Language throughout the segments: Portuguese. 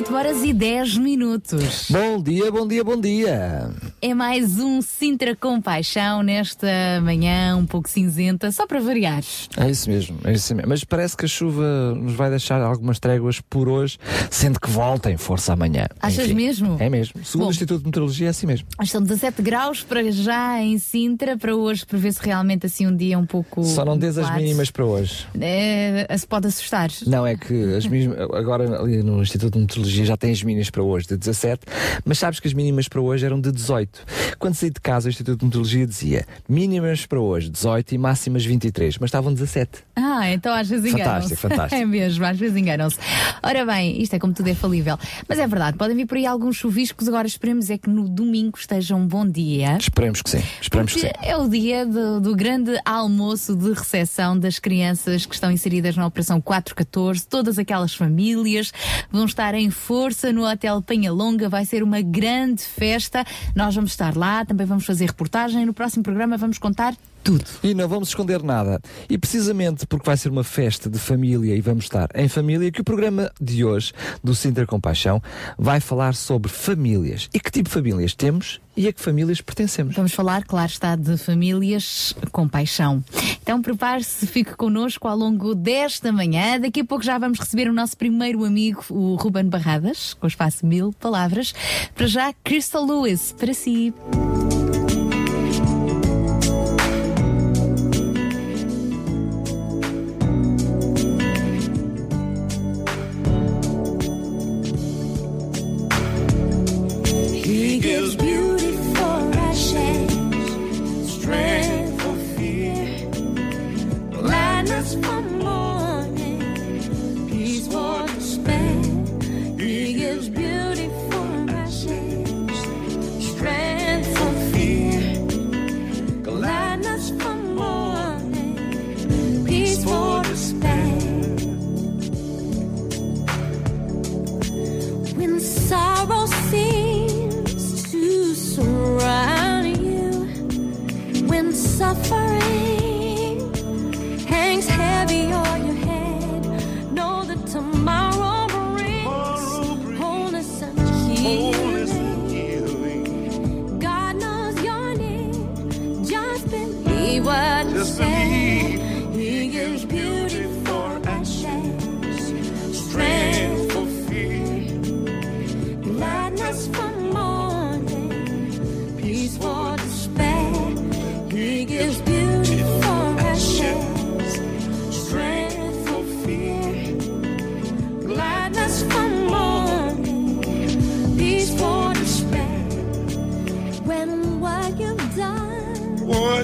8 horas e 10 minutos. Bom dia, bom dia, bom dia. É mais um Sintra Compaixão nesta manhã um pouco cinzenta, só para variar. É isso mesmo, é isso mesmo. Mas parece que a chuva nos vai deixar algumas tréguas por hoje, sendo que volta em força amanhã. Achas Enfim, mesmo? É mesmo. Segundo Bom. o Instituto de Meteorologia é assim mesmo. Estão 17 graus para já em Sintra, para hoje prevê-se realmente assim um dia um pouco. Só não dês as mínimas para hoje. É, se pode assustar. Não, é que as mínimas, agora ali no Instituto de Meteorologia já tem as mínimas para hoje de 17, mas sabes que as mínimas para hoje eram de 18. Quando saí de casa, o Instituto de Meteorologia dizia mínimas para hoje 18 e máximas 23, mas estavam 17. Ah, então às vezes enganam-se. Fantástico, fantástico. É mesmo, às vezes enganam-se. Ora bem, isto é como tudo é falível. Mas é verdade, podem vir por aí alguns chuviscos. Agora esperemos é que no domingo esteja um bom dia. Esperemos que sim, esperemos que sim. é o dia do, do grande almoço de recepção das crianças que estão inseridas na Operação 414. Todas aquelas famílias vão estar em força no Hotel Penhalonga. Vai ser uma grande festa. Nós vamos estar lá, também vamos fazer reportagem. No próximo programa vamos contar tudo. E não vamos esconder nada. E precisamente porque vai ser uma festa de família e vamos estar em família, que o programa de hoje, do Sinter Compaixão, vai falar sobre famílias. E que tipo de famílias temos e a que famílias pertencemos. Vamos falar, claro está, de famílias com paixão. Então prepare-se, fique connosco ao longo desta manhã. Daqui a pouco já vamos receber o nosso primeiro amigo, o Ruben Barradas, com o espaço Mil Palavras. Para já, Crystal Lewis, para si. Sorrow seems to surround you, when suffering hangs heavy on your head, know that tomorrow brings wholeness and healing. God knows your need, just believe what you said.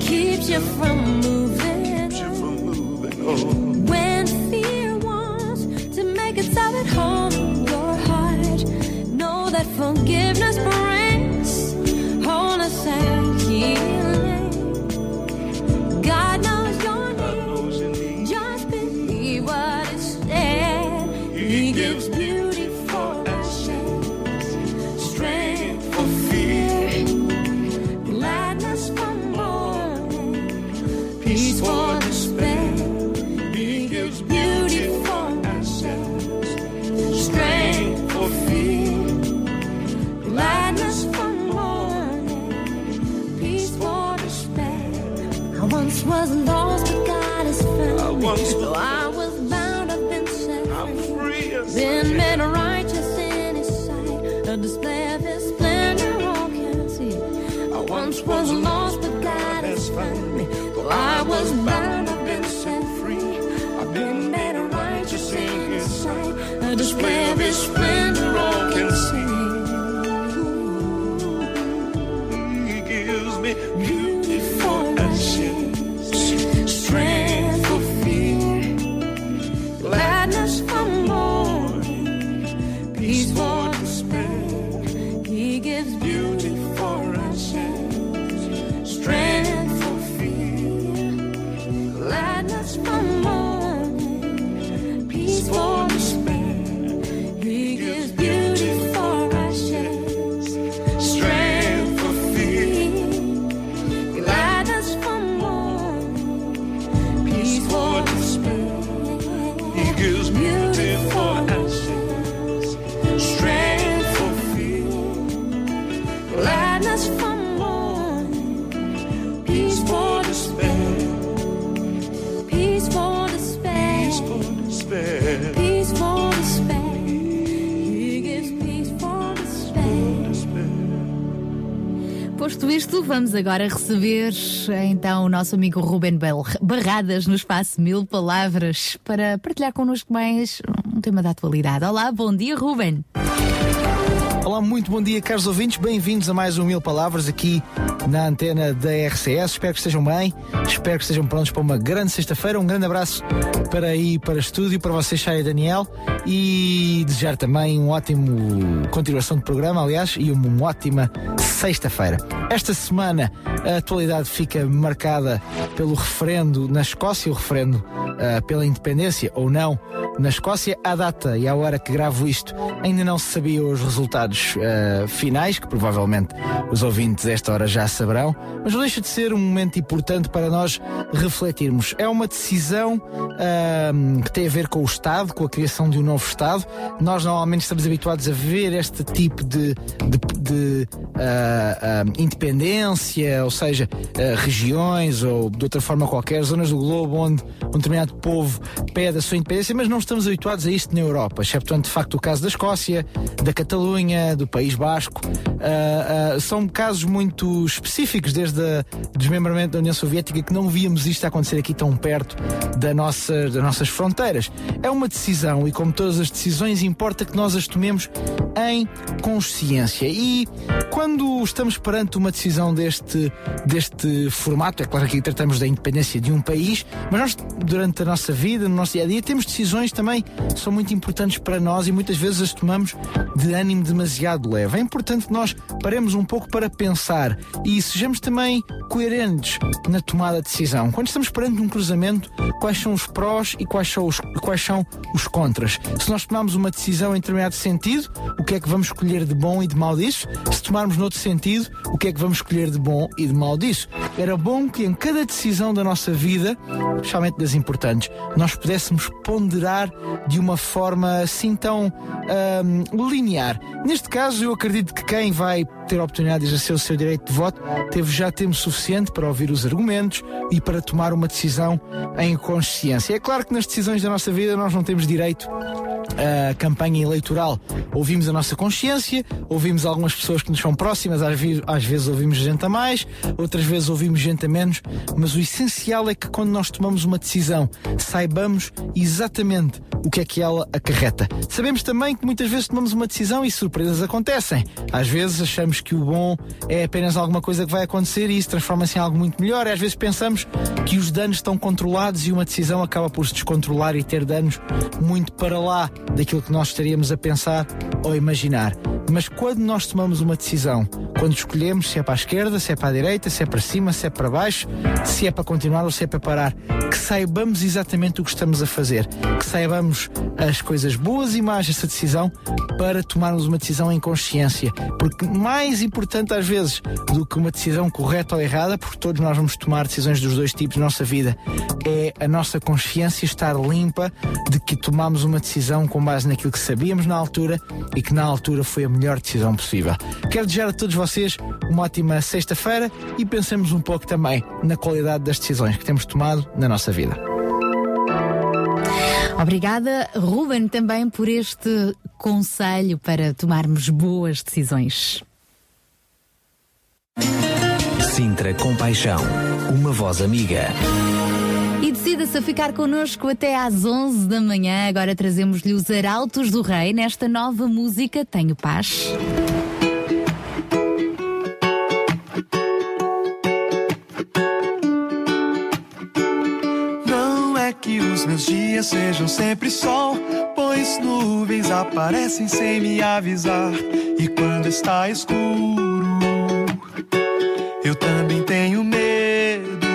Keeps you from moving, on. when fear wants to make itself at home in your heart, know that forgiveness isto, vamos agora receber então o nosso amigo Ruben Barradas no espaço Mil Palavras para partilhar connosco mais um tema da atualidade. Olá, bom dia, Ruben. Olá, muito bom dia, caros ouvintes. Bem-vindos a mais um Mil Palavras aqui na antena da RCS. Espero que estejam bem, espero que estejam prontos para uma grande sexta-feira. Um grande abraço para aí, para estúdio, para vocês, Chay e Daniel. E desejar também um ótimo continuação de programa, aliás, e uma ótima sexta-feira. Esta semana a atualidade fica marcada pelo referendo na Escócia, o referendo uh, pela independência ou não na Escócia. À data e à hora que gravo isto, ainda não se sabia os resultados uh, finais, que provavelmente os ouvintes esta hora já saberão, mas não deixa de ser um momento importante para nós refletirmos. É uma decisão uh, que tem a ver com o Estado, com a criação de um novo Estado. Nós normalmente estamos habituados a ver este tipo de, de, de uh, independência, ou seja, regiões ou de outra forma qualquer, zonas do globo onde um determinado povo pede a sua independência, mas não estamos habituados a isto na Europa, excepto de facto o caso da Escócia, da Catalunha, do País Basco. Uh, uh, são casos muito específicos desde o desmembramento da União Soviética que não víamos isto acontecer aqui tão perto da nossa, das nossas fronteiras. É uma decisão e, como todas as decisões, importa que nós as tomemos em consciência. E quando estamos perante uma decisão deste, deste formato, é claro que aqui tratamos da independência de um país, mas nós, durante a nossa vida, no nosso dia a dia, temos decisões também que são muito importantes para nós e muitas vezes as tomamos de ânimo demasiado leve. É importante que nós paremos um pouco para pensar e sejamos também coerentes na tomada de decisão. Quando estamos perante um cruzamento, quais são os prós e quais são os, quais são os contras? Se nós tomarmos uma decisão em determinado sentido, o que é que vamos escolher de bom e de mal disso? Se tomarmos noutro sentido, o que é que vamos escolher de bom e de mal disso? Era bom que em cada decisão da nossa vida, especialmente das importantes, nós pudéssemos ponderar de uma forma assim tão um, linear. Neste caso, eu acredito que quem vai ter a oportunidade de exercer o seu direito de voto teve já tempo suficiente para ouvir os argumentos e para tomar uma decisão em consciência. É claro que nas decisões da nossa vida nós não temos direito a campanha eleitoral. Ouvimos a nossa consciência, ouvimos algumas pessoas que nos são próximas, às vezes, às vezes ouvimos gente a mais, outras vezes ouvimos gente a menos, mas o essencial é que quando nós tomamos uma decisão, saibamos exatamente o que é que ela acarreta. Sabemos também que muitas vezes tomamos uma decisão e surpresas acontecem. Às vezes achamos que o bom é apenas alguma coisa que vai acontecer e isso transforma-se em algo muito melhor. E às vezes pensamos que os danos estão controlados e uma decisão acaba por se descontrolar e ter danos muito para lá daquilo que nós estaríamos a pensar ou imaginar. Mas quando nós tomamos uma decisão, quando escolhemos se é para a esquerda, se é para a direita, se é para cima, se é para baixo, se é para continuar ou se é para parar, que saibamos exatamente o que estamos a fazer, que saibamos as coisas boas e más dessa decisão para tomarmos uma decisão em consciência. Porque mais importante às vezes do que uma decisão correta ou errada, porque todos nós vamos tomar decisões dos dois tipos na nossa vida, é a nossa consciência estar limpa de que tomamos uma decisão com base naquilo que sabíamos na altura e que na altura foi a melhor decisão possível. Quero desejar a todos vocês uma ótima sexta-feira e pensemos um pouco também na qualidade das decisões que temos tomado na nossa vida. Obrigada, Ruben, também por este conselho para tomarmos boas decisões. Sintra Compaixão, uma voz amiga. E decida-se a ficar connosco até às 11 da manhã. Agora trazemos-lhe os Arautos do Rei nesta nova música Tenho Paz. Não é que os meus dias sejam sempre sol, pois nuvens aparecem sem me avisar. E quando está escuro, eu também tenho medo.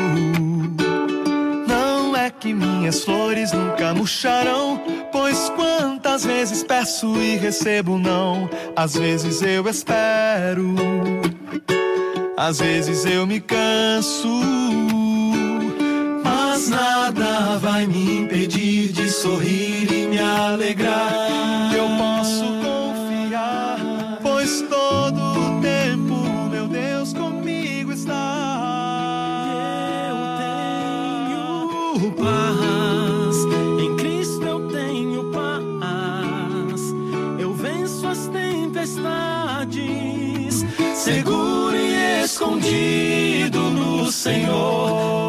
Não é que minhas flores nunca murcharão, pois quantas vezes peço e recebo não. Às vezes eu espero, às vezes eu me canso. Mas nada vai me impedir de sorrir e me alegrar. Eu posso confiar, pois todo o tempo, meu Deus, comigo está. Eu tenho paz, em Cristo eu tenho paz. Eu venço as tempestades, seguro e escondido no Senhor.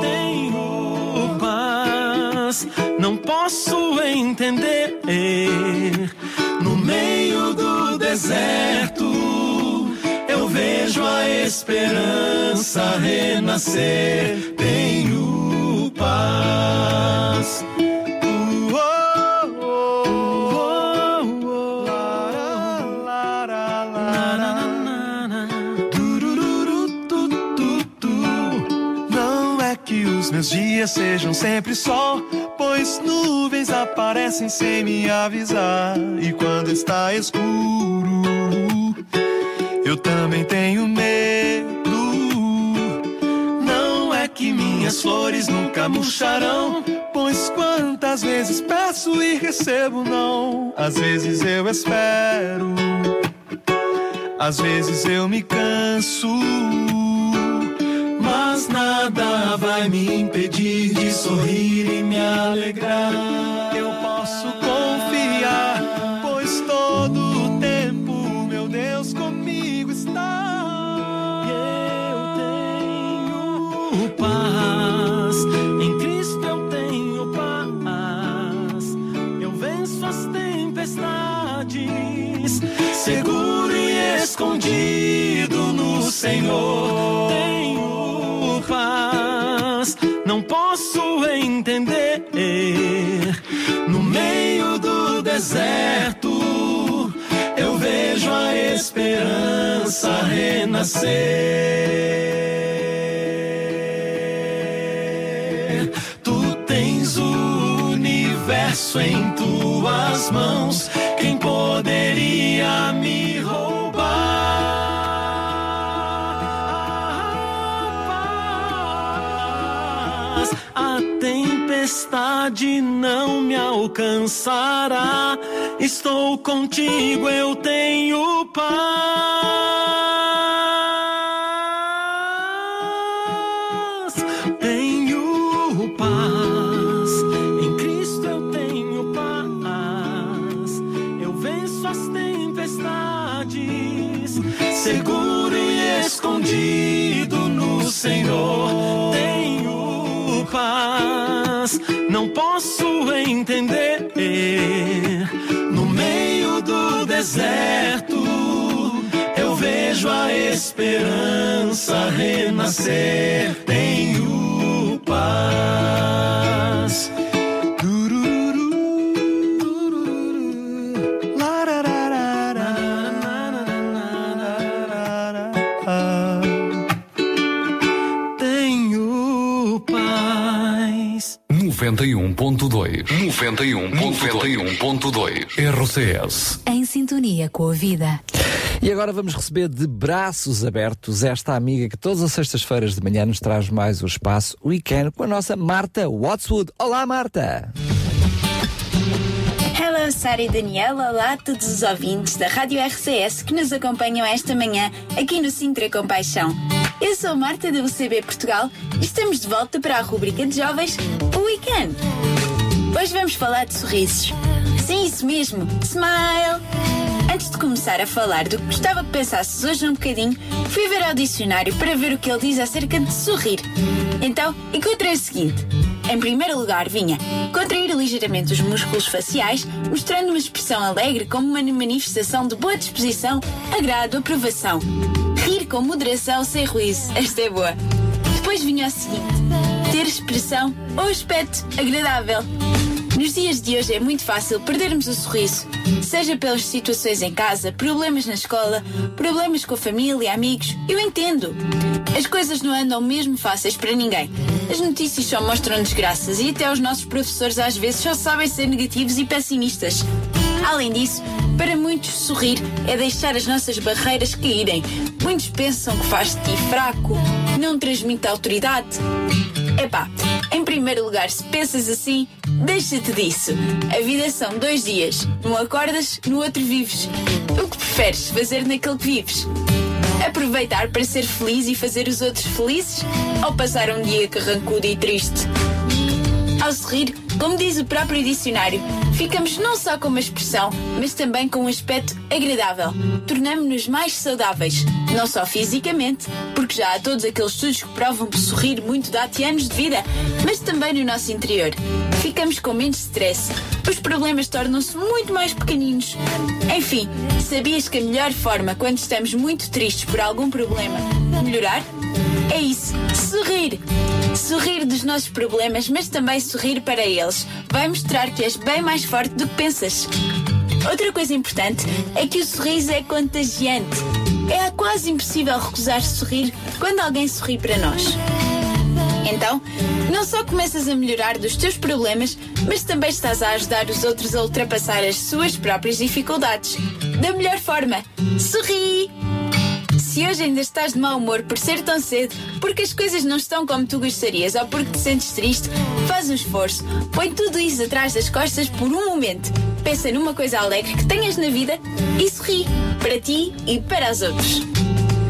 Posso entender. No meio do deserto, eu vejo a esperança renascer. Tenho paz. Não é que os meus dias sejam sempre sol, pois nuvens aparecem sem me avisar. E quando está escuro, eu também tenho medo. Não é que minhas flores nunca murcharão, pois quantas vezes peço e recebo não. Às vezes eu espero, às vezes eu me canso. Mas nada vai me impedir de sorrir e me alegrar. Eu posso confiar, pois todo o tempo meu Deus comigo está. Eu tenho paz, em Cristo eu tenho paz. Eu venço as tempestades, seguro e escondido no Senhor. Não posso entender. No meio do deserto, eu vejo a esperança renascer. Tu tens o universo em tuas mãos. Quem tempestade não me alcançará. Estou contigo, eu tenho paz. Tenho paz. Em Cristo eu tenho paz. Eu venço as tempestades. Seguro e escondido no Senhor. Paz. Não posso entender. No meio do deserto, eu vejo a esperança renascer. Tenho paz. 91.2 91.2 RCS Em sintonia com a vida. E agora vamos receber de braços abertos esta amiga que todas as sextas-feiras de manhã nos traz mais o espaço Weekend com a nossa Marta Watswood. Olá, Marta! Hello, Sara e Daniela. Olá a todos os ouvintes da Rádio RCS que nos acompanham esta manhã aqui no Sintra Compaixão. Eu sou Marta da UCB Portugal e estamos de volta para a rubrica de jovens O Weekend. Hoje vamos falar de sorrisos. Sim, isso mesmo. Smile! Antes de começar a falar do que gostava que pensasses hoje um bocadinho, fui ver ao dicionário para ver o que ele diz acerca de sorrir. Então, encontrei o seguinte. Em primeiro lugar, vinha contrair ligeiramente os músculos faciais, mostrando uma expressão alegre como uma manifestação de boa disposição, agrado, aprovação. Rir com moderação, sem ruízo. Esta é boa. Depois vinha o seguinte: ter expressão ou aspecto agradável. Nos dias de hoje é muito fácil perdermos o sorriso, seja pelas situações em casa, problemas na escola, problemas com a família, amigos. Eu entendo. As coisas não andam mesmo fáceis para ninguém. As notícias só mostram desgraças e até os nossos professores às vezes só sabem ser negativos e pessimistas. Além disso, para muitos, sorrir é deixar as nossas barreiras caírem. Muitos pensam que faz de ti fraco, não transmite autoridade. Epá, em primeiro lugar, se pensas assim, deixa-te disso. A vida são dois dias. Num acordas, no outro vives. O que preferes fazer naquele que vives? Aproveitar para ser feliz e fazer os outros felizes? Ou passar um dia carrancudo e triste? Ao sorrir, Como diz o próprio dicionário, ficamos não só com uma expressão, mas também com um aspecto agradável. Tornamos-nos mais saudáveis, não só fisicamente, porque já há todos aqueles estudos que provam que sorrir muito dá-te anos de vida, mas também no nosso interior. Ficamos com menos stress, os problemas tornam-se muito mais pequeninos. Enfim, sabias que a melhor forma quando estamos muito tristes por algum problema melhorar? É isso, sorrir. Sorrir dos nossos problemas, mas também sorrir para eles. Vai mostrar que és bem mais forte do que pensas. Outra coisa importante é que o sorriso é contagiante. É quase impossível recusar sorrir quando alguém sorri para nós. Então, não só começas a melhorar dos teus problemas, mas também estás a ajudar os outros a ultrapassar as suas próprias dificuldades. Da melhor forma, sorri! Se hoje ainda estás de mau humor por ser tão cedo, porque as coisas não estão como tu gostarias ou porque te sentes triste, faz um esforço. Põe tudo isso atrás das costas por um momento. Pensa numa coisa alegre que tenhas na vida e sorri para ti e para os outros.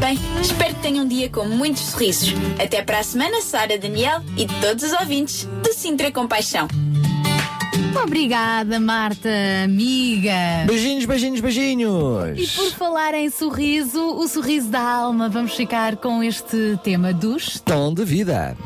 Bem, espero que tenham um dia com muitos sorrisos. Até para a semana, Sara, Daniel e todos os ouvintes do Sintra Compaixão. Obrigada, Marta, amiga. Beijinhos, beijinhos, beijinhos. E por falar em sorriso, o sorriso da alma, vamos ficar com este tema dos. Tom de vida.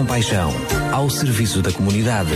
Compaixão, ao serviço da comunidade.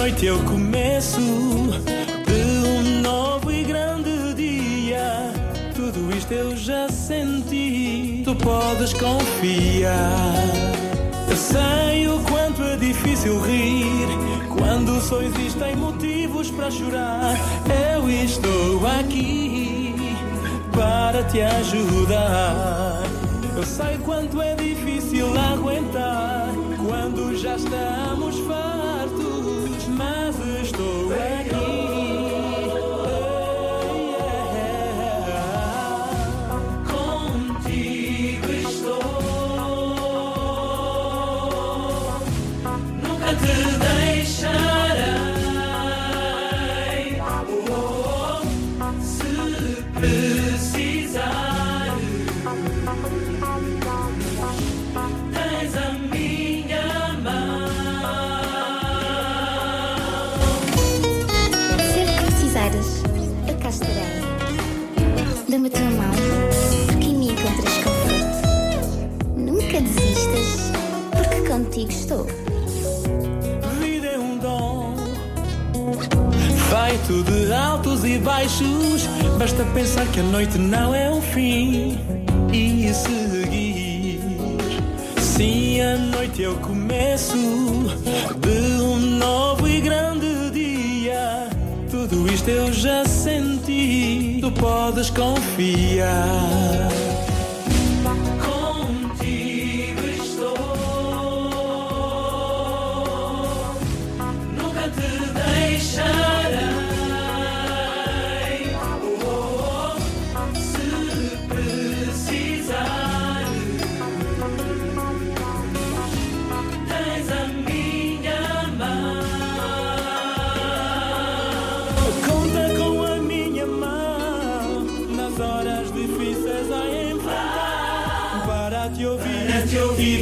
Noite é o começo de um novo e grande dia. Tudo isto eu já senti. Tu podes confiar. Eu sei o quanto é difícil rir quando só existem motivos para chorar. Eu estou aqui para te ajudar. Eu sei quanto é difícil aguentar quando já estamos fartos, mas Vida é um dom feito de altos e baixos. Basta pensar que a noite não é um fim e seguir. Sim, a noite é o começo de um novo e grande dia. Tudo isto eu já senti. Tu podes confiar.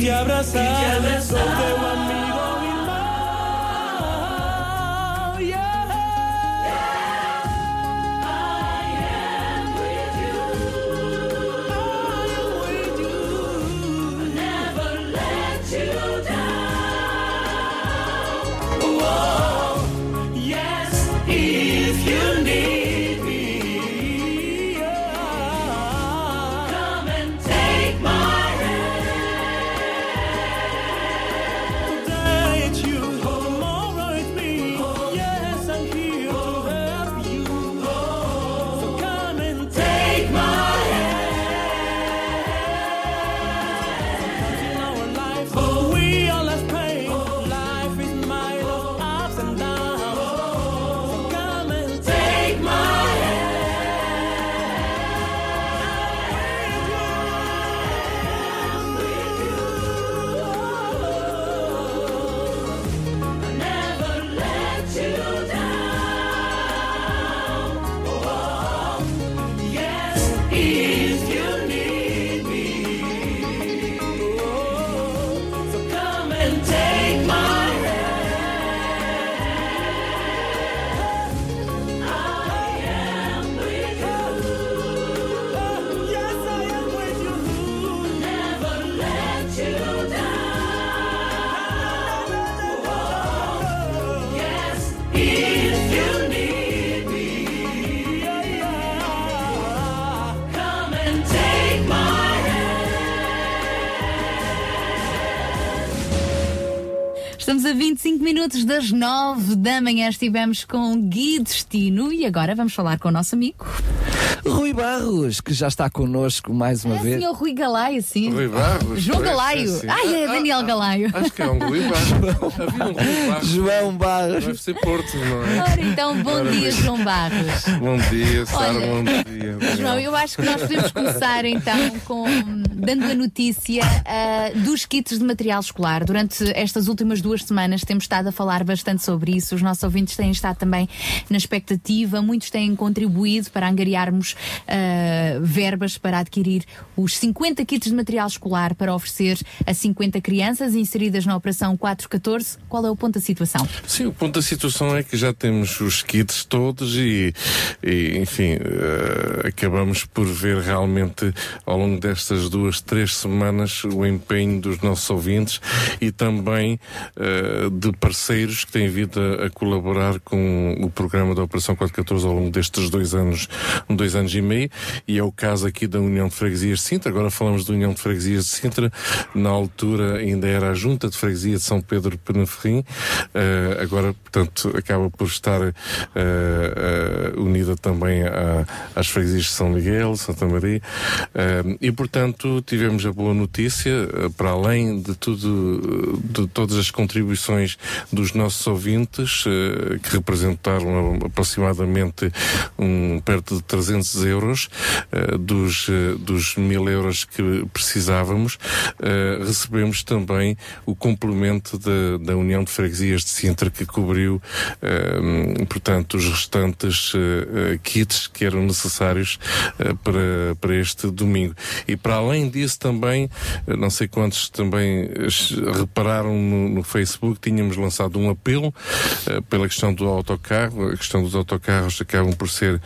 E te abraçar. Das 9 da manhã. Estivemos com Gui Destino e agora vamos falar com o nosso amigo. Rui Barros, que já está connosco mais uma É vez. senhor Rui Galaio, sim. Rui Barros. João pois, Galaio. é assim. Ai, é Daniel Galaio. Acho que é um Rui Barros. Havia um Rui Barros. João Barros. Deve ser Porto, não é? Ora, então, bom Ora dia, bem. João Barros. Bom dia, Sara, Olha, bom dia. João, eu acho que nós podemos começar então com dando a notícia ah, dos kits de material escolar. Durante estas últimas duas semanas temos estado a falar bastante sobre isso. Os nossos ouvintes têm estado também na expectativa, muitos têm contribuído para angariarmos ah, verbas para adquirir os 50 kits de material escolar para oferecer a 50 crianças inseridas na Operação 414. Qual é o ponto da situação? Sim, o ponto da situação é que já temos os kits todos e, e, enfim, eh, acabamos por ver realmente ao longo destas duas, três semanas o empenho dos nossos ouvintes e também eh, de parceiros que têm vindo a, a colaborar com o programa da Operação 414 ao longo destes dois anos, dois anos e meio, e é o caso aqui da União de Freguesias de Sintra. Agora falamos da União de Freguesias de Sintra, na altura ainda era a Junta de Freguesia de São Pedro Penaferrim, eh, agora, portanto, acaba por estar eh, eh, unida também à- às freguesias de São Miguel, Santa Maria, e portanto tivemos a boa notícia, para além de tudo, de todas as contribuições dos nossos ouvintes, que representaram aproximadamente um, perto de 300 euros, eh, dos, eh, dos mil euros que precisávamos, eh, recebemos também o complemento da, da União de Freguesias de Sintra, que cobriu, portanto, os restantes kits que eram necessários para, para este domingo. E para além disso também, não sei quantos também repararam no, no Facebook, tínhamos lançado um apelo pela questão do autocarro. A questão dos autocarros acabam por ser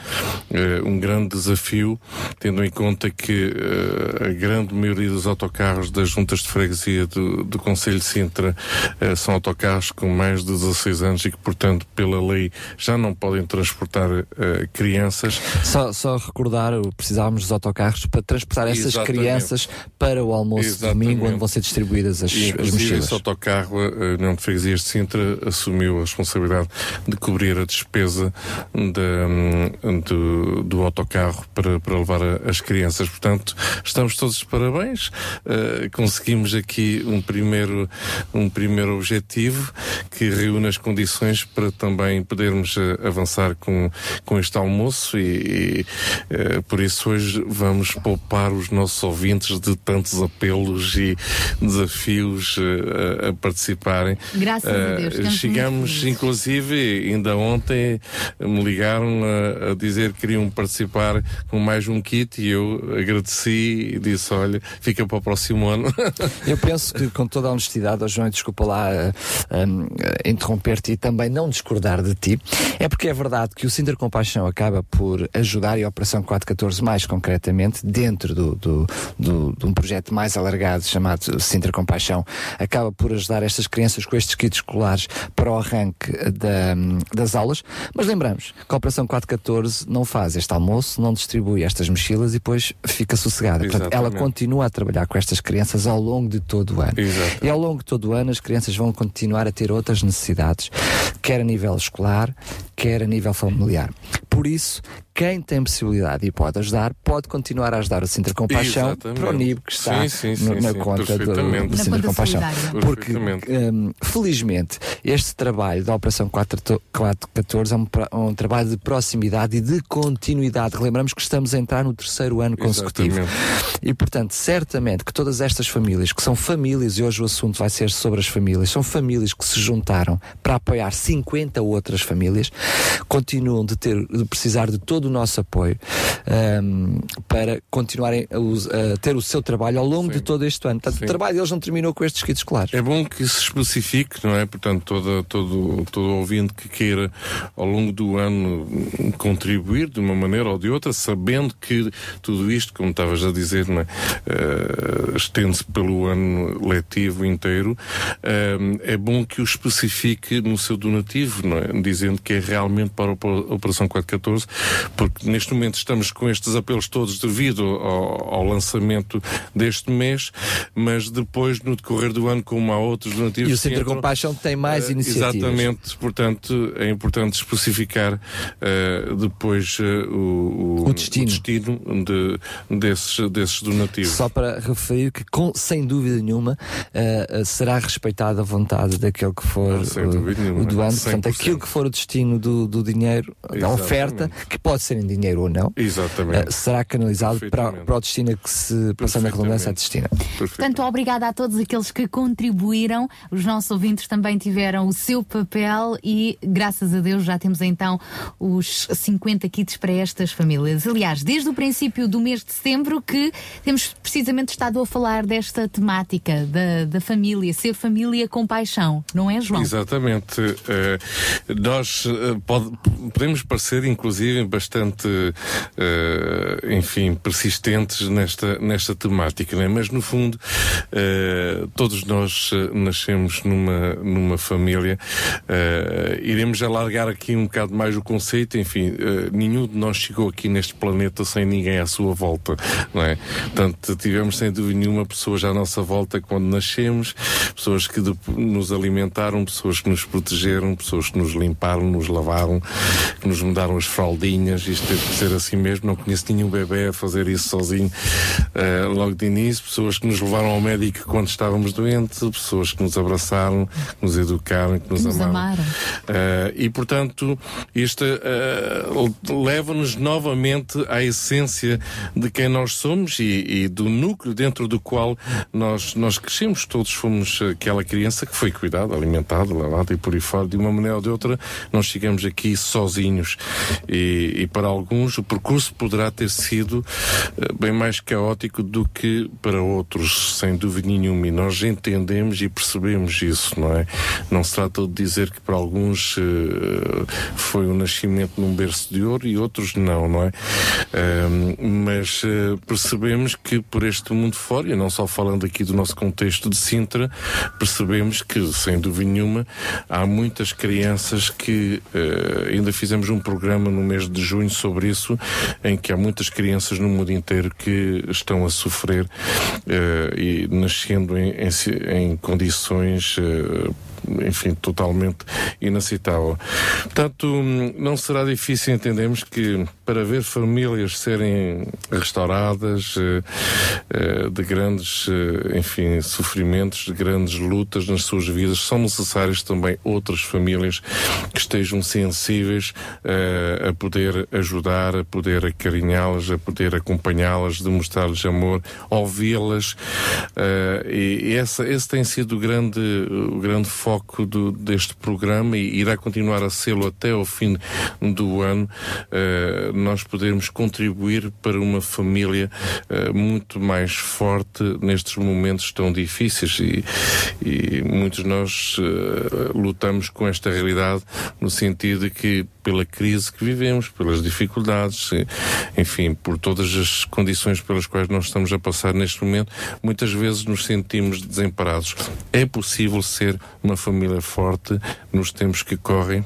um grande desafio, tendo em conta que eh, a grande maioria dos autocarros das juntas de freguesia do, do Conselho de Sintra eh, são autocarros com mais de 16 anos e que, portanto, pela lei já não podem transportar eh, crianças. Só, só recordar, precisávamos dos autocarros para transportar essas Exatamente. crianças para o almoço de Exatamente. domingo, onde vão ser distribuídas as, E, as mochilas. esse autocarro, a União de Freguesias de Sintra assumiu a responsabilidade de cobrir a despesa da, hum, do, do autocarro para, para levar as crianças. Portanto, estamos todos de parabéns. Uh, conseguimos aqui um primeiro, um primeiro objetivo que reúne as condições para também podermos uh, avançar com, com este almoço e, e, uh, por isso hoje vamos poupar os nossos ouvintes de tantos apelos e desafios uh, a, participarem. Graças a Deus, Chegamos, inclusive, ainda ontem me ligaram a, a dizer que queriam participar com mais um kit e eu agradeci e disse: olha, fica para o próximo ano. Eu penso que, com toda a honestidade, oh João, desculpa lá eh, um, eh, interromper-te e também não discordar de ti, é porque é verdade que o Sinter Compaixão acaba por ajudar e a Operação 414 mais concretamente, dentro do, do, do- de um projeto mais alargado chamado Sinter Compaixão, acaba por ajudar estas crianças com estes kits escolares para o arranque da- das aulas, mas lembramos que a Operação 414 não faz este almoço, não distribui estas mochilas e depois fica sossegada. Portanto, ela Exatamente. continua a trabalhar com estas crianças ao longo de todo o ano. Exato. E ao longo de todo o ano as crianças vão continuar a ter outras necessidades, quer a nível escolar, quer a nível familiar. Por isso, quem tem possibilidade e pode ajudar, pode continuar a ajudar o Sintra Compaixão Exatamente. para o NIB que está Sim, sim, no- na sim, conta do, do Na Sintra conta Compaixão. Porque, hum, felizmente, este trabalho da Operação 4 414 é um, um trabalho de proximidade e de continuidade. Lembramos que estamos a entrar no terceiro ano consecutivo. Exatamente. E, portanto, certamente que todas estas famílias, que são famílias, e hoje o assunto vai ser sobre as famílias, são famílias que se juntaram para apoiar 50 outras famílias, continuam de, ter, sobretudo, precisar de todo o nosso apoio um, para continuarem a, a, ter o seu trabalho ao longo Sim. de todo este ano. Portanto, Sim. o trabalho deles não terminou com estes kits escolares. É bom que se especifique, não é? Portanto, todo, todo, todo ouvinte que queira, ao longo do ano, contribuir de uma maneira ou de outra, sabendo que tudo isto, como estavas a dizer, é? Uh, estende-se pelo ano letivo inteiro, eh, é bom que o especifique no seu donativo, não é? dizendo que é realmente para a Operação 4 14, porque neste momento estamos com estes apelos todos devido ao, ao lançamento deste mês, mas depois, no decorrer do ano, como há outros donativos. E o Centro entram, Compaixão tem mais uh, iniciativas. Exatamente, portanto, é importante especificar uh, depois uh, o, o, o, destino, o destino de, desses, desses donativos. Só para referir que, com, sem dúvida nenhuma, será respeitada a vontade daquele que for Não, o, nenhuma, o doante. Portanto, aquilo que for o destino do, do dinheiro, é da oferta oferta, que pode ser em dinheiro ou não, Exatamente. eh, será canalizado para, para o destino que se, passando a redundância, a destina. Portanto, obrigada a todos aqueles que contribuíram. Os nossos ouvintes também tiveram o seu papel e, graças a Deus, já temos então os 50 kits para estas famílias. Aliás, desde o princípio do mês de setembro que temos precisamente estado a falar desta temática da, da família, ser família com paixão, não é, João? Exatamente. Eh, nós eh, pode- podemos parecer, inclusive, bastante, eh, enfim, persistentes nesta, nesta temática, né? mas no fundo, eh, todos nós eh, nascemos numa, numa família. Eh, iremos alargar aqui um bocado mais o conceito, enfim, nenhum de nós chegou aqui neste planeta sem ninguém à sua volta, não é? Portanto, tivemos sem dúvida nenhuma pessoas à nossa volta quando nascemos, pessoas que nos alimentaram, pessoas que nos protegeram, pessoas que nos limparam, nos lavaram, que nos mudaram as fraldinhas. Isto teve que ser assim mesmo. Não conheço nenhum bebê a fazer isso sozinho eh, logo de início. Pessoas que nos levaram ao médico quando estávamos doentes, pessoas que nos abraçaram, que nos educaram, que nos, Que nos amaram. Uh, e, portanto, isto uh, leva-nos novamente à essência de quem nós somos e, e do núcleo dentro do qual nós, nós crescemos. Todos fomos aquela criança que foi cuidada, alimentada, lavada e por aí fora. De uma maneira ou de outra, nós chegamos aqui sozinhos. E, e para alguns, o percurso poderá ter sido uh, bem mais caótico do que para outros, sem dúvida nenhuma. E nós entendemos e percebemos isso, não é? Não se trata de dizer que para alguns eh, foi o nascimento num berço de ouro e outros não, não é? Ahm, mas eh, percebemos que por este mundo fora, e não só falando aqui do nosso contexto de Sintra, percebemos que, sem dúvida nenhuma, há muitas crianças que eh, ainda fizemos um programa no mês de junho sobre isso, em que há muitas crianças no mundo inteiro que estão a sofrer eh, e nascendo em, em em condições eh, enfim, totalmente inaceitável. Portanto, não será difícil entendermos que para ver famílias serem restauradas eh, eh, de grandes, eh, enfim, sofrimentos, de grandes lutas nas suas vidas, são necessárias também outras famílias que estejam sensíveis a poder ajudar, a poder acarinhá-las, a poder acompanhá-las, demonstrar-lhes amor, ouvi-las. e esse tem sido o grande, o grande foco do- deste programa e irá continuar a sê-lo até ao fim do ano. eh, nós podermos contribuir para uma família eh, muito mais forte nestes momentos tão difíceis e, e muitos de nós eh, lutamos com esta realidade no sentido de que pela crise que vivemos, pelas dificuldades, enfim, por todas as condições pelas quais nós estamos a passar neste momento, muitas vezes nos sentimos desamparados. É possível ser uma família forte nos tempos que correm.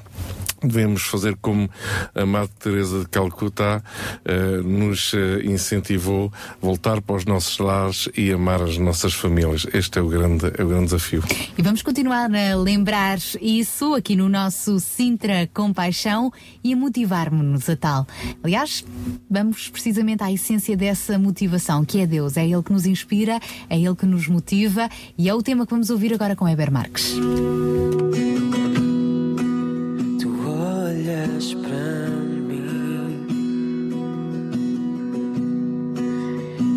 Devemos fazer como a Madre Teresa de Calcutá eh, nos eh, incentivou voltar para os nossos lares e amar as nossas famílias. Este é o grande, é o grande desafio. E vamos continuar a lembrar isso aqui no nosso Sintra Compaixão e a motivar-nos a tal. Aliás, vamos precisamente à essência dessa motivação, que é Deus. É Ele que nos inspira, é Ele que nos motiva e é o tema que vamos ouvir agora com Heber Marques. Olhas para mim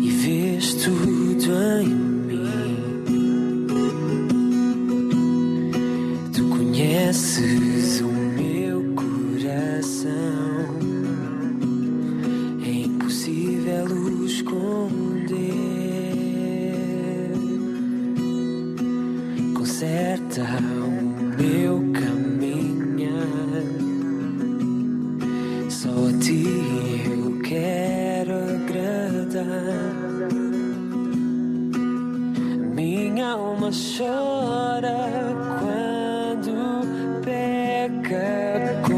e vês tudo em mim. Tu conheces o meu coração. É impossível o esconder. Conserta o meu caminhar. Só a ti eu quero agradar. Minha alma chora quando peca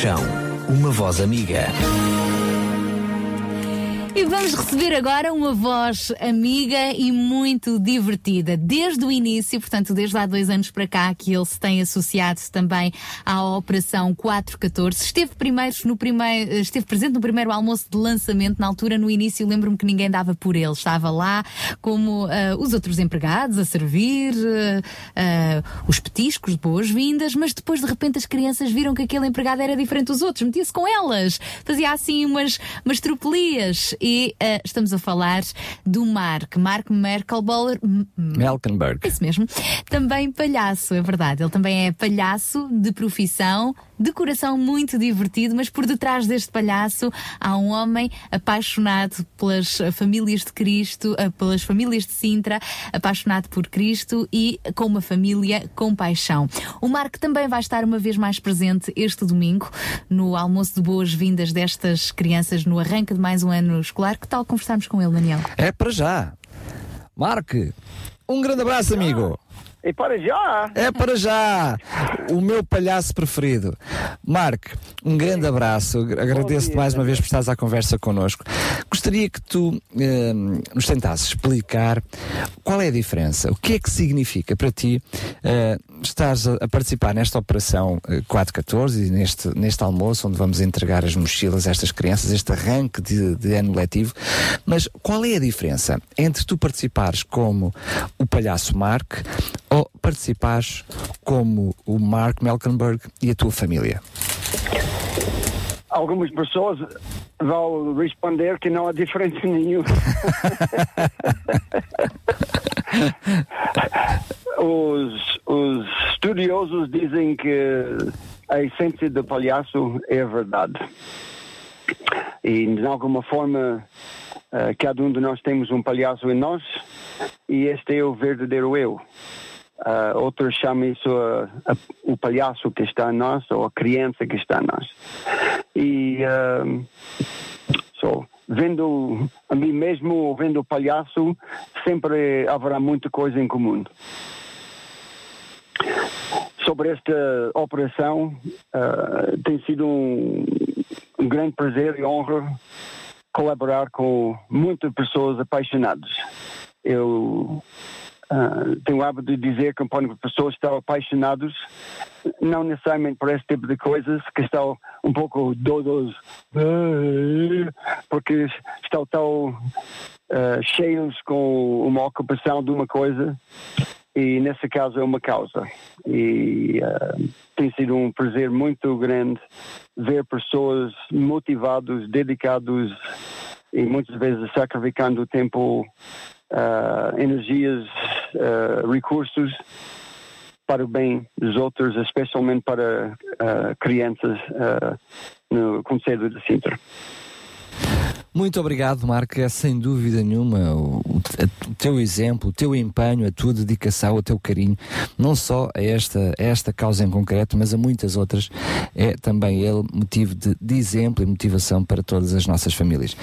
Compaixão, uma voz amiga. Vamos receber agora uma voz amiga e muito divertida. Desde o início, portanto, desde há dois anos para cá, que ele se tem associado também à Operação 414. Esteve, primeiro no primeiro, esteve presente no primeiro almoço de lançamento. Na altura, no início, lembro-me que ninguém dava por ele. Estava lá como ah, os outros empregados a servir, ah, ah, os petiscos de boas-vindas, mas depois, de repente, as crianças viram que aquele empregado era diferente dos outros. Metia-se com elas, fazia assim umas, umas tropelias. E ah, estamos a falar do Mark, Mark Merkelboller. Melkenberg. Isso mesmo. Também palhaço, é verdade. Ele também é palhaço de profissão, de coração muito divertido, mas por detrás deste palhaço há um homem apaixonado pelas famílias de Cristo, eh, pelas famílias de Sintra, apaixonado por Cristo e com uma família com paixão. O Marco também vai estar uma vez mais presente este domingo no almoço de boas-vindas destas crianças no arranque de mais um ano escolar. Que tal conversarmos com ele, Daniel? É para já. Marco, um grande abraço, amigo. E para já! É para já! O meu palhaço preferido. Marco, um grande abraço. Agradeço-te mais uma vez por estares à conversa connosco. Gostaria que tu eh, nos tentasses explicar qual é a diferença, o que é que significa para ti eh, estares a, a participar nesta operação eh, 414 e neste, neste almoço onde vamos entregar as mochilas a estas crianças, este arranque de, de ano letivo. Mas qual é a diferença entre tu participares como o palhaço Mark ou participares como o Mark Melkenberg e a tua família? Algumas pessoas vão responder que não há diferença nenhuma. os, os estudiosos dizem que a essência do palhaço é a verdade. E de alguma forma, eh, cada um de nós temos um palhaço em nós e este é o verdadeiro eu. Uh, outros chamam isso a- a- o palhaço que está em nós ou a criança que está em nós. E um, so, vendo a mim mesmo, vendo o palhaço, sempre haverá muita coisa em comum. Sobre esta operação, uh, tem sido um, um grande prazer e honra colaborar com muitas pessoas apaixonadas. Eu ah, tenho o hábito de dizer que quando as pessoas estão apaixonadas, não necessariamente por esse tipo de coisas, que estão um pouco doidos, porque estão tão ah, cheios com uma ocupação de uma coisa, e nesse caso é uma causa. E ah, tem sido um prazer muito grande ver pessoas motivadas, dedicadas e muitas vezes sacrificando tempo, ah, energias, ah, recursos para o bem dos outros, especialmente para ah, crianças no Conselho de Sintra. Muito obrigado, Marco. É sem dúvida nenhuma o, o- teu exemplo, o teu empenho, a tua dedicação, o teu carinho, não só a esta, a esta causa em concreto, mas a muitas outras, é também ele motivo de, de exemplo e motivação para todas as nossas famílias.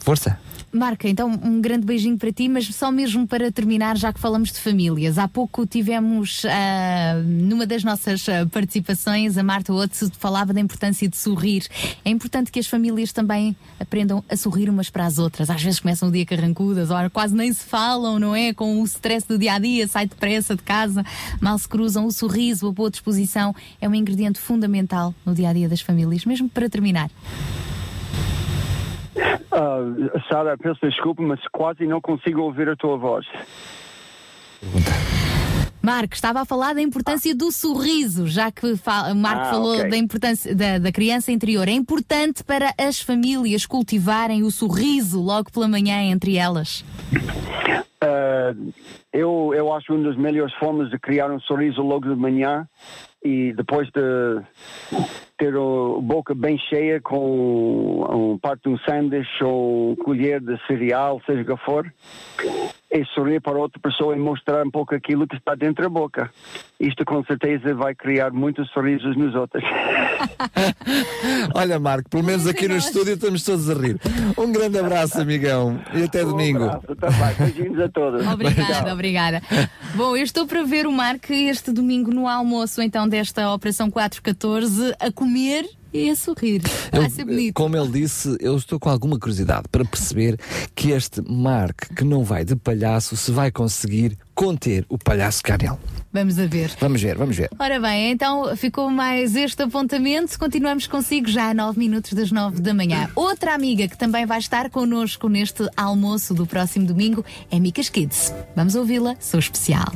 Força! Marca, então um grande beijinho para ti, mas só mesmo para terminar, já que falamos de famílias. Há pouco tivemos, ah, numa das nossas ah, participações, a Marta Otto falava da importância de sorrir. É importante que as famílias também aprendam a sorrir umas para as outras. Às vezes começam o dia carrancudas, ora, quase nem se falam, não é? Com o stress do dia a dia, sai depressa de casa, mal se cruzam. O sorriso, a boa disposição é um ingrediente fundamental no dia a dia das famílias. Mesmo para terminar. Ah, Sara, peço desculpa, mas quase não consigo ouvir a tua voz. Marco, estava a falar da importância do sorriso, já que fa- Marco Ah, falou ok. da importância da, da criança interior. É importante para as famílias cultivarem o sorriso logo pela manhã entre elas. Ah, eu, eu acho uma das melhores formas de criar um sorriso logo de manhã e depois de ter a boca bem cheia com um parte de um sanduíche ou colher de cereal, seja o que for, é sorrir para outra pessoa e mostrar um pouco aquilo que está dentro da boca. Isto com certeza vai criar muitos sorrisos nos outros. Olha, Marco, pelo menos aqui no estúdio estamos todos a rir. Um grande abraço, amigão, e até domingo. Um abraço, tá. Beijinhos a todos. Obrigada, obrigada. Bom, eu estou para ver o Marco este domingo no almoço então desta Operação 414 a comer e a sorrir. Vai ser bonito. Como ele disse, eu estou com alguma curiosidade para perceber que este Mark, que não vai de palhaço, se vai conseguir conter o palhaço nele. Vamos a ver. Vamos ver, vamos ver. Ora bem, então ficou mais este apontamento. Continuamos consigo já a 9 minutos das 9 da manhã. Outra amiga que também vai estar connosco neste almoço do próximo domingo é Micas Kids. Vamos ouvi-la, sou especial.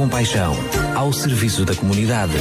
Sintra Compaixão, ao serviço da comunidade.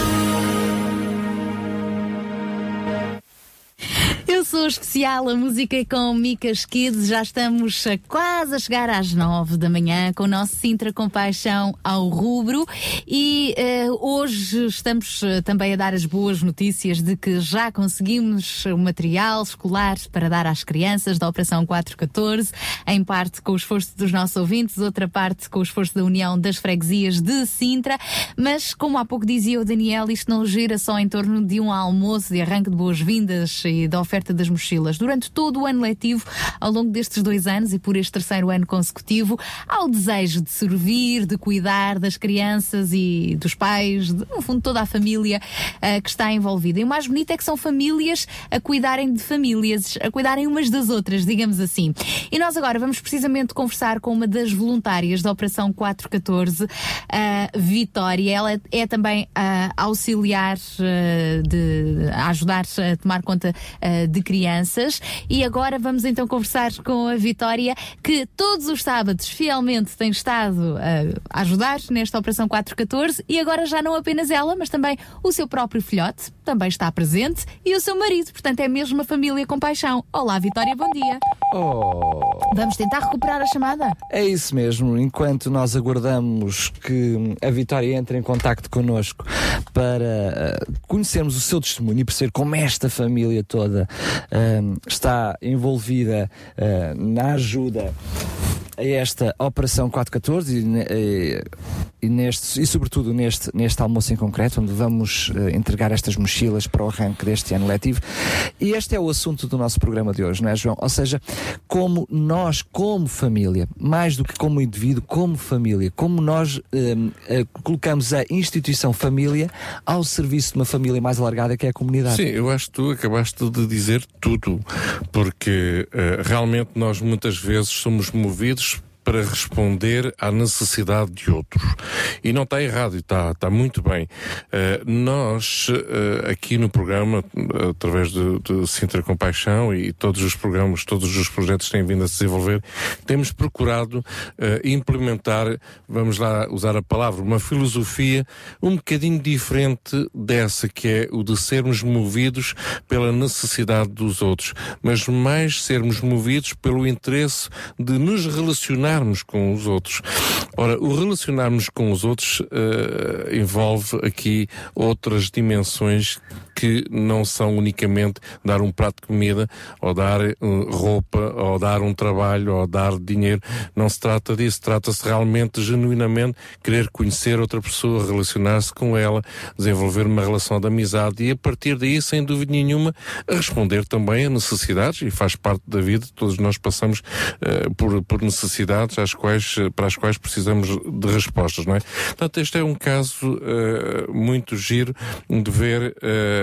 Eu Sou Especial, a música é com Micas Kids. Já estamos a quase a chegar às nove da manhã com o nosso Sintra Compaixão ao rubro. E eh, hoje estamos eh, também a dar as boas notícias de que já conseguimos o material escolar para dar às crianças da Operação 414, em parte com o esforço dos nossos ouvintes, outra parte com o esforço da União das Freguesias de Sintra. Mas, como há pouco dizia o Daniel, isto não gira só em torno de um almoço de arranque de boas-vindas e da oferta das mochilas. Durante todo o ano letivo, ao longo destes dois anos e por este terceiro ano consecutivo, há o desejo de servir, de cuidar das crianças e dos pais, de, no fundo, toda a família ah, que está envolvida. E o mais bonito é que são famílias a cuidarem de famílias, a cuidarem umas das outras, digamos assim. E nós agora vamos precisamente conversar com uma das voluntárias da Operação 414, a Vitória. Ela é, é também ah, auxiliar ah, de a ajudar a tomar conta ah, de crianças. E agora vamos então conversar com a Vitória, que todos os sábados fielmente tem estado a ajudar nesta Operação 414 e agora já não apenas ela, mas também o seu próprio filhote também está presente e o seu marido. Portanto, é mesmo uma família com paixão. Olá, Vitória, bom dia. Oh. Vamos tentar recuperar a chamada? É isso mesmo, enquanto nós aguardamos que a Vitória entre em contacto connosco para eh, conhecermos o seu testemunho e perceber como esta família toda eh, está envolvida eh, na ajuda a esta Operação 414 e, e, e neste, e sobretudo neste, neste almoço em concreto, onde vamos eh, entregar estas mochilas para o arranque deste ano letivo. E este é o assunto do nosso programa de hoje, não é, João? Ou seja, como nós, como família, mais do que como indivíduo, como família, como nós eh, colocamos a instituição família ao serviço de uma família mais alargada que é a comunidade. Sim, eu acho que tu acabaste de dizer tudo, porque eh, realmente nós muitas vezes somos movidos para responder à necessidade de outros. E não está errado, está, está muito bem. Eh, nós, eh, aqui no programa, através de, de Sintra Compaixão e todos os programas, todos os projetos que têm vindo a se desenvolver, temos procurado eh, implementar, vamos lá usar a palavra, uma filosofia um bocadinho diferente dessa, que é o de sermos movidos pela necessidade dos outros, mas mais sermos movidos pelo interesse de nos relacionarmos com os outros. Ora, o relacionarmos com os outros eh, envolve aqui outras dimensões que não são unicamente dar um prato de comida, ou dar eh, roupa, ou dar um trabalho, ou dar dinheiro. Não se trata disso. Trata-se realmente, genuinamente, querer conhecer outra pessoa, relacionar-se com ela, desenvolver uma relação de amizade e, a partir daí, sem dúvida nenhuma, responder também a necessidades, e faz parte da vida. Todos nós passamos eh, por, por necessidades às quais, para as quais precisamos de respostas, não é? Portanto, este é um caso eh, muito giro de ver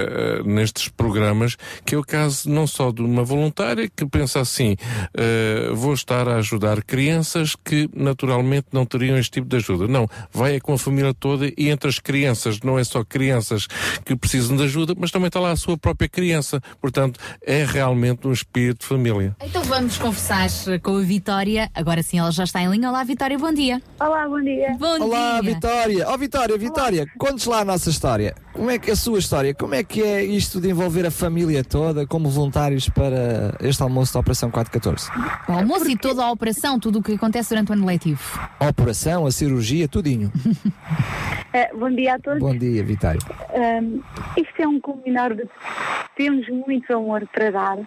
eh, nestes programas, que é o caso não só de uma voluntária que pensa assim, eh, vou estar a ajudar crianças que naturalmente não teriam este tipo de ajuda. Não, vai é com a família toda e entre as crianças, não é só crianças que precisam de ajuda, mas também está lá a sua própria criança. Portanto, é realmente um espírito de família. Então vamos conversar com a Vitória. Agora sim, ela já está em linha. Olá, Vitória, bom dia. Olá, bom dia. Bom Olá, dia. Vitória! Ó Vitória, Vitória, contes lá a nossa história. Como é que a sua história? Como é que é isto de envolver a família toda como voluntários para este almoço da Operação 414? O almoço e toda a operação, tudo o que acontece durante o ano letivo. A operação, a cirurgia, tudinho. Eh, bom dia a todos. Bom dia, Vitória. Ahm, isto é um combinar de temos muito amor para dar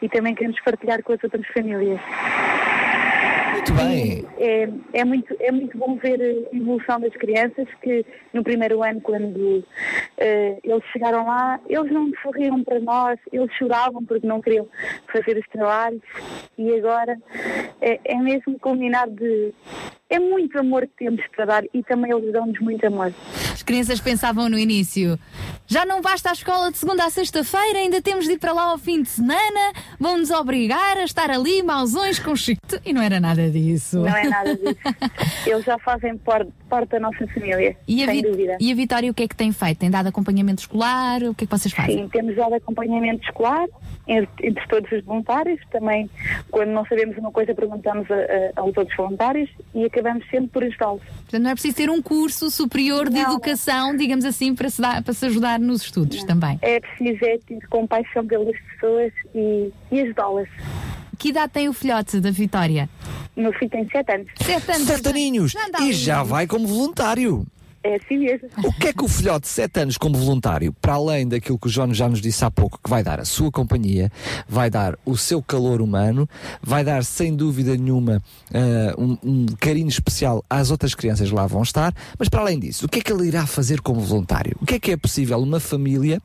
e também queremos partilhar com as outras famílias. Muito bem. É, é, muito, é muito bom ver a evolução das crianças que no primeiro ano, quando eh, eles chegaram lá, eles não sorriam para nós, eles choravam porque não queriam fazer os trabalhos e agora é, é mesmo combinar de. É muito amor que temos para dar e também eles dão-nos muito amor. As crianças pensavam no início: já não basta a escola de segunda a sexta-feira, ainda temos de ir para lá ao fim de semana, vão-nos obrigar a estar ali mausões com chique. E não era nada disso. Não é nada disso. Eles já fazem por- parte da nossa família, E a, sem Vi- dúvida. e a Vitória, o que é que tem feito? Tem dado acompanhamento escolar? O que é que vocês fazem? Sim, temos dado acompanhamento escolar entre, entre todos os voluntários. Também, quando não sabemos uma coisa, perguntamos a- a- aos outros voluntários e acabamos sempre por ajudá-los. Portanto, não é preciso ter um curso superior de Não. educação, digamos assim, para se, dar- para se ajudar nos estudos também. É preciso é ter compaixão pelas pessoas e, e ajudá-las. Que idade tem o filhote da Vitória? Meu filho tem 7 anos. Sete anos. Sete aninhos! E já vai como voluntário. É assim mesmo. O que é que o filhote de 7 anos como voluntário, para além daquilo que o João já nos disse há pouco, que vai dar a sua companhia, vai dar o seu calor humano, vai dar sem dúvida nenhuma ah, um, um carinho especial às outras crianças que lá vão estar, mas para além disso, o que é que ele irá fazer como voluntário? O que é que é possível uma família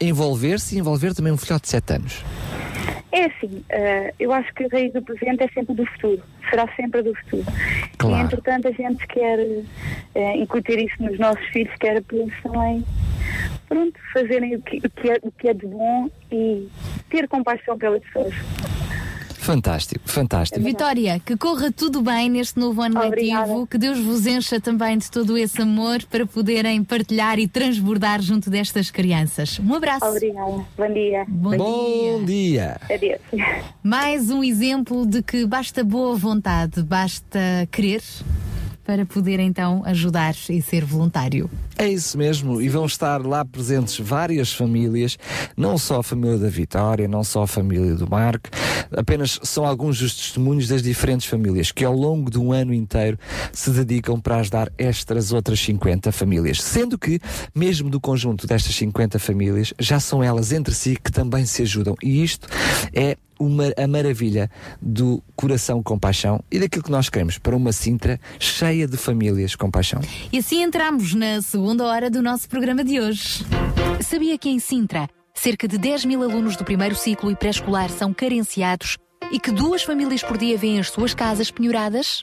envolver-se e envolver também um filhote de 7 anos? É assim, eh, eu acho que a raiz do presente é sempre do futuro, será sempre do futuro. Claro. E entretanto a gente quer eh, incutir isso nos nossos filhos, quer para eles também pronto, fazerem o que, o que é, o que é de bom e ter compaixão pelas pessoas. Fantástico, fantástico. Vitória, que corra tudo bem neste novo ano Obrigada. letivo, que Deus vos encha também de todo esse amor para poderem partilhar e transbordar junto destas crianças. Um abraço. Obrigada. Bom dia. Bom, Bom dia! Adeus. Mais um exemplo de que basta boa vontade, basta querer para poder então ajudar e ser voluntário. É isso mesmo, e vão estar lá presentes várias famílias, não só a família da Vitória, não só a família do Marco, apenas são alguns dos testemunhos das diferentes famílias que ao longo de um ano inteiro se dedicam para ajudar estas outras 50 famílias. Sendo que, mesmo do conjunto destas 50 famílias, já são elas entre si que também se ajudam. E isto é uma, a maravilha do coração com paixão e daquilo que nós queremos para uma Sintra cheia de famílias com paixão. E assim entramos na segunda hora do nosso programa de hoje. Sabia que em Sintra, cerca de 10 mil alunos do primeiro ciclo e pré-escolar são carenciados e que duas famílias por dia vêm as suas casas penhoradas?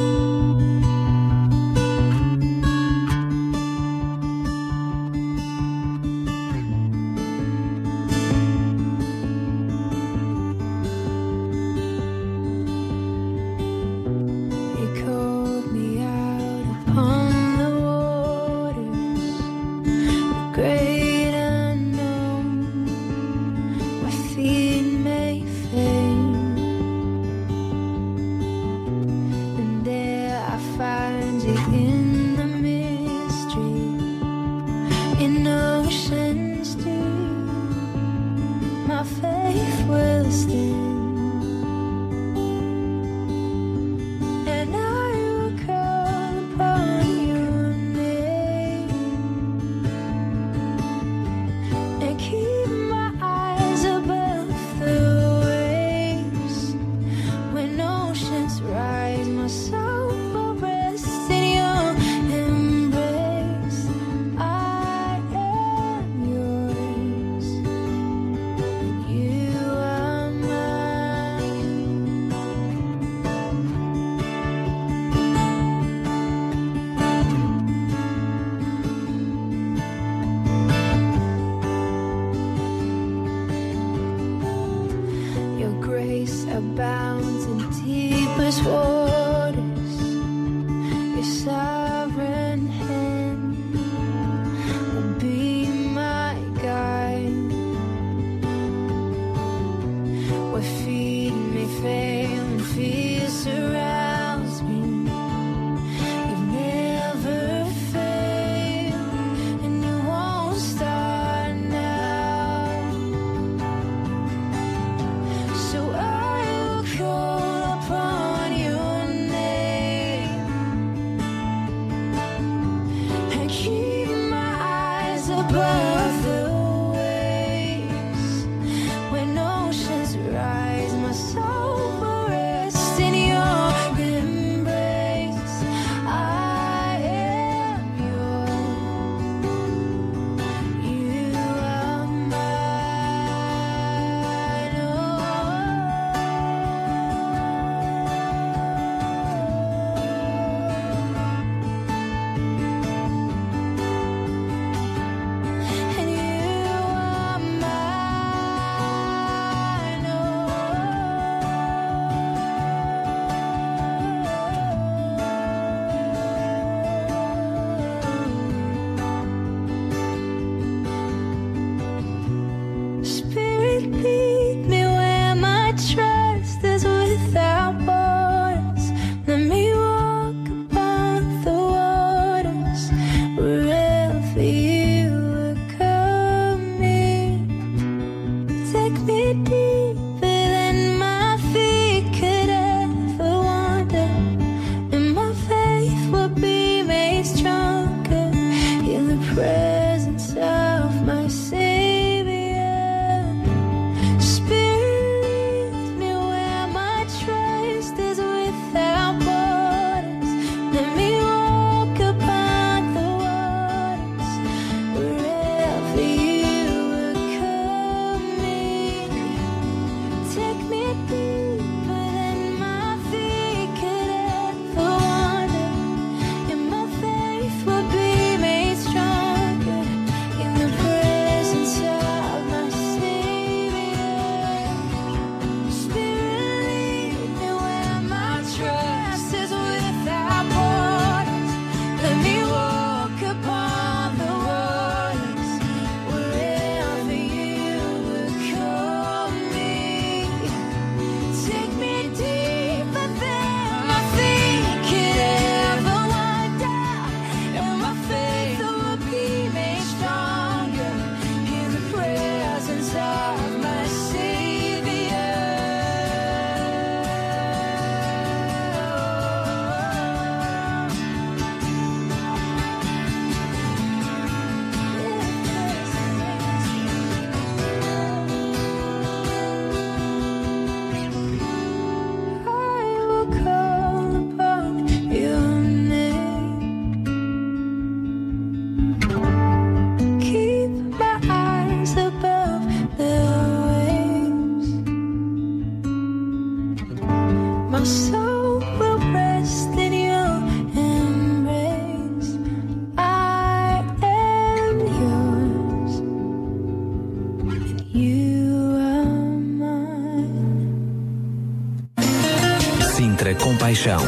compaixão.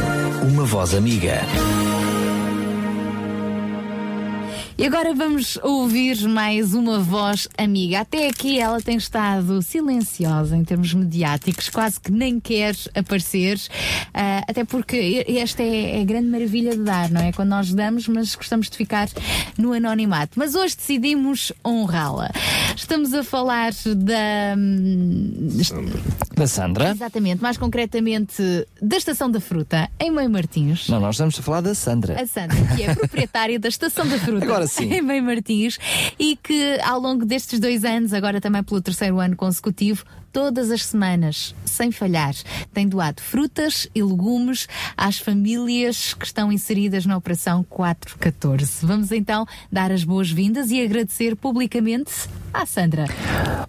Uma voz amiga. E agora vamos ouvir mais uma voz amiga. Até aqui ela tem estado silenciosa em termos mediáticos, quase que nem quer aparecer, ah, até porque esta é, é a grande maravilha de dar, não é? Quando nós damos, mas gostamos de ficar no anonimato. Mas hoje decidimos honrá-la. Estamos a falar da. hum, Da Sandra? Exatamente, mais concretamente da Estação da Fruta, em Meio Martins. Não, nós estamos a falar da Sandra. A Sandra, que é proprietária da Estação da Fruta Agora sim. em Bem Martins e que ao longo destes dois anos, agora também pelo terceiro ano consecutivo, todas as semanas, sem falhar, tem doado frutas e legumes às famílias que estão inseridas na Operação 414. Vamos então dar as boas-vindas e agradecer publicamente à Sandra.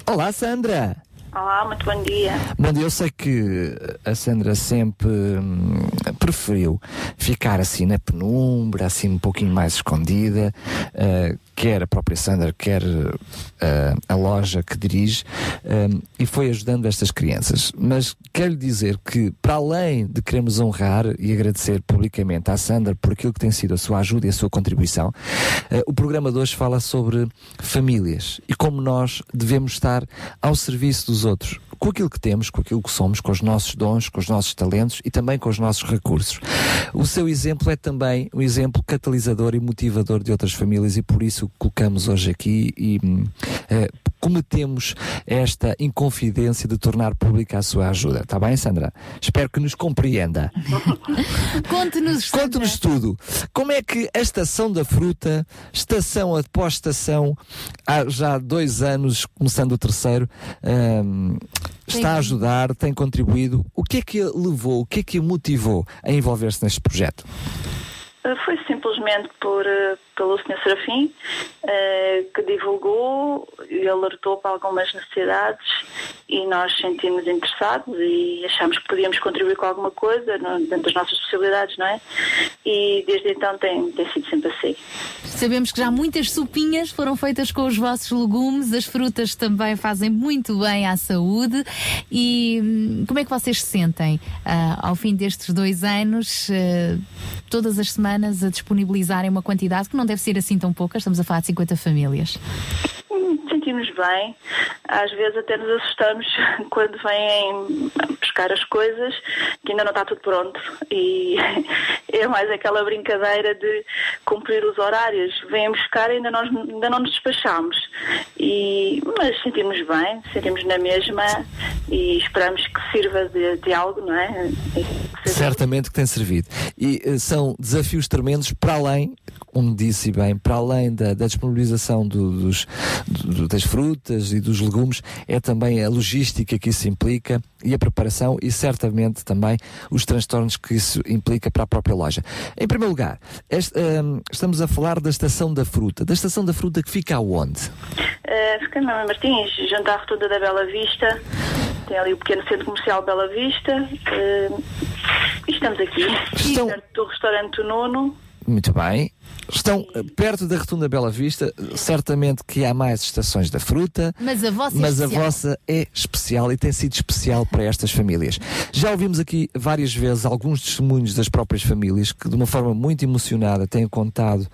Olá, Sandra! Olá, muito bom dia. Bom dia, eu sei que a Sandra sempre hum, preferiu ficar assim na penumbra, assim um pouquinho mais escondida, eh, quer a própria Sandra, quer eh, a loja que dirige, hum, e foi ajudando estas crianças. Mas quero dizer que, para além de queremos honrar e agradecer publicamente à Sandra por aquilo que tem sido a sua ajuda e a sua contribuição, eh, o programa de hoje fala sobre famílias e como nós devemos estar ao serviço dos outros, com aquilo que temos, com aquilo que somos, com os nossos dons, com os nossos talentos e também com os nossos recursos. O seu exemplo é também um exemplo catalisador e motivador de outras famílias e por isso o colocamos hoje aqui e eh, cometemos esta inconfidência de tornar pública a sua ajuda. Está bem, Sandra? Espero que nos compreenda. Conte-nos, Conte-nos tudo. Como é que a Estação da Fruta, estação após estação, há já dois anos, começando o terceiro, hum, está a ajudar, tem contribuído. O que é que a levou, o que é que a motivou a envolver-se neste projeto? Uh, Foi simplesmente por, uh, pelo Sr. Serafim que divulgou e alertou para algumas necessidades e nós sentimos interessados e achamos que podíamos contribuir com alguma coisa dentro das nossas possibilidades, não é? E desde então tem, tem sido sempre assim. Sabemos que já muitas sopinhas foram feitas com os vossos legumes, as frutas também fazem muito bem à saúde. E hum, como é que vocês se sentem ah, ao fim destes dois anos, ah, todas as semanas a disponibilizarem uma quantidade que não deve ser assim tão pouca? Estamos a falar de 50 famílias. Sentimos bem, às vezes até nos assustamos quando vêm buscar as coisas que ainda não está tudo pronto e é mais aquela brincadeira de cumprir os horários. Vêm buscar e ainda, nós, ainda não nos despachamos. E, mas sentimos bem, sentimos na mesma e esperamos que sirva de, de algo, não é? Certamente que tem servido. E eh, são desafios tremendos para além, como disse bem, para além da, da disponibilização do- dos, do- das frutas e dos legumes, é também a logística que isso implica e a preparação e certamente também os transtornos que isso implica para a própria loja. Em primeiro lugar, este, ehm, estamos a falar da Estação da Fruta. Da Estação da Fruta que fica aonde? Uh, fica na Martins, junto à rotunda da Bela Vista. Tem ali o pequeno centro comercial Bela Vista. Uh, e estamos aqui, perto do restaurante Nuno. Muito bem. Estão eh, perto da Rotunda Bela Vista, certamente que há mais estações da fruta. Mas a vossa é Mas a especial. vossa é especial e tem sido especial para estas famílias. Já ouvimos aqui várias vezes alguns testemunhos das próprias famílias que, de uma forma muito emocionada, têm contado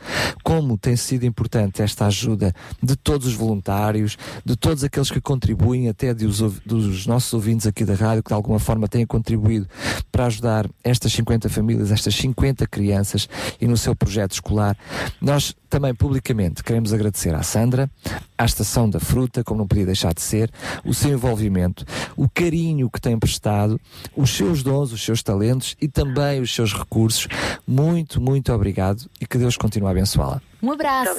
como tem sido importante esta ajuda de todos os voluntários, de todos aqueles que contribuem, até dos, dos nossos ouvintes aqui da rádio, que de alguma forma têm contribuído para ajudar estas 50 famílias, estas 50 crianças e no seu projeto escolar. Nós também publicamente queremos agradecer à Sandra, à Estação da Fruta, como não podia deixar de ser, o seu envolvimento, o carinho que tem prestado, os seus dons, os seus talentos e também os seus recursos. Muito, muito obrigado e que Deus continue a abençoá-la. Um abraço.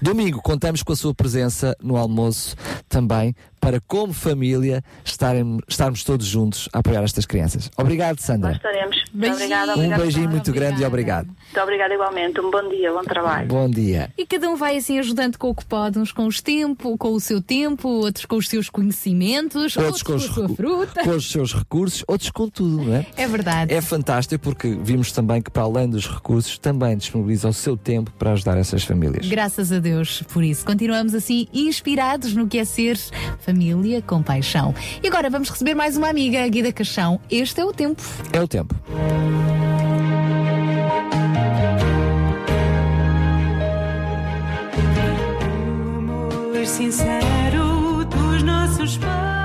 Domingo, contamos com a sua presença no almoço também, para como família estarem, estarmos todos juntos a apoiar estas crianças. Obrigado, Nós Sandra. estaremos. Muito obrigada, Um obrigada. beijinho muito grande e obrigado. Muito obrigada igualmente. Um bom dia, bom trabalho. Bom dia. E cada um vai assim ajudando com o que pode, uns com os tempo, com o seu tempo, outros com os seus conhecimentos, outros, com, a sua fruta. com os seus recursos, outros com tudo, não é? É verdade. É fantástico porque vimos também que, para além dos recursos, também disponibiliza o seu tempo para ajudar essas famílias. Graças a Deus por isso. Continuamos assim inspirados no que é ser família com paixão. E agora vamos receber mais uma amiga, a Guida Caixão. Este é o tempo. É o tempo. amor sincero dos nossos pais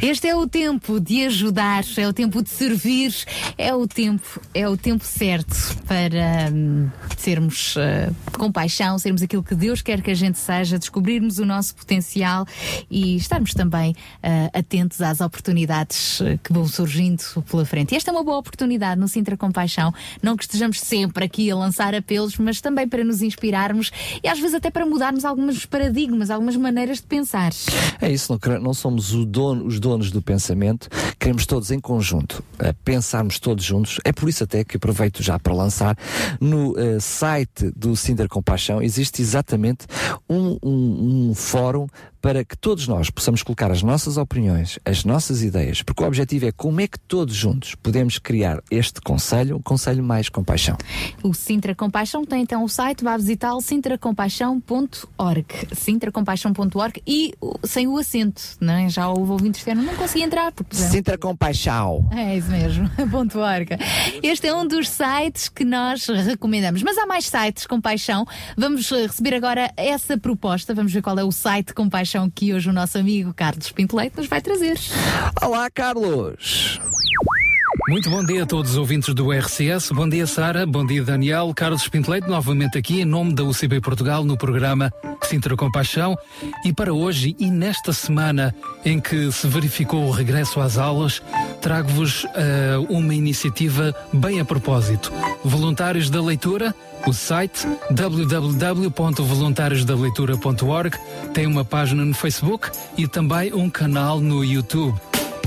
Este é o tempo de ajudar, é o tempo de servir, é o tempo, é o tempo certo para hum, sermos ah, com paixão, sermos aquilo que Deus quer que a gente seja, descobrirmos o nosso potencial e estarmos também ah, atentos às oportunidades ah, que vão surgindo pela frente. E esta é uma boa oportunidade no Sintra Compaixão, não que estejamos sempre aqui a lançar apelos, mas também para nos inspirarmos e às vezes até para mudarmos alguns paradigmas, algumas maneiras de pensar. É isso, não, somos dono- os donos do pensamento, queremos todos em conjunto, eh, pensarmos todos juntos. É por isso até que aproveito já para lançar no eh, site do Cinder Compaixão existe exatamente um, um- um fórum para que todos nós possamos colocar as nossas opiniões, as nossas ideias, porque o objetivo é como é que todos juntos podemos criar este conselho, um conselho mais compaixão. O Sintra Compaixão tem então o site, vá visitá-lo, sintracompaixão.org. Sintracompaixão.org e o- sem o acento, não é? Já houve ouvintes que não consegui entrar. Porque Sintra Compaixão. É isso mesmo, ponto org. Este é um dos sites que nós recomendamos. Mas há mais sites com paixão. Vamos eh, receber agora essa proposta. Vamos ver qual é o site com paixão que hoje o nosso amigo Carlos Pinto Leite nos vai trazer. Olá, Carlos! Muito bom dia a todos os ouvintes do RCS. Bom dia, Sara. Bom dia, Daniel. Carlos Pinteleito, novamente aqui em nome da UCB Portugal no programa Sintra Compaixão. E para hoje e nesta semana em que se verificou o regresso às aulas, trago-vos eh, uma iniciativa bem a propósito. Voluntários da Leitura, o site www.voluntariosdaleitura.org tem uma página no Facebook e também um canal no YouTube.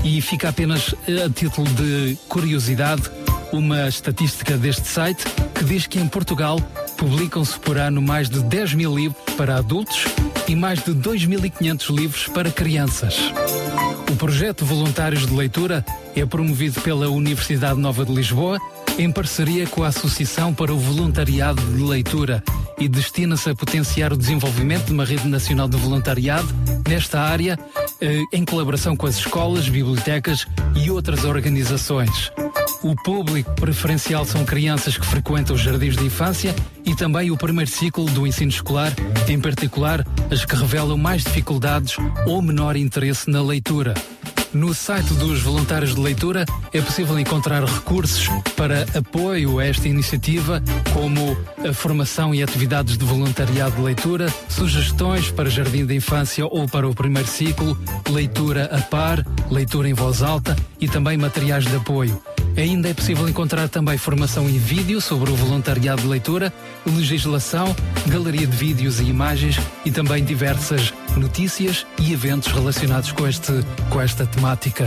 E fica apenas a título de curiosidade uma estatística deste site que diz que em Portugal publicam-se por ano mais de 10 mil livros para adultos e mais de 2.500 livros para crianças. O projeto Voluntários de Leitura é promovido pela Universidade Nova de Lisboa em parceria com a Associação para o Voluntariado de Leitura e destina-se a potenciar o desenvolvimento de uma rede nacional de voluntariado nesta área eh, em colaboração com as escolas, bibliotecas e outras organizações. O público preferencial são crianças que frequentam os jardins de infância e também o primeiro ciclo do ensino escolar, em particular as que revelam mais dificuldades ou menor interesse na leitura. No site dos voluntários de leitura é possível encontrar recursos para apoio a esta iniciativa, como a formação e atividades de voluntariado de leitura, sugestões para jardim de infância ou para o primeiro ciclo, leitura a par, leitura em voz alta e também materiais de apoio. Ainda é possível encontrar também formação em vídeo sobre o voluntariado de leitura, legislação, galeria de vídeos e imagens e também diversas notícias e eventos relacionados com, este, com esta temática.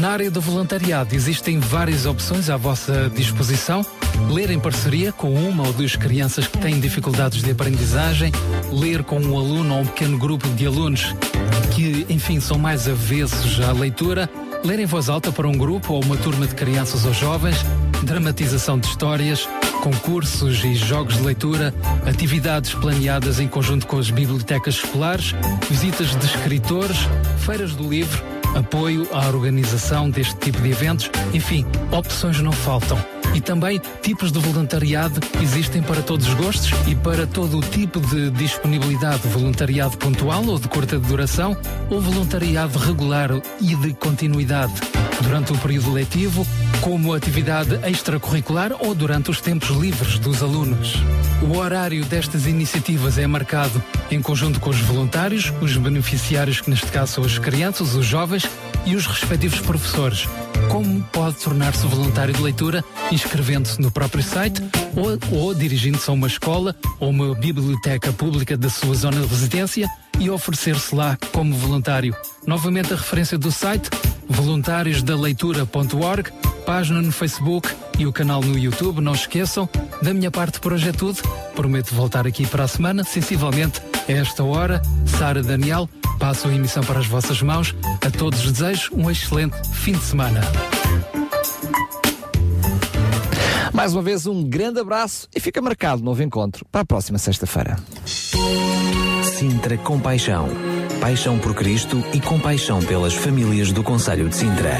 Na área do voluntariado existem várias opções à vossa disposição. Ler em parceria com uma ou duas crianças que têm dificuldades de aprendizagem, ler com um aluno ou um pequeno grupo de alunos que, enfim, são mais avessos à leitura, ler em voz alta para um grupo ou uma turma de crianças ou jovens, dramatização de histórias, concursos e jogos de leitura, atividades planeadas em conjunto com as bibliotecas escolares, visitas de escritores, feiras do livro, apoio à organização deste tipo de eventos, enfim, opções não faltam. E também tipos de voluntariado existem para todos os gostos e para todo o tipo de disponibilidade, voluntariado pontual ou de curta duração, ou voluntariado regular e de continuidade durante o período letivo, como atividade extracurricular ou durante os tempos livres dos alunos. O horário destas iniciativas é marcado em conjunto com os voluntários, os beneficiários, que neste caso são as crianças, os jovens e os respectivos professores. Como pode tornar-se voluntário de leitura inscrevendo-se no próprio site ou, ou dirigindo-se a uma escola ou uma biblioteca pública da sua zona de residência e oferecer-se lá como voluntário. Novamente a referência do site voluntariosdaleitura.org, página no Facebook e o canal no YouTube. Não esqueçam. Da minha parte por hoje é tudo. Prometo voltar aqui para a semana, sensivelmente a esta hora. Sara Daniel, passo a emissão para as vossas mãos. A todos desejo um excelente fim de semana. Mais uma vez, um grande abraço e fica marcado novo encontro para a próxima sexta-feira. Sintra Compaixão. Paixão por Cristo e compaixão pelas famílias do Conselho de Sintra.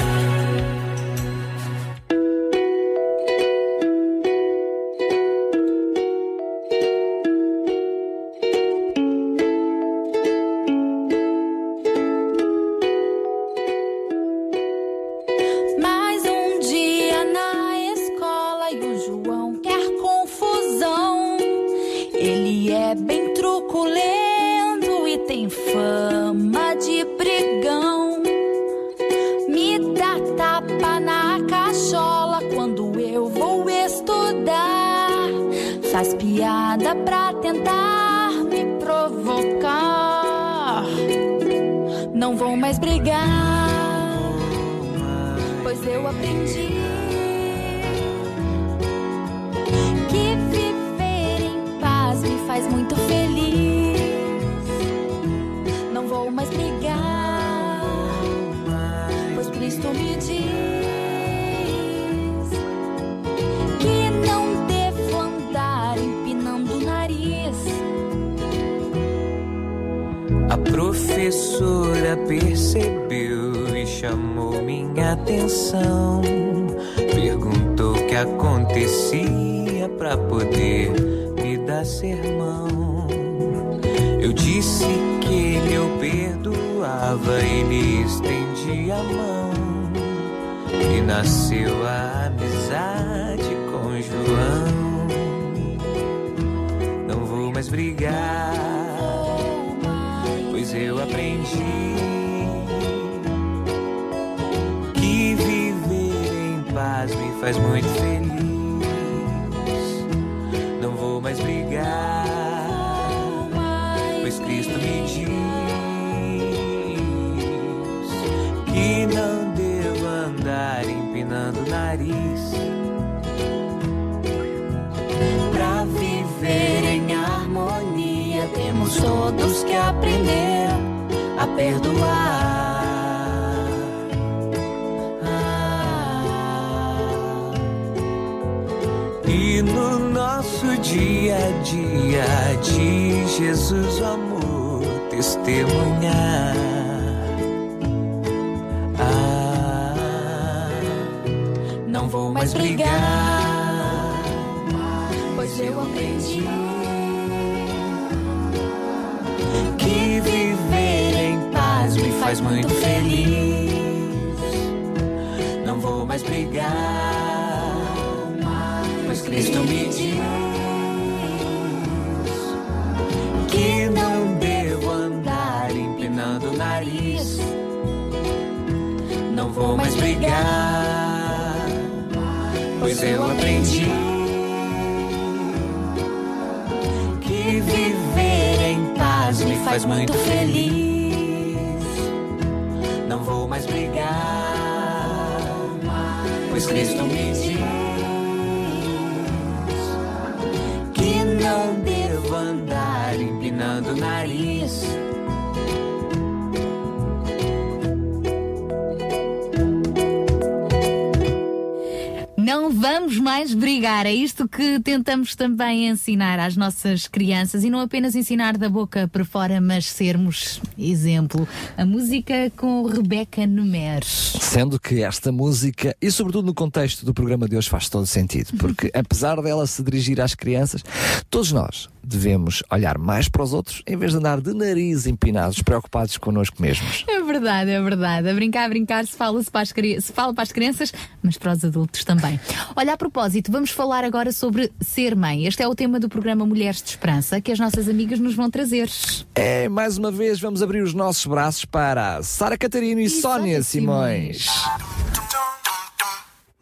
Não vamos mais brigar. É isto que tentamos também ensinar às nossas crianças e não apenas ensinar da boca para fora, mas sermos exemplo. A música com Rebeca Numeres. Sendo que esta música, e sobretudo no contexto do programa de hoje, faz todo sentido, porque apesar dela se dirigir às crianças, todos nós devemos olhar mais para os outros em vez de andar de nariz empinados, preocupados connosco mesmos. É verdade, é verdade. A brincar, a brincar, se fala, -se para as, se fala para as crianças, mas para os adultos também. Olha, a propósito, vamos falar agora sobre ser mãe. Este é o tema do programa Mulheres de Esperança que as nossas amigas nos vão trazer. É, mais uma vez vamos abrir os nossos braços para Sara Catarino e, Sónia Simões.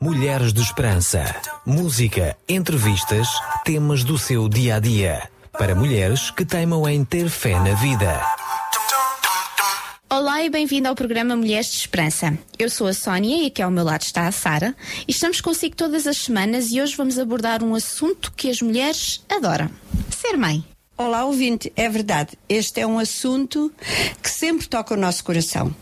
Mulheres de Esperança. Música, entrevistas, temas do seu dia a dia. Para mulheres que teimam em ter fé na vida. Olá e bem-vindo ao programa Mulheres de Esperança. Eu sou a Sónia e aqui ao meu lado está a Sara e estamos consigo todas as semanas e hoje vamos abordar um assunto que as mulheres adoram: ser mãe. Olá, ouvinte, é verdade. Este é um assunto que sempre toca o nosso coração.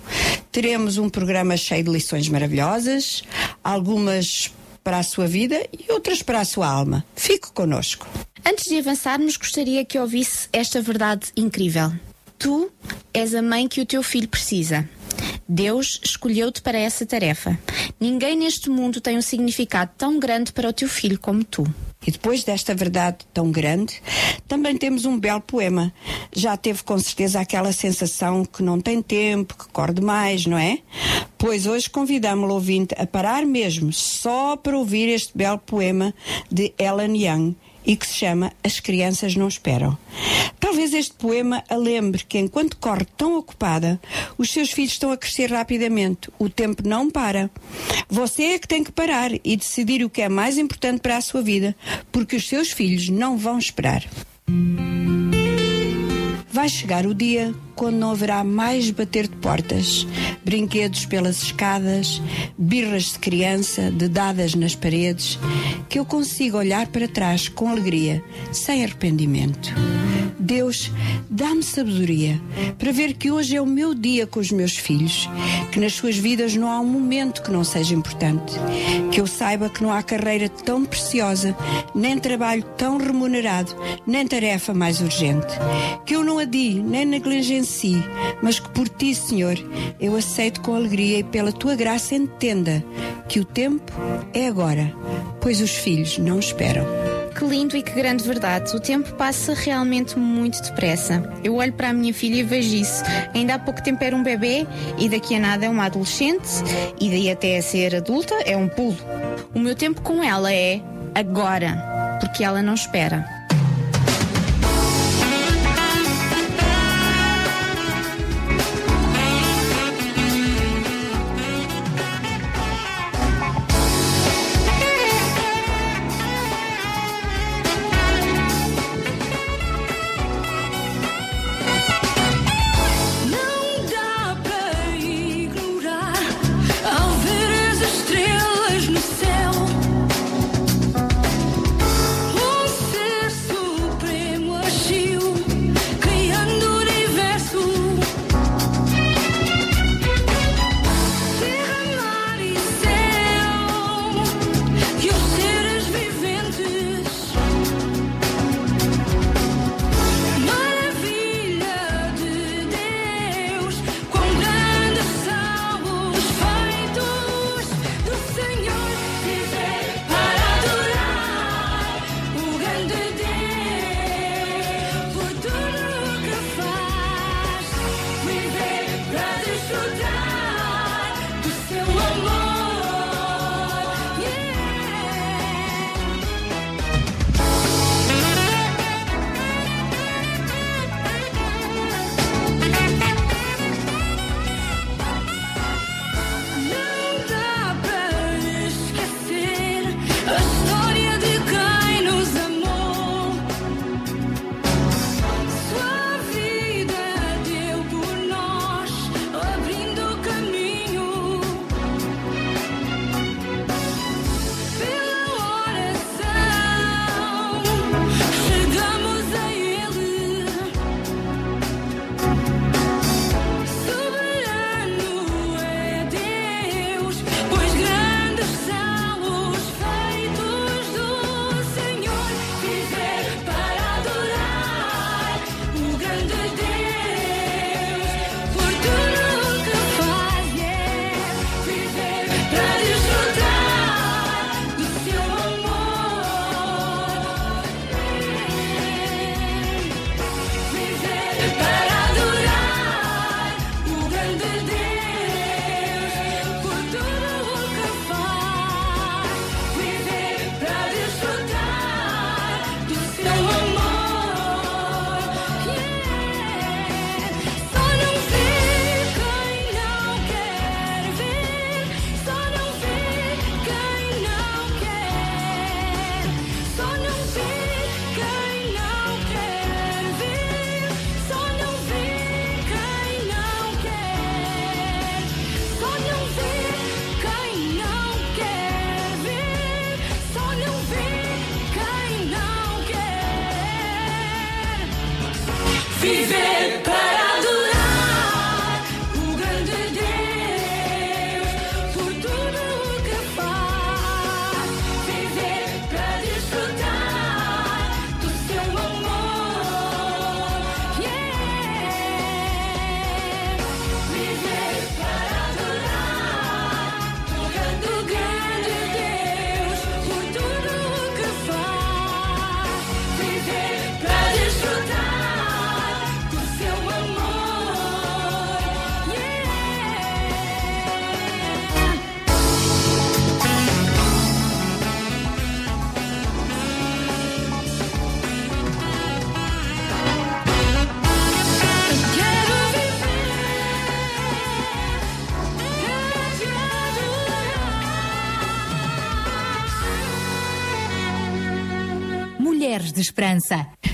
Teremos um programa cheio de lições maravilhosas, algumas para a sua vida e outras para a sua alma. Fique conosco. Antes de avançarmos, gostaria que ouvisse esta verdade incrível. Tu és a mãe que o teu filho precisa. Deus escolheu-te para essa tarefa. Ninguém neste mundo tem um significado tão grande para o teu filho como tu. E depois desta verdade tão grande, também temos um belo poema. Já teve com certeza aquela sensação que não tem tempo, que corre demais, não é? Pois hoje convidamos o ouvinte a parar mesmo só para ouvir este belo poema de Ellen Young e que se chama As Crianças Não Esperam. Talvez este poema a lembre que enquanto corre tão ocupada, os seus filhos estão a crescer rapidamente. O tempo não para. Você é que tem que parar e decidir o que é mais importante para a sua vida, porque os seus filhos não vão esperar. Vai chegar o dia quando não haverá mais bater de portas, brinquedos pelas escadas, birras de criança dedadas nas paredes, que eu consigo olhar para trás com alegria, sem arrependimento. Deus, dá-me sabedoria para ver que hoje é o meu dia com os meus filhos, que nas suas vidas não há um momento que não seja importante, que eu saiba que não há carreira tão preciosa, nem trabalho tão remunerado, nem tarefa mais urgente, que eu não adie nem negligencie, mas que por ti, Senhor, eu aceito com alegria e pela tua graça entenda que o tempo é agora, pois os filhos não esperam. Que lindo e que grande verdade. O tempo passa realmente muito depressa. Eu olho para a minha filha e vejo isso. Ainda há pouco tempo era um bebê e daqui a nada é uma adolescente e daí até a ser adulta é um pulo. O meu tempo com ela é agora, porque ela não espera.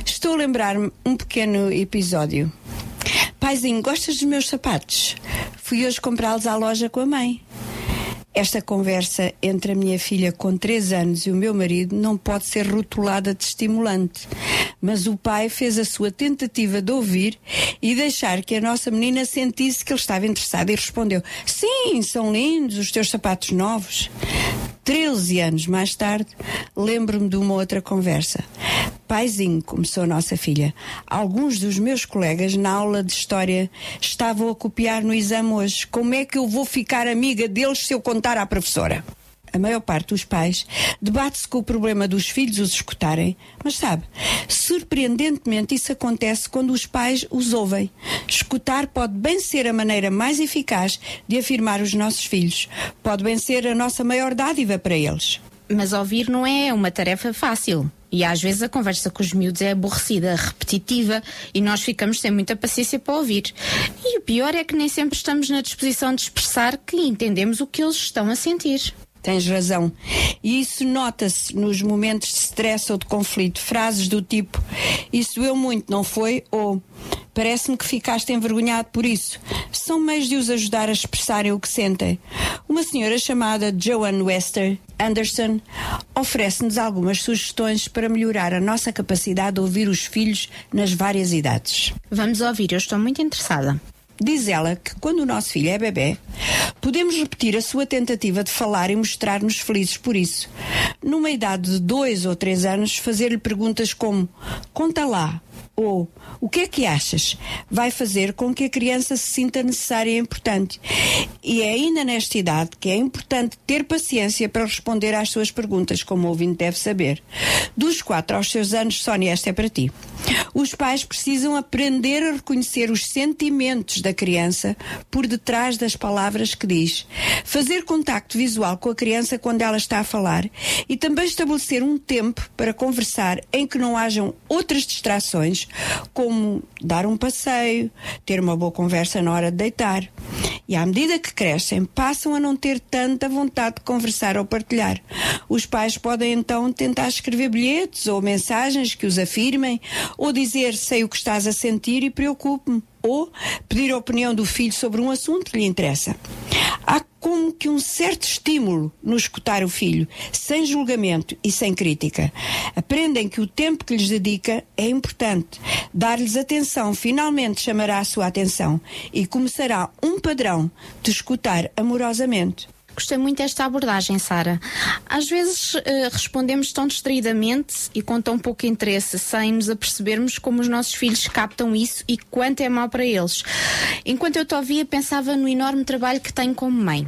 Estou a lembrar-me um pequeno episódio. Paizinho, gostas dos meus sapatos? Fui hoje comprá-los à loja com a mãe. Esta conversa entre a minha filha com 3 anos e o meu marido não pode ser rotulada de estimulante. Mas o pai fez a sua tentativa de ouvir e deixar que a nossa menina sentisse que ele estava interessado e respondeu: Sim, são lindos os teus sapatos novos. 13 anos mais tarde, lembro-me de uma outra conversa. Paizinho, começou a nossa filha. Alguns dos meus colegas na aula de História estavam a copiar no exame hoje. Como é que eu vou ficar amiga deles se eu contar à professora? A maior parte dos pais debate-se com o problema dos filhos os escutarem, mas sabe, surpreendentemente isso acontece quando os pais os ouvem. Escutar pode bem ser a maneira mais eficaz de afirmar os nossos filhos, pode bem ser a nossa maior dádiva para eles. Mas ouvir não é uma tarefa fácil. E às vezes a conversa com os miúdos é aborrecida, repetitiva e nós ficamos sem muita paciência para ouvir. E o pior é que nem sempre estamos na disposição de expressar que entendemos o que eles estão a sentir. Tens razão. E isso nota-se nos momentos de stress ou de conflito. Frases do tipo: Isso doeu muito, não foi? Ou Parece-me que ficaste envergonhado por isso. São meios de os ajudar a expressarem o que sentem. Uma senhora chamada Joan Wester Anderson oferece-nos algumas sugestões para melhorar a nossa capacidade de ouvir os filhos nas várias idades. Vamos ouvir, eu estou muito interessada. Diz ela que quando o nosso filho é bebê, podemos repetir a sua tentativa de falar e mostrar-nos felizes por isso. Numa idade de dois ou três anos, fazer-lhe perguntas como: Conta lá, ou o que é que achas? Vai fazer com que a criança se sinta necessária e importante. E é ainda nesta idade que é importante ter paciência para responder às suas perguntas, como o ouvinte deve saber. Dos 4 aos seus anos, Sónia, esta é para ti. Os pais precisam aprender a reconhecer os sentimentos da criança por detrás das palavras que diz. Fazer contacto visual com a criança quando ela está a falar e também estabelecer um tempo para conversar em que não hajam outras distrações, como dar um passeio, ter uma boa conversa na hora de deitar. E à medida que crescem, passam a não ter tanta vontade de conversar ou partilhar. Os pais podem então tentar escrever bilhetes ou mensagens que os afirmem, ou dizer sei o que estás a sentir e preocupe-me, ou pedir a opinião do filho sobre um assunto que lhe interessa. Há como que um certo estímulo no escutar o filho, sem julgamento e sem crítica. Aprendem que o tempo que lhes dedica é importante. Dar-lhes atenção finalmente chamará a sua atenção e começará um padrão de escutar amorosamente. Gostei muito desta abordagem, Sara. Às vezes eh, respondemos tão distraidamente e com tão pouco interesse, sem nos apercebermos como os nossos filhos captam isso e quanto é mau para eles. Enquanto eu te ouvia, pensava no enorme trabalho que tenho como mãe.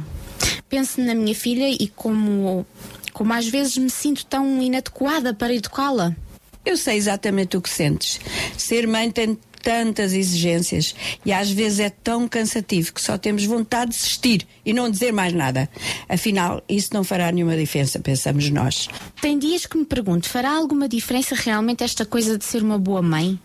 Penso na minha filha e como, como às vezes me sinto tão inadequada para educá-la. Eu sei exatamente o que sentes. Ser mãe tem tantas exigências e às vezes é tão cansativo que só temos vontade de desistir e não dizer mais nada. Afinal, isso não fará nenhuma diferença, pensamos nós. Tem dias que me pergunto: fará alguma diferença realmente esta coisa de ser uma boa mãe?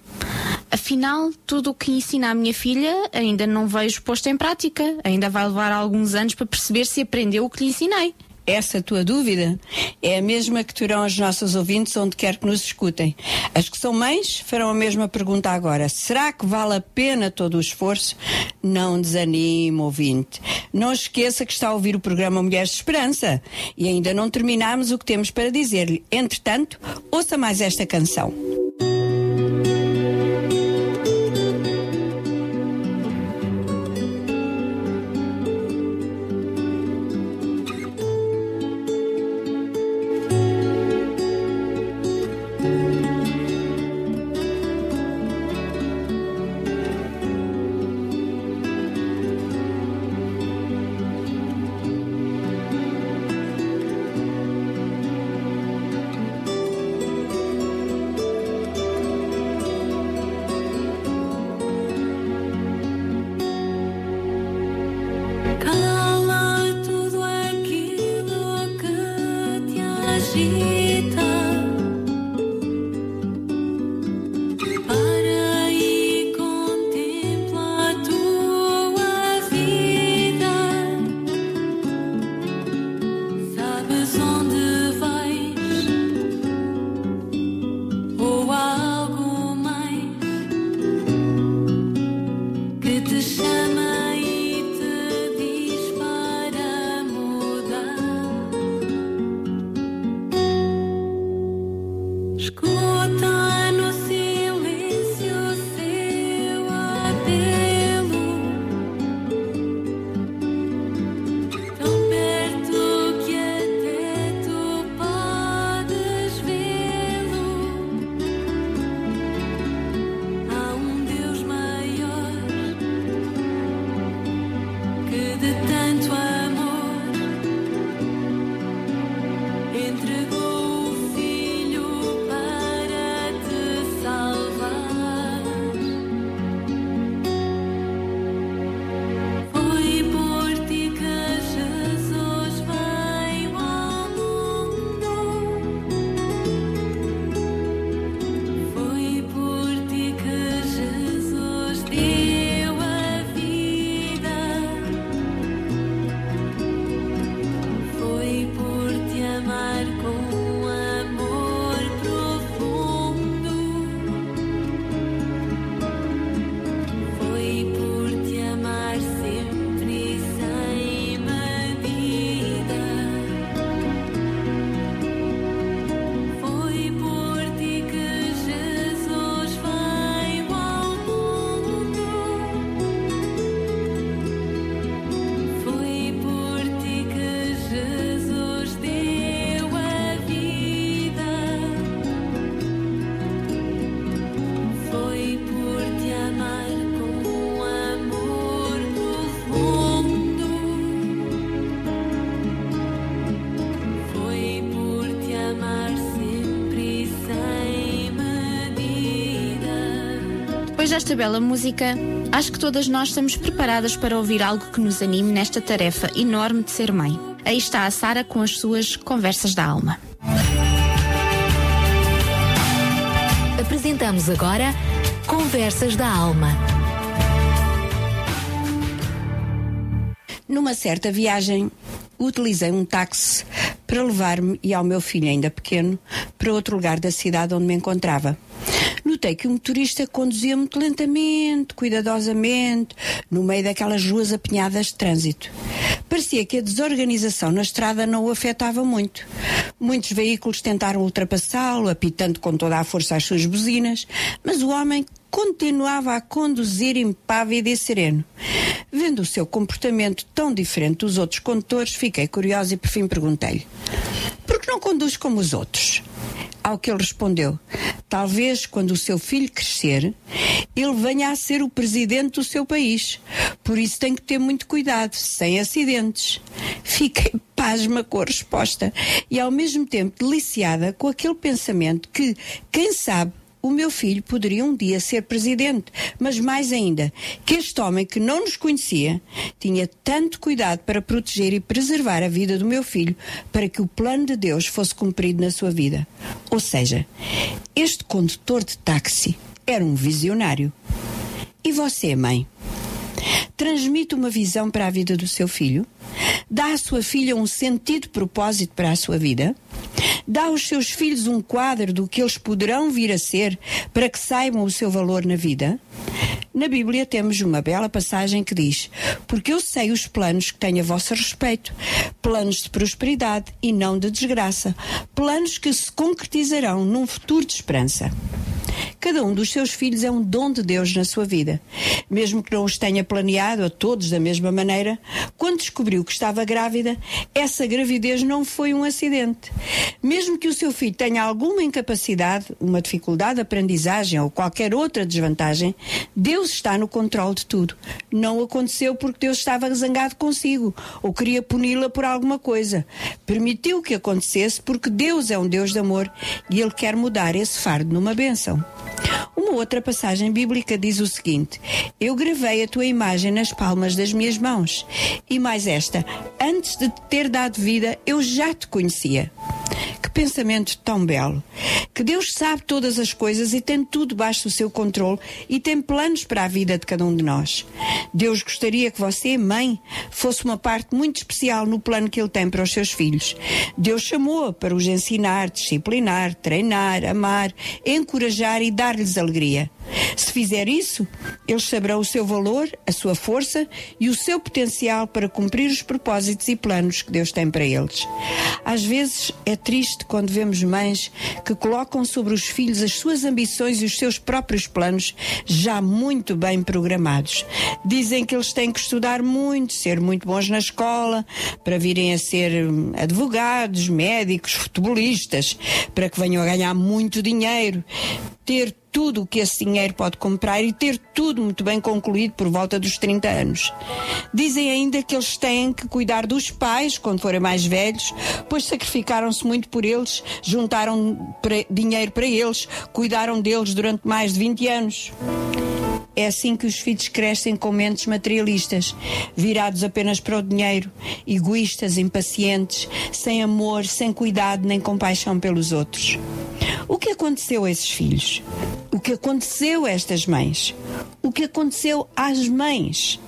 Afinal, tudo o que ensina à minha filha ainda não vejo posto em prática. Ainda vai levar alguns anos para perceber se aprendeu o que lhe ensinei. Essa tua dúvida é a mesma que terão as nossas ouvintes onde quer que nos escutem. As que são mães farão a mesma pergunta agora. Será que vale a pena todo o esforço? Não desanime, ouvinte. Não esqueça que está a ouvir o programa Mulheres de Esperança. E ainda não terminamos o que temos para dizer-lhe. Entretanto, ouça mais esta canção. Bela música, acho que todas nós estamos preparadas para ouvir algo que nos anime nesta tarefa enorme de ser mãe. Aí está a Sara com as suas conversas da alma. Apresentamos agora Conversas da Alma. Numa certa viagem, utilizei um táxi para levar-me e ao meu filho, ainda pequeno, para outro lugar da cidade onde me encontrava. Notei que o motorista conduzia muito lentamente, cuidadosamente, no meio daquelas ruas apinhadas de trânsito. Parecia que a desorganização na estrada não o afetava muito. Muitos veículos tentaram ultrapassá-lo, apitando com toda a força as suas buzinas, mas o homem continuava a conduzir impávido e sereno. Vendo o seu comportamento tão diferente dos outros condutores, fiquei curiosa e por fim perguntei-lhe: Por que não conduz como os outros? Ao que ele respondeu: Talvez quando o seu filho crescer, ele venha a ser o presidente do seu país. Por isso tem que ter muito cuidado, sem acidentes. Fiquei pasma com a resposta e ao mesmo tempo deliciada com aquele pensamento que, quem sabe, o meu filho poderia um dia ser presidente, mas mais ainda, que este homem que não nos conhecia tinha tanto cuidado para proteger e preservar a vida do meu filho para que o plano de Deus fosse cumprido na sua vida. Ou seja, este condutor de táxi era um visionário. E você, mãe? Transmite uma visão para a vida do seu filho? Dá à sua filha um sentido propósito para a sua vida? Dá aos seus filhos um quadro do que eles poderão vir a ser para que saibam o seu valor na vida? Na Bíblia temos uma bela passagem que diz: Porque eu sei os planos que tenho a vosso respeito, planos de prosperidade e não de desgraça, planos que se concretizarão num futuro de esperança. Cada um dos seus filhos é um dom de Deus na sua vida. Mesmo que não os tenha planeado a todos da mesma maneira, quando descobriu que estava grávida, essa gravidez não foi um acidente. Mesmo que o seu filho tenha alguma incapacidade, uma dificuldade de aprendizagem ou qualquer outra desvantagem, Deus está no controle de tudo. Não aconteceu porque Deus estava zangado consigo ou queria puni-la por alguma coisa. Permitiu que acontecesse porque Deus é um Deus de amor e Ele quer mudar esse fardo numa bênção. Uma outra passagem bíblica diz o seguinte: Eu gravei a tua imagem nas palmas das minhas mãos. E mais esta: Antes de te ter dado vida, eu já te conhecia. Que pensamento tão belo! Que Deus sabe todas as coisas e tem tudo baixo o seu controle e tem planos para a vida de cada um de nós. Deus gostaria que você, mãe, fosse uma parte muito especial no plano que Ele tem para os seus filhos. Deus chamou-a para os ensinar, disciplinar, treinar, amar, encorajar e dar-lhes alegria. Se fizer isso, eles saberão o seu valor, a sua força e o seu potencial para cumprir os propósitos e planos que Deus tem para eles. Às vezes é triste quando vemos mães que colocam sobre os filhos as suas ambições e os seus próprios planos já muito bem programados. Dizem que eles têm que estudar muito, ser muito bons na escola, para virem a ser hum, advogados, médicos, futebolistas, para que venham a ganhar muito dinheiro, ter tudo o que esse dinheiro pode comprar e ter tudo muito bem concluído por volta dos 30 anos. Dizem ainda que eles têm que cuidar dos pais quando forem mais velhos, pois sacrificaram-se muito por eles, juntaram dinheiro para eles, cuidaram deles durante mais de 20 anos. É assim que os filhos crescem com mentes materialistas, virados apenas para o dinheiro, egoístas, impacientes, sem amor, sem cuidado nem compaixão pelos outros. O que aconteceu a esses filhos? O que aconteceu a estas mães? O que aconteceu às mães?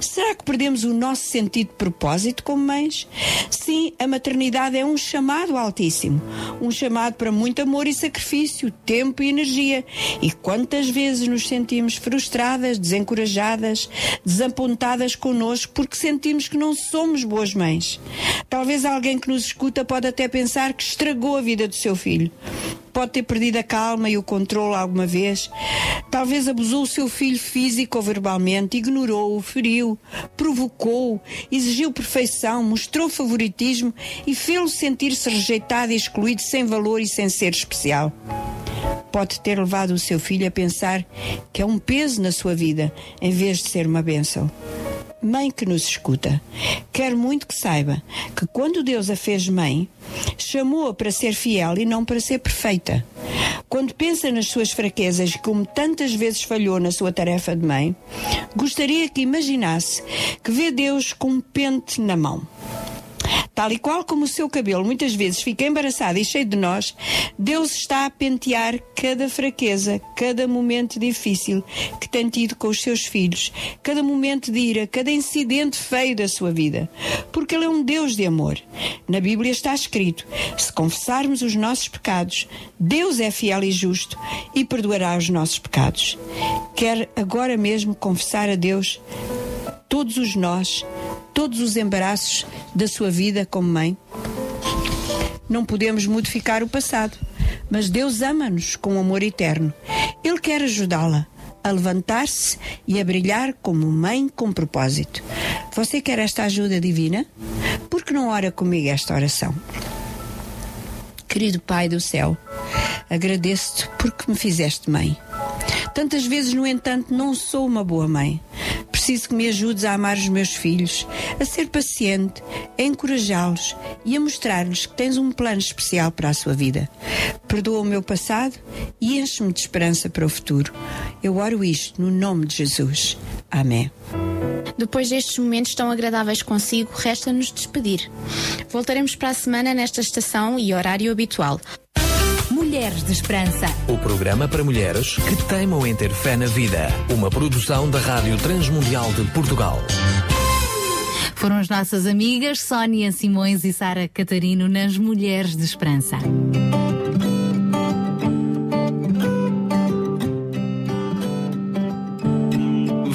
Será que perdemos o nosso sentido de propósito como mães? Sim, a maternidade é um chamado altíssimo, um chamado para muito amor e sacrifício, tempo e energia. E quantas vezes nos sentimos frustradas, desencorajadas, desapontadas connosco porque sentimos que não somos boas mães. Talvez alguém que nos escuta pode até pensar que estragou a vida do seu filho. Pode ter perdido a calma e o controle alguma vez. Talvez abusou o seu filho físico ou verbalmente, ignorou-o, feriu, provocou, exigiu perfeição, mostrou favoritismo e fê-lo sentir-se rejeitado e excluído sem valor e sem ser especial. Pode ter levado o seu filho a pensar que é um peso na sua vida em vez de ser uma bênção. mãe que nos escuta, quero muito que saiba que quando Deus a fez mãe, chamou-a para ser fiel e não para ser perfeita. Quando pensa nas suas fraquezas e como tantas vezes falhou na sua tarefa de mãe, gostaria que imaginasse que vê Deus com um pente na mão. Tal e qual como o seu cabelo muitas vezes fica embaraçado e cheio de nós, Deus está a pentear cada fraqueza, cada momento difícil que tem tido com os seus filhos, cada momento de ira, cada incidente feio da sua vida. Porque Ele é um Deus de amor. Na Bíblia está escrito: se confessarmos os nossos pecados, Deus é fiel e justo e perdoará os nossos pecados. Quer agora mesmo confessar a Deus todos os nós, todos os embaraços da sua vida como mãe? Não podemos modificar o passado, mas Deus ama-nos com amor eterno. Ele quer ajudá-la a levantar-se e a brilhar como mãe com propósito. Você quer esta ajuda divina? Por que não ora comigo esta oração? Querido Pai do céu, agradeço-te porque me fizeste mãe. Tantas vezes, no entanto, não sou uma boa mãe. Preciso que me ajudes a amar os meus filhos, a ser paciente, a encorajá-los e a mostrar-lhes que tens um plano especial para a sua vida. Perdoa o meu passado e enche-me de esperança para o futuro. Eu oro isto no nome de Jesus. Amém. Depois destes momentos tão agradáveis consigo, resta-nos despedir. Voltaremos para a semana nesta estação e horário habitual. Mulheres de Esperança. O programa para mulheres que teimam em ter fé na vida. Uma produção da Rádio Transmundial de Portugal. Foram as nossas amigas Sónia Simões e Sara Catarino nas Mulheres de Esperança.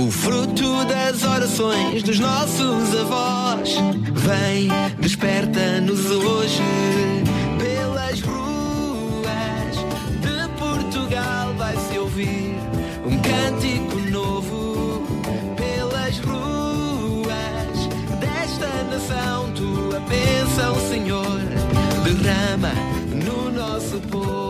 O fruto das orações dos nossos avós. Vem, desperta-nos hoje. Pelas ruas de Portugal vai-se ouvir um cântico novo. Pelas ruas desta nação, tua bênção, Senhor, derrama no nosso povo.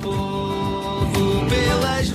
Povo. Pelas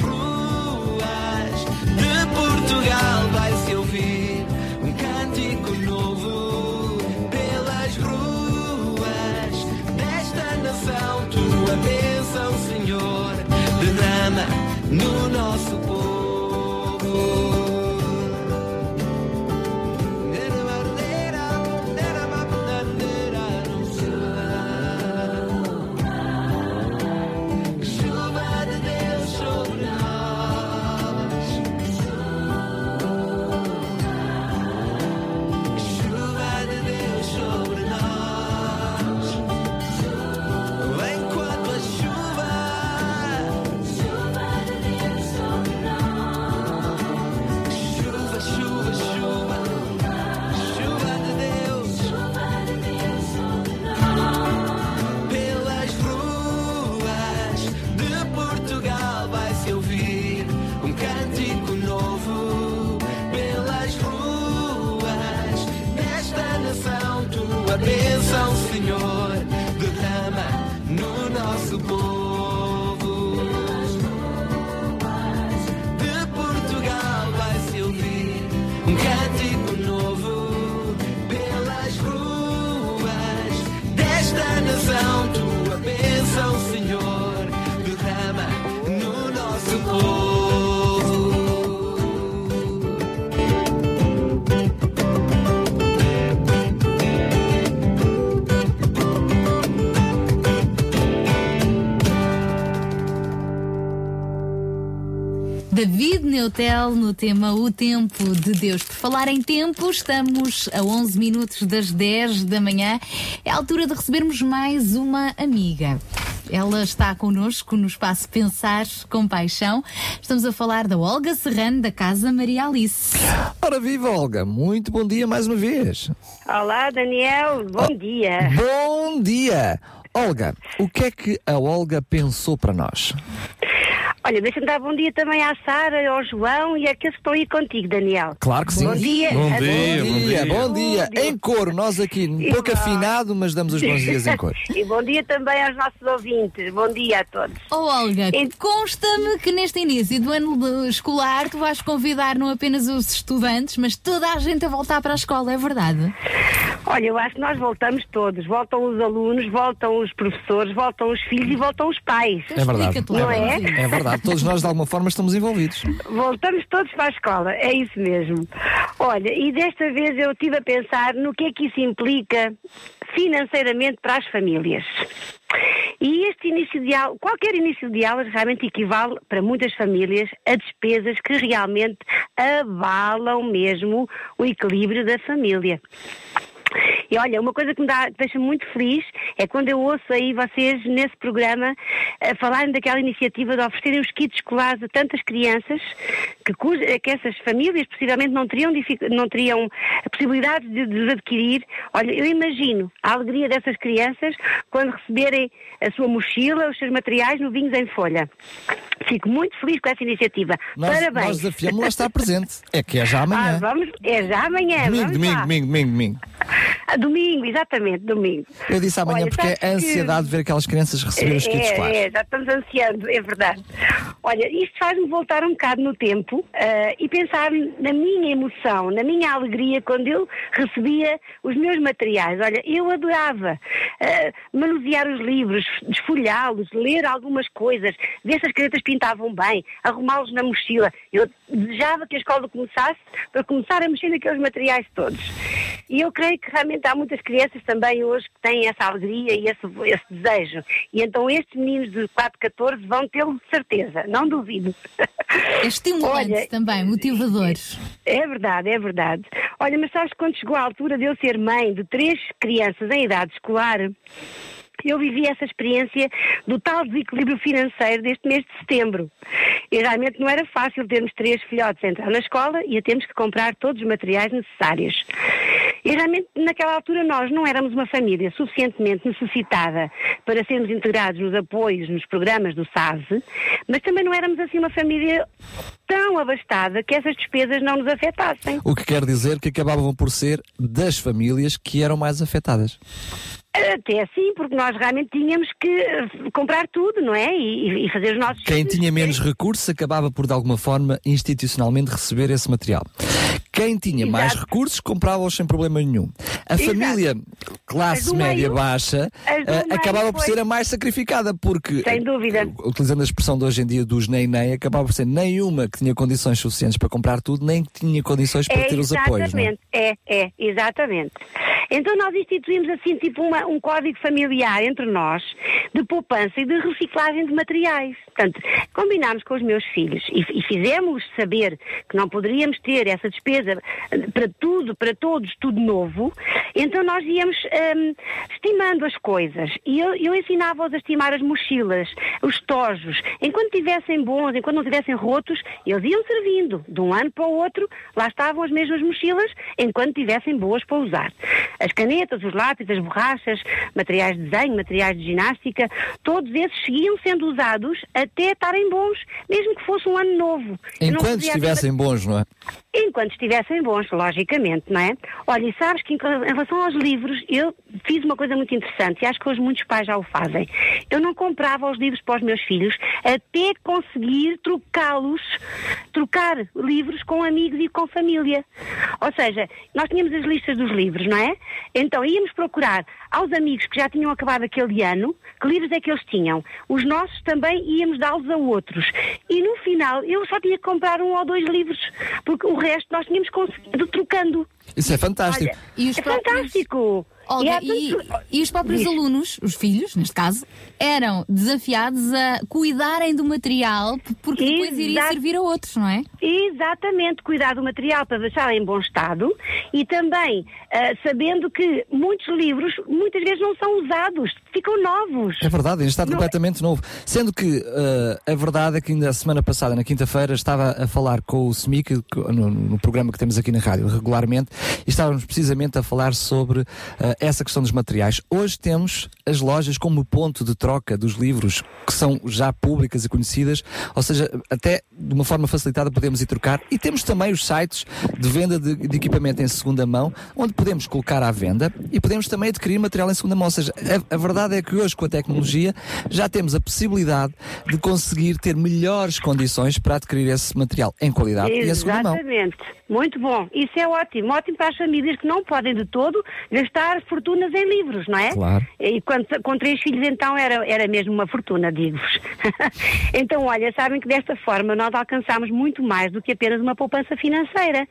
David Neutel no tema O Tempo de Deus. Por falar em tempo, estamos a 11 minutos das 10 da manhã. É a altura de recebermos mais uma amiga. Ela está connosco no espaço Pensar com Paixão. Estamos a falar da Olga Serrano, da Casa Maria Alice. Ora viva, Olga, muito bom dia mais uma vez. Olá, Daniel, bom dia. Bom dia! Olga, o que é que a Olga pensou para nós? Olha, deixa-me dar bom dia também à Sara, ao João e àqueles que estão aí contigo, Daniel. Claro que sim. Bom dia. Bom a dia, todos. bom dia, bom dia. Em coro, nós aqui, um pouco afinado, mas damos os bons dias em coro. e bom dia também aos nossos ouvintes. Bom dia a todos. Oh Olga, consta-me que neste início do ano escolar tu vais convidar não apenas os estudantes, mas toda a gente a voltar para a escola, é verdade? Olha, eu acho que nós voltamos todos. Voltam os alunos, voltam os professores, voltam os filhos e voltam os pais. É verdade. Não é? É verdade. Todos nós, de alguma forma, estamos envolvidos. Voltamos todos para a escola, é isso mesmo. Olha, e desta vez eu estive a pensar no que é que isso implica financeiramente para as famílias. E este início de aulas, qualquer início de aulas realmente equivale para muitas famílias a despesas que realmente abalam mesmo o equilíbrio da família. E olha, uma coisa que me dá, deixa muito feliz é quando eu ouço aí vocês nesse programa a falarem daquela iniciativa de oferecerem os kits escolares a tantas crianças que, cuja- que essas famílias possivelmente não teriam, não teriam a possibilidade de, de adquirir. Olha, eu imagino a alegria dessas crianças quando receberem a sua mochila, os seus materiais no Vinhos em Folha. Fico muito feliz com essa iniciativa. Nós, Parabéns. nós desafiamos a estar presente. É que é já Ah, amanhã. vamos, é já amanhã. domingo, domingo, domingo, domingo, domingo. Ah, domingo, exatamente, domingo. Eu disse amanhã Olha, porque é a que- ansiedade de ver aquelas crianças receber os kits é, é, já estamos ansiando, é verdade. Olha, isto faz-me voltar um bocado no tempo ah, e pensar na minha emoção, na minha alegria quando eu recebia os meus materiais. Olha, eu adorava ah, manusear os livros, desfolhá-los, ler algumas coisas, ver se as crianças pintavam bem, arrumá-los na mochila. Eu desejava que a escola começasse para começar a mexer naqueles materiais todos. E eu creio que realmente há muitas crianças também hoje que têm essa alegria e esse, esse desejo. E então estes meninos de 4, 14 vão tê-lo de certeza, não duvido. É estimulante também, motivador. É verdade, é verdade. Olha, mas sabes quando chegou a altura de eu ser mãe de três crianças em idade escolar, eu vivi essa experiência do tal desequilíbrio financeiro deste mês de setembro. E realmente não era fácil termos três filhotes a entrar na escola e a termos que comprar todos os materiais necessários. E realmente naquela altura nós não éramos uma família suficientemente necessitada para sermos integrados nos apoios, nos programas do SASE, mas também não éramos assim uma família tão abastada que essas despesas não nos afetassem. O que quer dizer que acabavam por ser das famílias que eram mais afetadas. Até assim, porque nós realmente tínhamos que eh, comprar tudo, não é? E, e fazer os nossos. Quem tinha menos recursos acabava por, de alguma forma, institucionalmente receber esse material. Quem tinha mais recursos comprava-os sem problema nenhum. A Exato. família classe As do média meio- baixa as do eh, acabava por ser a mais sacrificada, porque, Sem dúvida. eh, utilizando a expressão de hoje em dia dos nem-nem, acabava por ser nenhuma que tinha condições suficientes para comprar tudo, nem que tinha condições para É, ter os apoios. é? exatamente, é, é, exatamente. Então nós instituímos assim tipo uma- um código familiar entre nós de poupança e de reciclagem de materiais. Portanto, combinámos com os meus filhos e, e fizemos saber que não poderíamos ter essa despesa para tudo, para todos, tudo novo. Então nós íamos hum, estimando as coisas e eu, eu ensinava-os a estimar as mochilas, os tojos. Enquanto tivessem bons, enquanto não tivessem rotos, eles iam servindo. De um ano para o outro, lá estavam as mesmas mochilas, enquanto tivessem boas para usar. As canetas, os lápis, as borrachas, materiais de desenho, materiais de ginástica, todos esses seguiam sendo usados até estarem bons, mesmo que fosse um ano novo. Enquanto estivessem bons, não é? Enquanto estivessem bons, logicamente, não é? Olha, e sabes que em relação aos livros, eu fiz uma coisa muito interessante e acho que hoje muitos pais já o fazem. Eu não comprava os livros para os meus filhos até conseguir trocá-los, trocar livros com amigos e com família. Ou seja, nós tínhamos as listas dos livros, não é? Então íamos procurar aos amigos que já tinham acabado aquele ano, que livros é que eles tinham. Os nossos também íamos dá-los a outros. E no final eu só tinha que comprar um ou dois livros, porque o resto nós tínhamos conseguido trocando. Isso é fantástico. Olha, E os é próprios- fantástico. Olga, E há e, e os próprios Diz. alunos, os filhos, neste caso, eram desafiados a cuidarem do material porque depois iria Exato. servir a outros, não é? Exatamente, cuidar do material para deixar em bom estado e também ah, sabendo que muitos livros muitas vezes não são usados, ficam novos. É verdade, ainda está completamente novo. Sendo que eh, a verdade é que ainda a semana passada, na quinta-feira, estava a falar com o SMIC, no, no programa que temos aqui na rádio regularmente, e estávamos precisamente a falar sobre eh, essa questão dos materiais. Hoje temos as lojas como ponto de troca dos livros que são já públicas e conhecidas, ou seja, até de uma forma facilitada podemos ir trocar. E temos também os sites de venda de, de equipamento em segunda mão, onde podemos colocar à venda e podemos também adquirir material em segunda mão. Ou seja, a, a verdade é que hoje, com a tecnologia, já temos a possibilidade de conseguir ter melhores condições para adquirir esse material em qualidade e em segunda mão. Exatamente. Muito bom. Isso é ótimo. Ótimo para as famílias que não podem de todo gastar fortunas em livros, não é? Claro. E quando, com três filhos, então, era, era mesmo uma fortuna, digo-vos. então, olha, sabem que desta forma nós alcançamos muito mais do que apenas uma poupança financeira.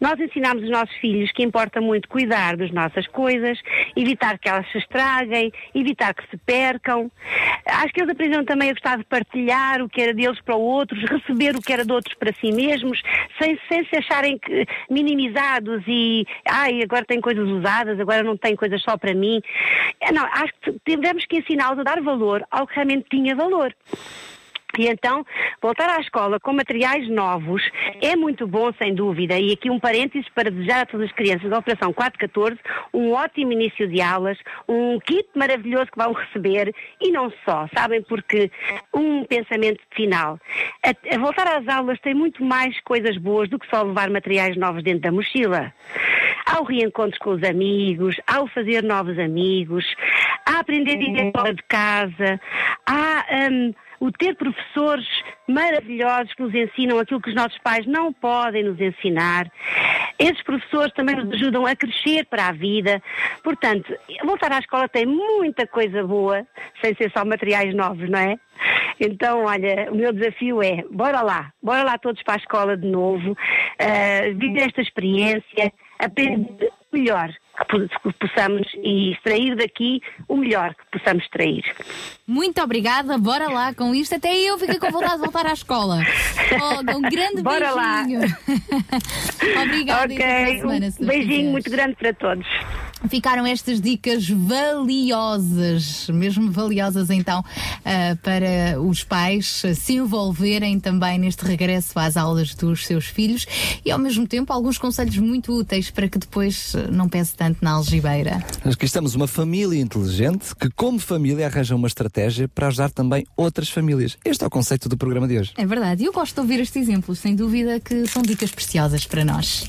Nós ensinamos os nossos filhos que importa muito cuidar das nossas coisas, evitar que elas se estraguem, evitar que se percam. Acho que eles aprenderam também a gostar de partilhar o que era deles para outros, receber o que era de outros para si mesmos, sem, sem se acharem que- minimizados e ai, agora tem coisas usadas, agora não tem coisas só para mim. É, Não, acho que tivemos que ensiná-los a dar valor ao que realmente tinha valor. E então, voltar à escola com materiais novos é muito bom, sem dúvida. E aqui um parênteses para desejar a todas as crianças da Operação 414 um ótimo início de aulas, um kit maravilhoso que vão receber e não só, sabem, porque um pensamento final. A, a voltar às aulas tem muito mais coisas boas do que só levar materiais novos dentro da mochila. Há o reencontro com os amigos, há o fazer novos amigos, há aprender a viver fora de casa, há hum, o ter professores maravilhosos que nos ensinam aquilo que os nossos pais não podem nos ensinar. Esses professores também nos ajudam a crescer para a vida. Portanto, voltar à escola tem muita coisa boa, sem ser só materiais novos, não é? Então, olha, o meu desafio é, bora lá, bora lá todos para a escola de novo, ah, viver esta experiência, aprender melhor que po- que possamos e extrair daqui o melhor que possamos extrair. Muito obrigada, bora lá com isto. Até eu fiquei com vontade de voltar à escola. Olga, um grande Bora lá. beijinho. Obrigada e até para a Ok, semana, se um beijinho muito grande para todos. Ficaram estas dicas valiosas, mesmo valiosas então, ah, para os pais se envolverem também neste regresso às aulas dos seus filhos e ao mesmo tempo alguns conselhos muito úteis para que depois não pese tanto na algibeira. Aqui estamos uma família inteligente que, como família, arranja uma estratégia para ajudar também outras famílias. Este é o conceito do programa de hoje. É verdade, e eu gosto de ouvir estes exemplos, sem dúvida que são dicas preciosas para nós.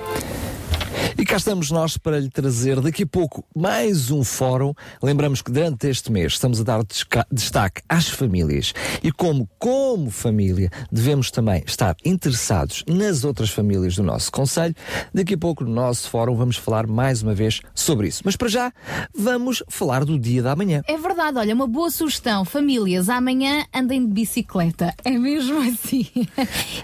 cá estamos nós para lhe trazer daqui a pouco mais um fórum. Lembramos que durante este mês estamos a dar destaque às famílias e como, como família, devemos também estar interessados nas outras famílias do nosso Conselho. Daqui a pouco no nosso fórum vamos falar mais uma vez sobre isso. Mas para já, vamos falar do dia da manhã. É verdade, olha, uma boa sugestão. Famílias, amanhã andem de bicicleta. É mesmo assim.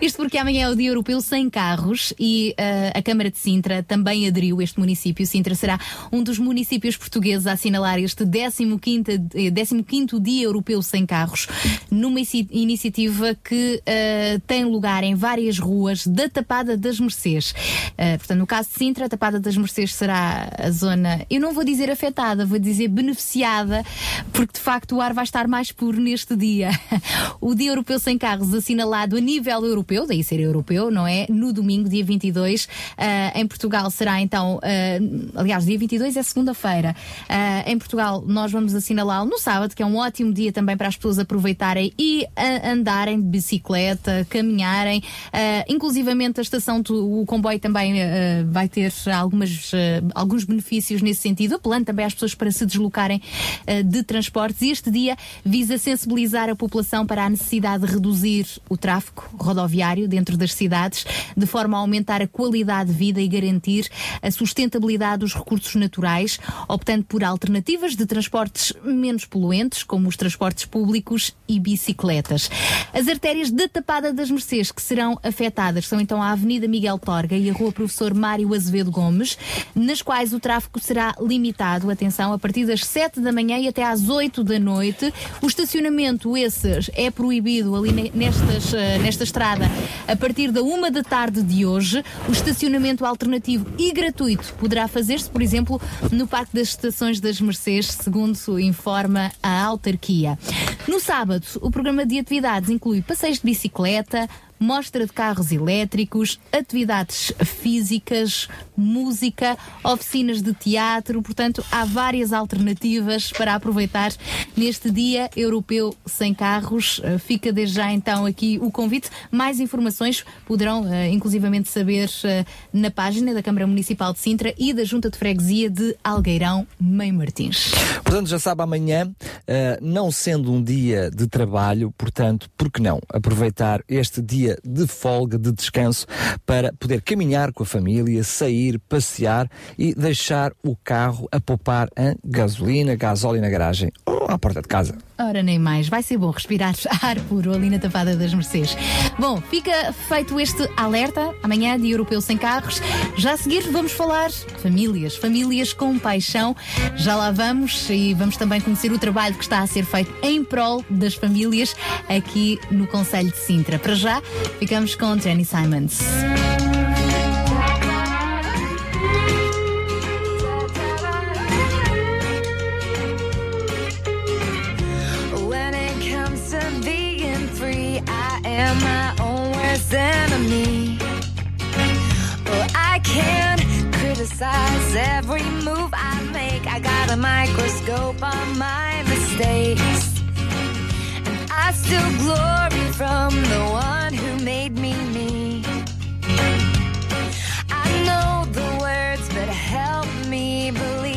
Isto porque amanhã é o Dia Europeu Sem Carros e ah, a Câmara de Sintra também aderiu. Este município, Sintra, será um dos municípios portugueses a assinalar este 15º, eh, 15º Dia Europeu Sem Carros, numa inici- iniciativa que ah, tem lugar em várias ruas da Tapada das Mercês. Ah, portanto, no caso de Sintra, a Tapada das Mercês será a zona, eu não vou dizer afetada, vou dizer beneficiada, porque de facto o ar vai estar mais puro neste dia. O Dia Europeu Sem Carros, assinalado a nível europeu, daí ser europeu, não é? No domingo, dia 22, ah, em Portugal será então, ah, aliás, dia 22 é segunda-feira. Ah, em Portugal, nós vamos assinalá-lo no sábado, que é um ótimo dia também para as pessoas aproveitarem e ah, andarem de bicicleta, caminharem. Inclusivamente, a estação, do- o comboio também vai ter algumas, alguns benefícios nesse sentido, apelando também às pessoas para se deslocarem de transportes. E este dia visa sensibilizar a população para a necessidade de reduzir o tráfego rodoviário dentro das cidades, de forma a aumentar a qualidade de vida e garantir a sustentabilidade dos recursos naturais, optando por alternativas de transportes menos poluentes, como os transportes públicos e bicicletas. As artérias da Tapada das Mercês que serão afetadas são então a Avenida Miguel Torga e a Rua Professor Mário Azevedo Gomes, nas quais o tráfego será limitado, atenção, a partir das 7 da manhã e até às 8 da noite. O estacionamento, esse, é proibido ali ne- nestas, eh, nesta estrada a partir da 1 da tarde de hoje. O estacionamento alternativo e gratuito poderá fazer-se, por exemplo, no Parque das Estações das Mercês, segundo informa a autarquia. No sábado, o programa de atividades inclui passeios de bicicleta, mostra de carros elétricos, atividades físicas, música, oficinas de teatro. Portanto, há várias alternativas para aproveitar neste Dia Europeu Sem Carros. Eh, Fica desde já então aqui o convite. Mais informações poderão eh, inclusivamente saber eh, na página da Câmara Municipal de Sintra e da Junta de Freguesia de Algueirão, Meio Martins. Portanto, já sabe, amanhã, não sendo um dia de trabalho, portanto, por que não aproveitar este dia de folga, de descanso, para poder caminhar com a família, sair, passear e deixar o carro a poupar em gasolina, gasóleo na garagem ou à porta de casa. Ora, nem mais. Vai ser bom respirar ar puro ali na Tapada das Mercês. Bom, fica feito este alerta. Amanhã, Dia Europeu Sem Carros. Já a seguir, vamos falar famílias. Famílias com paixão. Já lá vamos e vamos também conhecer o trabalho que está a ser feito em prol das famílias aqui no Conselho de Sintra. Para já, ficamos com Jenny Simons. Am my own worst enemy. Well, I can criticize every move I make. I got a microscope on my mistakes. And I still glory from the one who made me me. I know the words, but help me believe.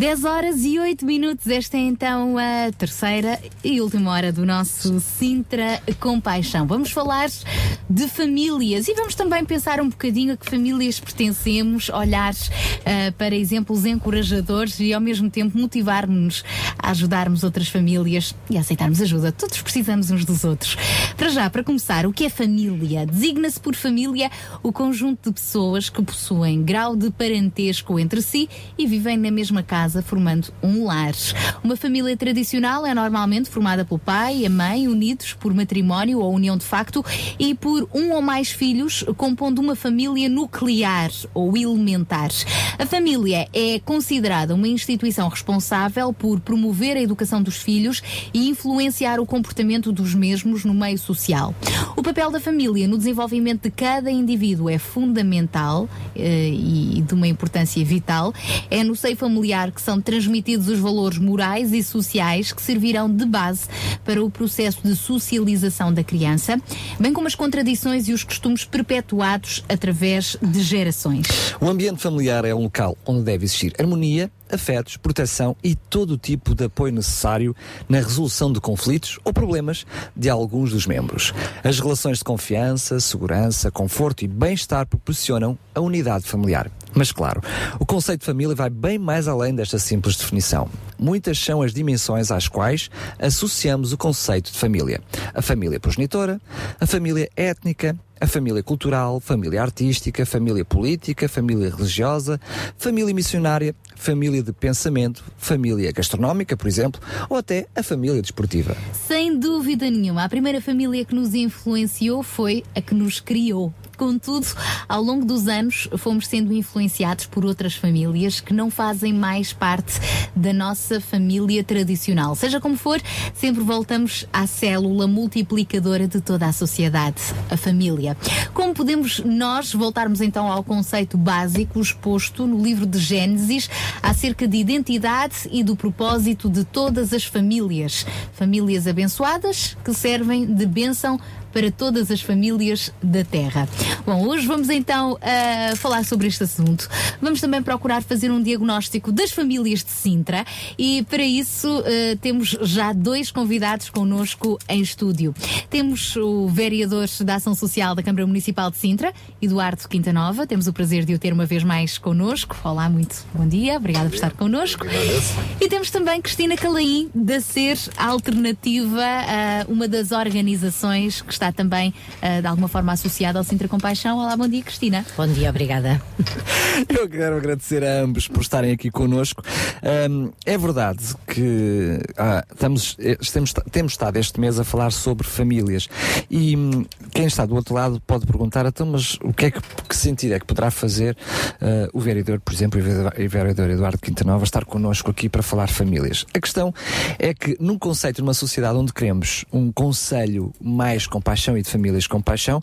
10 horas e 8 minutos. Esta é então a terceira e última hora do nosso Sintra Compaixão. Vamos falar de famílias e vamos também pensar um bocadinho a que famílias pertencemos, olhar ah, para exemplos encorajadores e ao mesmo tempo motivar-nos a ajudarmos outras famílias e a aceitarmos ajuda. Todos precisamos uns dos outros. Para já, para começar, o que é família? Designa-se por família o conjunto de pessoas que possuem grau de parentesco entre si e vivem na mesma casa, formando um lar. Uma família tradicional é normalmente formada pelo pai e a mãe, unidos por matrimónio ou união de facto, e por um ou mais filhos, compondo uma família nuclear ou elementar. A família é considerada uma instituição responsável por promover a educação dos filhos e influenciar o comportamento dos mesmos no meio social. O papel da família no desenvolvimento de cada indivíduo é fundamental eh, e de uma importância vital. É no seio familiar que são transmitidos os valores morais e sociais que servirão de base para o processo de socialização da criança, bem como as contradições e os costumes perpetuados através de gerações. O ambiente familiar é um local onde deve existir harmonia, afetos, proteção e todo o tipo de apoio necessário na resolução de conflitos ou problemas de alguns dos membros. As relações de confiança, segurança, conforto e bem-estar proporcionam a unidade familiar. Mas claro, o conceito de família vai bem mais além desta simples definição. Muitas são as dimensões às quais associamos o conceito de família. A família progenitora, a família étnica, a família cultural, família artística, família política, família religiosa, família missionária, família de pensamento, família gastronómica, por exemplo, ou até a família desportiva. Sem dúvida nenhuma, a primeira família que nos influenciou foi a que nos criou. Contudo, ao longo dos anos, fomos sendo influenciados por outras famílias que não fazem mais parte da nossa família tradicional. Seja como for, sempre voltamos à célula multiplicadora de toda a sociedade, a família. Como podemos nós voltarmos então ao conceito básico exposto no livro de Gênesis acerca de identidade e do propósito de todas as famílias? Famílias abençoadas que servem de bênção para todas as famílias da Terra. Bom, hoje vamos então uh, falar sobre este assunto. Vamos também procurar fazer um diagnóstico das famílias de Sintra e para isso uh, temos já dois convidados connosco em estúdio. Temos o vereador da Ação Social da Câmara Municipal de Sintra, Eduardo Quintanova. Temos o prazer de o ter uma vez mais connosco. Olá, muito bom dia. Obrigada por estar connosco. E temos também Cristina Calaim, da Ser Alternativa, uh, uma das organizações que está também uh, de alguma forma associada ao Sintra Compaixão. Olá, bom dia, Cristina. Bom dia, obrigada. Eu quero agradecer a ambos por estarem aqui connosco. Um, é verdade que ah, estamos, eh, temos, temos estado este mês a falar sobre famílias e hum, quem está do outro lado pode perguntar, então, mas o que é que, que sentido é que poderá fazer uh, o vereador, por exemplo, o vereador Eduardo Quintanova estar connosco aqui para falar famílias? A questão é que num conceito, numa sociedade onde queremos um conselho mais compaixão e de famílias com paixão,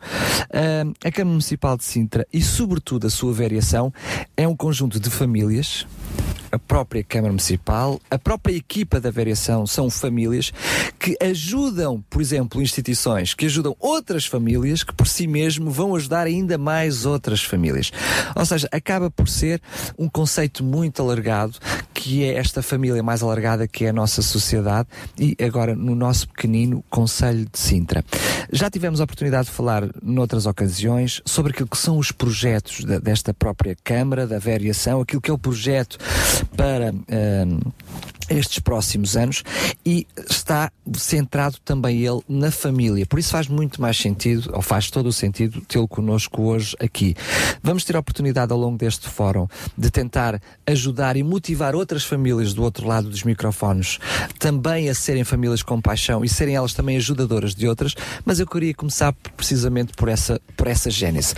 a Câmara Municipal de Sintra e sobretudo a sua variação é um conjunto de famílias a própria Câmara Municipal, a própria equipa da variação são famílias que ajudam, por exemplo, instituições que ajudam outras famílias que por si mesmo vão ajudar ainda mais outras famílias. Ou seja, acaba por ser um conceito muito alargado que é esta família mais alargada que é a nossa sociedade e agora no nosso pequenino Conselho de Sintra. Já tivemos a oportunidade de falar noutras ocasiões sobre aquilo que são os projetos de, desta própria Câmara, da variação, aquilo que é o projeto para. Estes próximos anos e está centrado também ele na família. Por isso faz muito mais sentido, ou faz todo o sentido, tê-lo connosco hoje aqui. Vamos ter a oportunidade ao longo deste fórum de tentar ajudar e motivar outras famílias do outro lado dos microfones também a serem famílias com paixão e serem elas também ajudadoras de outras, mas eu queria começar precisamente por essa, por essa gênese.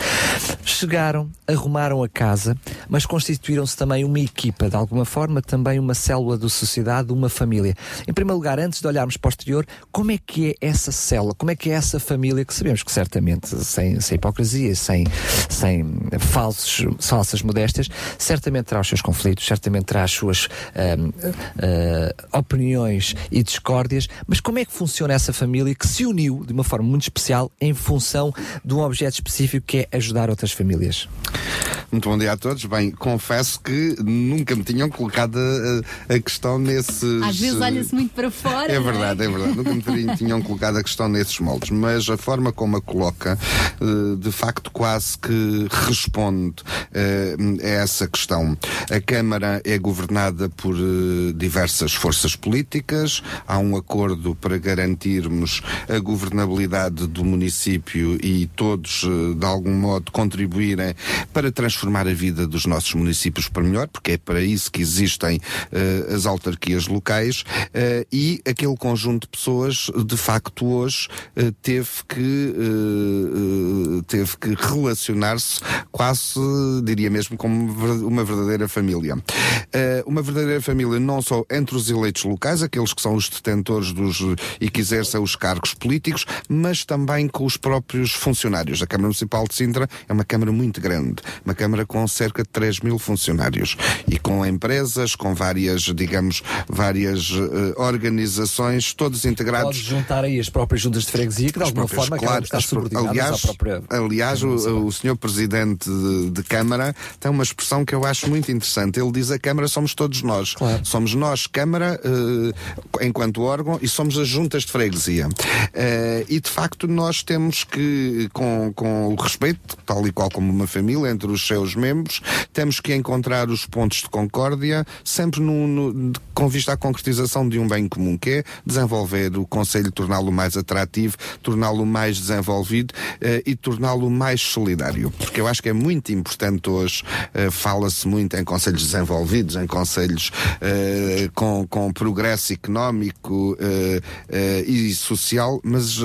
Chegaram, arrumaram a casa, mas constituíram-se também uma equipa, de alguma forma, também uma célula do sociedade, uma família. Em primeiro lugar, antes de olharmos para o exterior, como é que é essa célula, como é que é essa família que sabemos que certamente, sem, sem hipocrisia, sem, sem falsos, falsas modéstias, certamente terá os seus conflitos, certamente terá as suas uh, opiniões e discórdias, mas como é que funciona essa família que se uniu de uma forma muito especial em função de um objeto específico que é ajudar outras famílias? Muito bom dia a todos. Bem, confesso que nunca me tinham colocado a, a questão nesses. Às vezes olha-se muito para fora. É não verdade, é verdade. Nunca me teriam- tinham colocado a questão nesses moldes, mas a forma como a coloca, eh, de facto, quase que responde eh, a essa questão. A Câmara é governada por eh, diversas forças políticas, há um acordo para garantirmos a governabilidade do município e todos, eh, de algum modo, contribuírem para transformar a vida dos nossos municípios para melhor, porque é para isso que existem eh, as autarquias locais eh, e aquele conjunto de pessoas, de facto, hoje eh, teve que eh, teve que relacionar-se quase, diria mesmo, como uma verdadeira família. Uma verdadeira família não só entre os eleitos locais, aqueles que são os detentores dos e que exercem os cargos políticos, mas também com os próprios funcionários. A Câmara Municipal de Sintra é uma Câmara muito grande, uma Câmara com cerca de 3 mil funcionários e com empresas, com várias, digamos, várias eh, organizações, todos integrados Podes juntar aí as próprias juntas de freguesia, que de alguma próprias, forma claro, pró- subordinadas aliás, própria... aliás o, o senhor presidente de, de Câmara tem uma expressão que eu acho muito interessante. Ele diz a Câmara somos todos nós. Somos nós, Câmara, eh, enquanto órgão, e somos as juntas de freguesia. Eh, e de facto nós temos que, com, com o respeito, tal e qual como uma família, entre os seus membros, temos que encontrar os pontos de concórdia, sempre no, no- com vista à concretização de um bem comum, que é desenvolver o Conselho, torná-lo mais atrativo, torná-lo mais desenvolvido eh, e torná-lo mais solidário. Porque eu acho que é muito importante hoje, eh, fala-se muito em conselhos desenvolvidos, em conselhos eh, com, com progresso económico e social, mas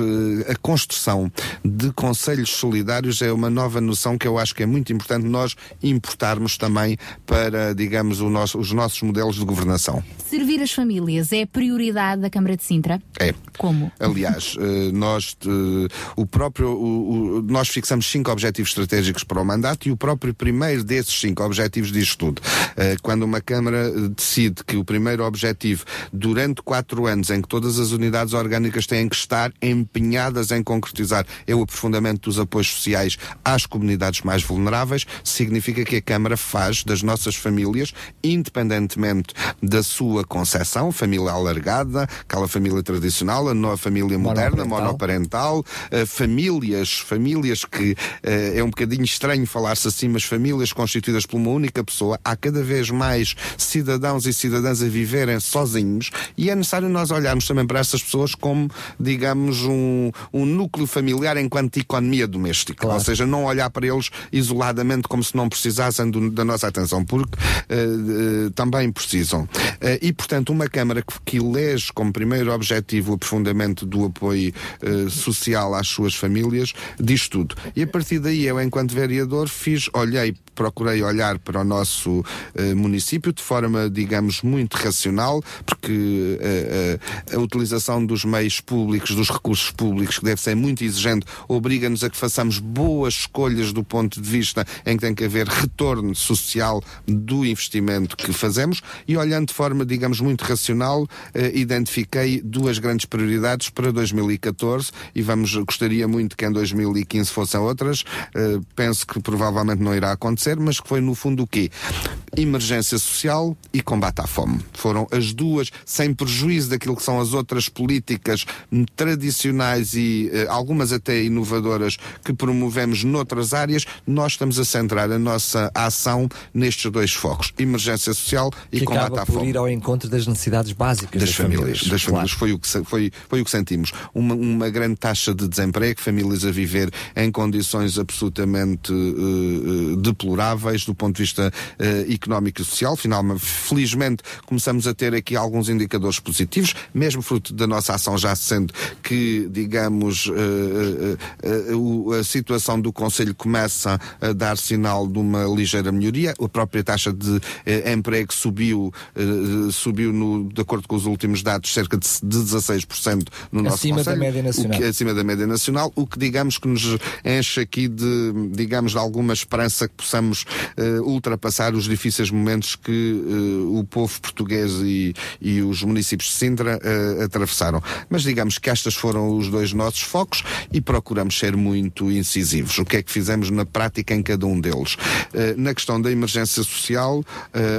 a construção de conselhos solidários é uma nova noção que eu acho que é muito importante nós importarmos também para, digamos, nosso- os nossos modelos de governação. Servir as famílias é prioridade da Câmara de Sintra? É. Como? Aliás, eh, nós, eh, o próprio, o- o- nós fixamos cinco objetivos estratégicos para o mandato e o próprio primeiro desses cinco objetivos diz tudo. Eh, Quando uma Câmara decide que o primeiro objetivo, durante quatro anos, em que todas as unidades orgânicas têm que estar empenhadas em concretizar, é o aprofundamento dos apoios sociais às comunidades mais vulneráveis, significa que a Câmara faz das nossas famílias, independentemente da sua concepção, família alargada, aquela família tradicional, a nova família moderna, monoparental, eh, famílias, famílias que eh, é um bocadinho estranho falar-se assim, mas famílias constituídas por uma única pessoa, há cada vez mais cidadãos e cidadãs a viverem sozinhos e é necessário nós olharmos também para essas pessoas como, digamos, um, um núcleo familiar enquanto economia doméstica. Ou seja, não olhar para eles isoladamente como se não precisassem do- da nossa atenção, porque eh, eh, também precisam. Eh, e, portanto, uma Câmara que, que elege como primeiro objetivo o aprofundamento do apoio eh, social às suas famílias, diz tudo. E a partir daí, eu, enquanto vereador, fiz, olhei, procurei olhar para o nosso eh, município de forma, digamos, muito racional, porque eh, a utilização dos meios públicos, dos recursos públicos, que deve ser muito exigente, obriga-nos a que façamos boas escolhas do ponto de vista em que tem que haver retorno social do investimento que fazemos e olhando de forma, digamos, muito racional, eh, identifiquei duas grandes prioridades para 2014 e vamos, gostaria muito que em 2015 fossem outras. Eh, penso que provavelmente não irá acontecer, mas que foi no fundo o quê? Emergência social e combate à fome. Foram as duas, sem prejuízo daquilo que são as outras políticas tradicionais e eh, algumas até inovadoras que promovemos noutras áreas, nós estamos a centrar a nossa ação nestes dois focos: emergência social e que combate à fome encontro das necessidades básicas das, das, famílias. Das famílias. Foi, o que, foi, foi o que sentimos. Uma, uma grande taxa de desemprego, famílias a viver em condições absolutamente eh, deploráveis do ponto de vista eh, económico e social. Finalmente, felizmente, começamos a ter aqui alguns indicadores positivos, mesmo fruto da nossa ação, já sendo que, digamos, o- a situação do Conselho começa a dar sinal de uma ligeira melhoria. A própria taxa de emprego subiu, subiu no, de acordo com os últimos dados, cerca de, de 16% no nosso Acima da média nacional. Que, acima da média nacional, o que digamos que nos enche aqui de, digamos, de alguma esperança possamos eh, ultrapassar os difíceis momentos que eh, o povo português e, e os municípios de Sintra eh, atravessaram. Mas digamos que estes foram os dois nossos focos e procuramos ser muito incisivos. O que é que fizemos na prática em cada um deles? Na questão da emergência social,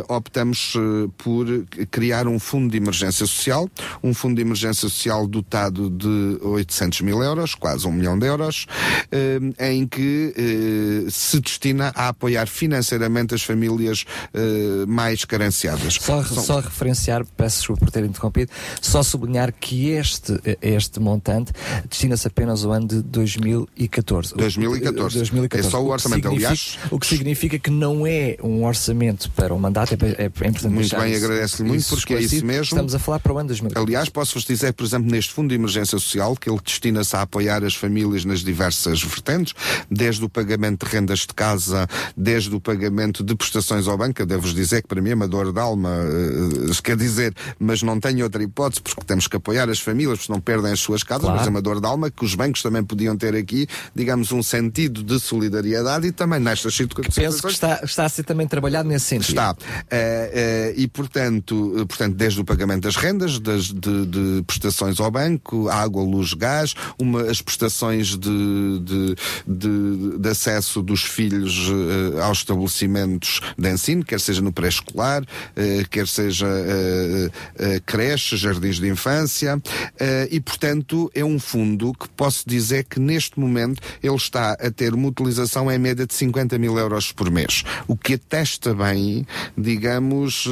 optamos por criar um fundo de emergência social, um fundo de emergência social dotado de 800 mil euros, quase um milhão de euros, eh, em que eh, se destina a apoiar financeiramente as famílias eh, mais carenciadas. Só, São- só referenciar, peço desculpa por ter interrompido, só sublinhar que este, este montante destina-se apenas ao ano de 2014. O- 2014. 2014. É só o orçamento. significa- Aliás, o que significa que não é um orçamento para o mandato, é, é, é importante Muito bem, agradeço-lhe muito, isso porque é isso mesmo. Estamos a falar para o ano 2014. Aliás, posso-vos dizer, por exemplo, neste Fundo de Emergência Social, que ele destina-se a apoiar as famílias nas diversas vertentes, desde o pagamento de rendas de casa, desde o pagamento de prestações ao banco. Eu Devo-vos dizer que para mim é uma dor de alma, eh, quer dizer, mas não tenho outra hipótese, porque temos que apoiar as famílias, porque não perdem as suas casas, Claro. mas é uma dor de alma que os bancos também podiam ter aqui, digamos, um sentido de solidariedade e também nestas situações. Penso que está, está a ser também trabalhado nesse sentido. Está. Eh, eh, e, portanto, eh, portanto, desde o pagamento das rendas, das, de, de prestações ao banco, água, luz, gás, uma, as prestações de, de, de, de acesso dos filhos eh, aos estabelecimentos de ensino, quer seja no pré-escolar, eh, quer seja eh, eh, creche, jardins de infância, e, portanto, é um fundo que posso dizer que neste momento ele está a ter uma utilização em média de 50 mil euros por mês, o que atesta bem, digamos,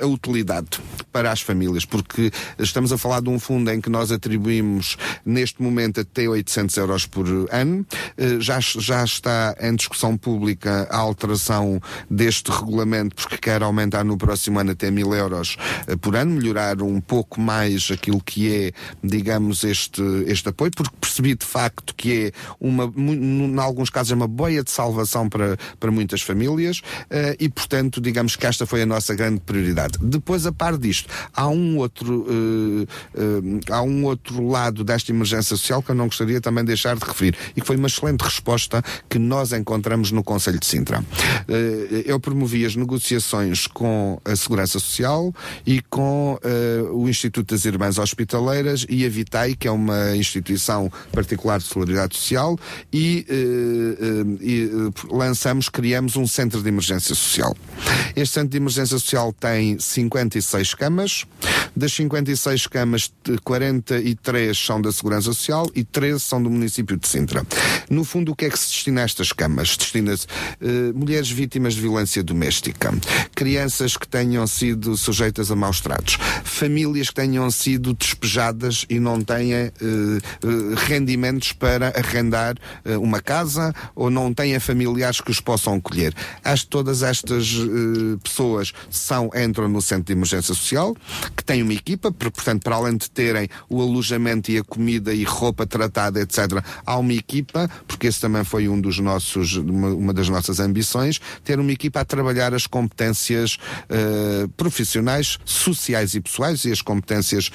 a utilidade para as famílias, porque estamos a falar de um fundo em que nós atribuímos neste momento até 800 euros por ano, Eh, já, já está em discussão pública a alteração deste regulamento, porque quer aumentar no próximo ano até mil euros eh, por ano, melhorar um pouco mais aquilo que é, digamos, este, este apoio, porque percebi de facto que é uma, em alguns casos, é uma boia de salvação para, para muitas famílias eh, e, portanto, digamos que esta foi a nossa grande prioridade. Depois, a par disto, há um outro, eh, eh, há um outro lado desta emergência social que eu não gostaria também de deixar de referir e que foi uma excelente resposta que nós encontramos no Conselho de Sintra. Eh, eu promovi as negociações com a Segurança Social e com o Instituto das Irmãs Hospitaleiras e a Vitai, que é uma instituição particular de solidariedade social, e, e, lançamos, criamos um centro de emergência social. Este centro de emergência social tem 56 camas, das 56 camas, de 43 são da Segurança Social e 13 são do município de Sintra. No fundo, o que é que se destina a estas camas? Destina-se eh, mulheres vítimas de violência doméstica, crianças que tenham sido sujeitas a maus tratos, famílias que tenham sido despejadas e não tenham eh, eh, rendimentos para arrendar uma casa ou não tenham familiares que os possam acolher. As, todas estas pessoas são, entram no centro de emergência social, que tem uma equipa, por- portanto, para além de terem o alojamento e a comida e roupa tratada, etc., há uma equipa, porque esse também foi um dos nossos, uma, uma das nossas ambições, ter uma equipa a trabalhar as competências eh, profissionais, sociais e pessoais, e as competências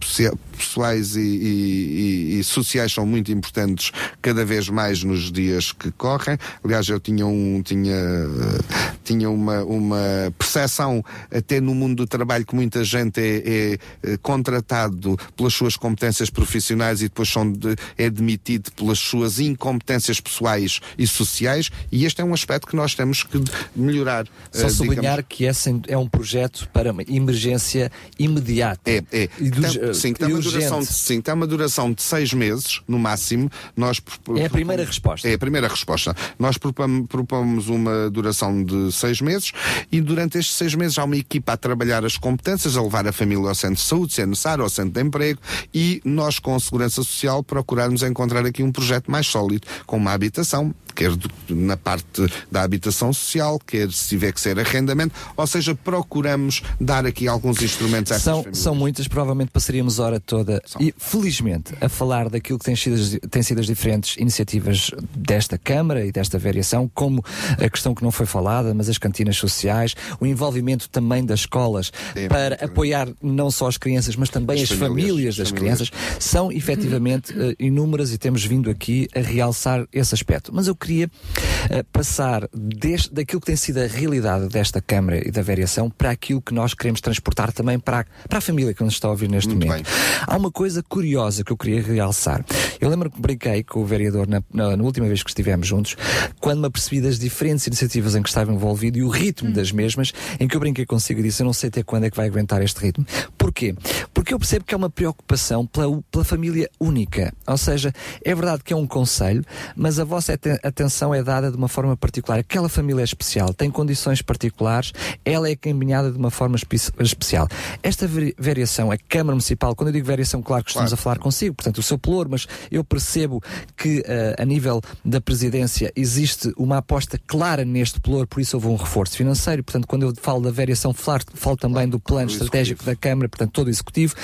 pessoa- pessoais e, e- e- e sociais são muito importantes cada vez mais nos dias que correm. Aliás, eu tinha um, tinha, eh, tinha uma, uma percepção até no mundo do trabalho que muita gente é, é, eh, contratado pelas suas competências profissionais e depois são de- é demitido pelas suas incompetências pessoais e sociais e este é um aspecto que nós temos que melhorar. Só eh, sublinhar que esse é um projeto para uma emergência imediata. É, é. E dos- Tem- sim, que tem uma, duração de, sim, tem uma duração de seis meses, no máximo. Nós É a primeira resposta. É a primeira resposta. Nós propomos, propomos uma duração de seis meses e durante estes seis meses há uma equipa a trabalhar as competências, a levar a família ao centro de saúde, se é necessário, ao centro de emprego e nós, com a Segurança Social, procurarmos encontrar aqui um projeto mais sólido, com uma habitação, quer do- na parte da habitação social, quer se tiver que ser arrendamento, ou seja, procuramos dar aqui alguns instrumentos a São, são muitas, provavelmente passaríamos a hora toda. E felizmente a falar daquilo que têm sido, as- têm sido as diferentes iniciativas desta Câmara e desta variação, como a questão que não foi falada, mas as cantinas sociais, o envolvimento também das escolas para apoiar não só as crianças, mas também as, As famílias, famílias, das as famílias. crianças, são efetivamente eh, inúmeras e temos vindo aqui a realçar esse aspecto. Mas eu queria eh, passar deste, daquilo que tem sido a realidade desta Câmara e da variação para aquilo que nós queremos transportar também para, a- para a família que nos está a ouvir neste momento. Há uma coisa curiosa que eu queria realçar. Eu lembro que brinquei com o vereador na, na- na última vez que estivemos juntos, quando me apercebi das diferentes iniciativas em que estava envolvido e o ritmo das mesmas, em que eu brinquei consigo e disse: Eu não sei até quando é que vai aguentar este ritmo. Porquê? Porque eu percebo que é uma preocupação pela, pela família única. Ou seja, é verdade que é um conselho, mas a vossa aten- atenção é dada de uma forma particular. Aquela família é especial, tem condições particulares, ela é caminhada de uma forma espe- especial. Esta vari- variação, a Câmara Municipal, quando eu digo variação, claro que estamos a falar consigo, portanto, o seu pelour, mas eu percebo que eh, a nível da presidência existe uma aposta clara neste pelour, por isso houve um reforço financeiro. Portanto, quando eu falo da variação, falo, falo também do plano estratégico da Câmara, portanto, todo o executivo.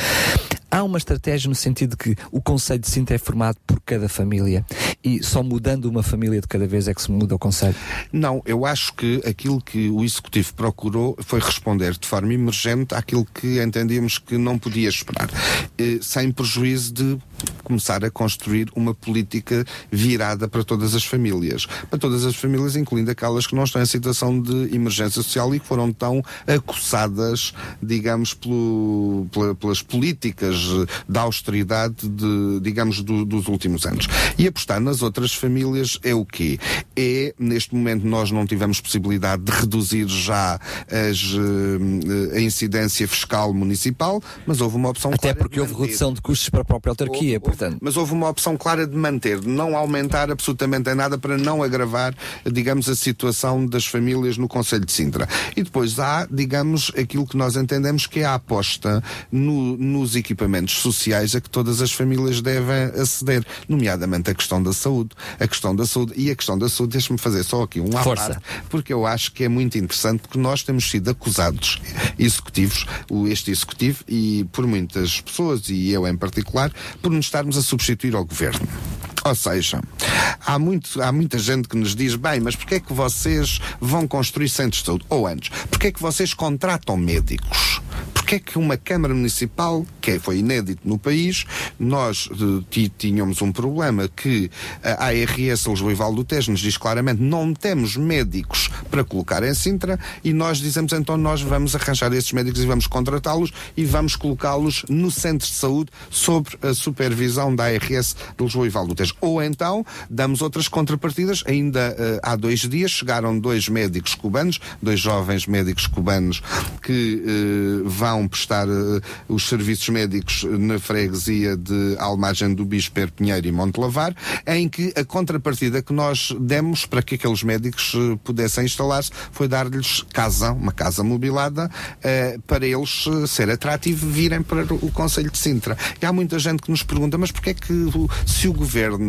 Há uma estratégia no sentido de que o Conselho de Sintra é formado por cada família e só mudando uma família de cada vez é que se muda o Conselho. Não, eu acho que aquilo que o Executivo procurou foi responder de forma emergente àquilo que entendíamos que não podia esperar, eh, sem prejuízo de começar a construir uma política virada para todas as famílias. Para todas as famílias, incluindo aquelas que não estão em situação de emergência social e que foram tão acossadas, digamos, pelo- pela- pelas políticas da austeridade, de, digamos, do- dos últimos anos. E apostar nas outras famílias é o quê? É, neste momento, nós não tivemos possibilidade de reduzir já as, eh, a incidência fiscal municipal, mas houve uma opção Até porque houve redução de custos para a própria autarquia, portanto. Mas houve uma opção clara de manter, de não aumentar absolutamente em nada para não agravar, digamos, a situação das famílias no Conselho de Sintra. E depois há, digamos, aquilo que nós entendemos que é a aposta no- nos equipamentos sociais a que todas as famílias devem aceder, nomeadamente a questão da saúde. A questão da saúde e a questão da saúde, deixa-me fazer só aqui um Força. parte, porque eu acho que é muito interessante porque nós temos sido acusados, executivos, este executivo, e por muitas pessoas, e eu em particular, por nos estarmos a substituir ao governo. Ou seja, há, muito, há muita gente que nos diz, bem, mas porquê é que vocês vão construir centros de saúde? Ou antes, porquê é que vocês contratam médicos? Porquê é que uma Câmara Municipal, que foi inédito no país, nós eh, tínhamos um problema que a ARS Lisboa e Val do Tejo nos diz claramente não temos médicos para colocar em Sintra e nós dizemos então nós vamos arranjar esses médicos e vamos contratá-los e vamos colocá-los no centro de saúde sob a supervisão da ARS de Lisboa e Val do Tejo. Ou então damos outras contrapartidas. Ainda eh, há dois dias chegaram dois médicos cubanos, dois jovens médicos cubanos que eh, vão prestar eh, os serviços médicos na freguesia de Almagem do Bispo, Pinheiro e Montelavar, em que a contrapartida que nós demos para que aqueles médicos pudessem instalar-se foi dar-lhes casa, uma casa mobilada, para eles ser atrativo virem para o Conselho de Sintra. E há muita gente que nos pergunta, mas porquê é que se o governo,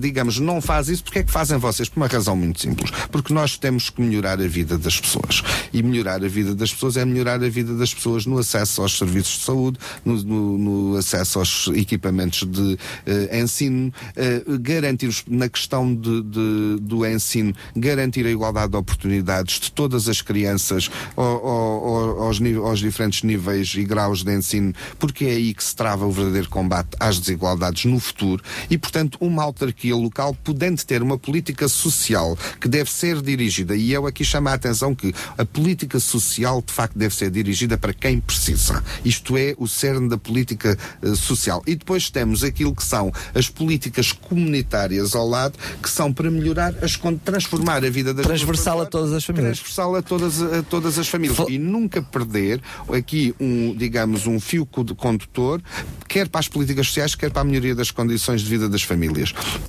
digamos, não faz isso, porquê é que fazem vocês? Por uma razão muito simples. Porque nós temos que melhorar a vida das pessoas. E melhorar a vida das pessoas é melhorar a vida das pessoas no acesso aos serviços de saúde, no, no- no acesso aos equipamentos de eh, ensino, eh, garantir na questão de- de- do ensino, garantir a igualdade de oportunidades de todas as crianças ao- ao- ao- aos, aos diferentes níveis e graus de ensino, porque é aí que se trava o verdadeiro combate às desigualdades no futuro e, portanto, uma autarquia local podendo ter uma política social que deve ser dirigida, e eu aqui chamo a atenção que a política social de facto deve ser dirigida para quem precisa. Isto é o cerne da política eh, social. E depois temos aquilo que são as políticas comunitárias ao lado, que são para melhorar, as, transformar a vida das Transversal a todas as famílias. transversal a todas, a todas as famílias e nunca perder aqui um, digamos, um fio co- condutor, quer para as políticas sociais, quer para a melhoria das condições de vida das famílias,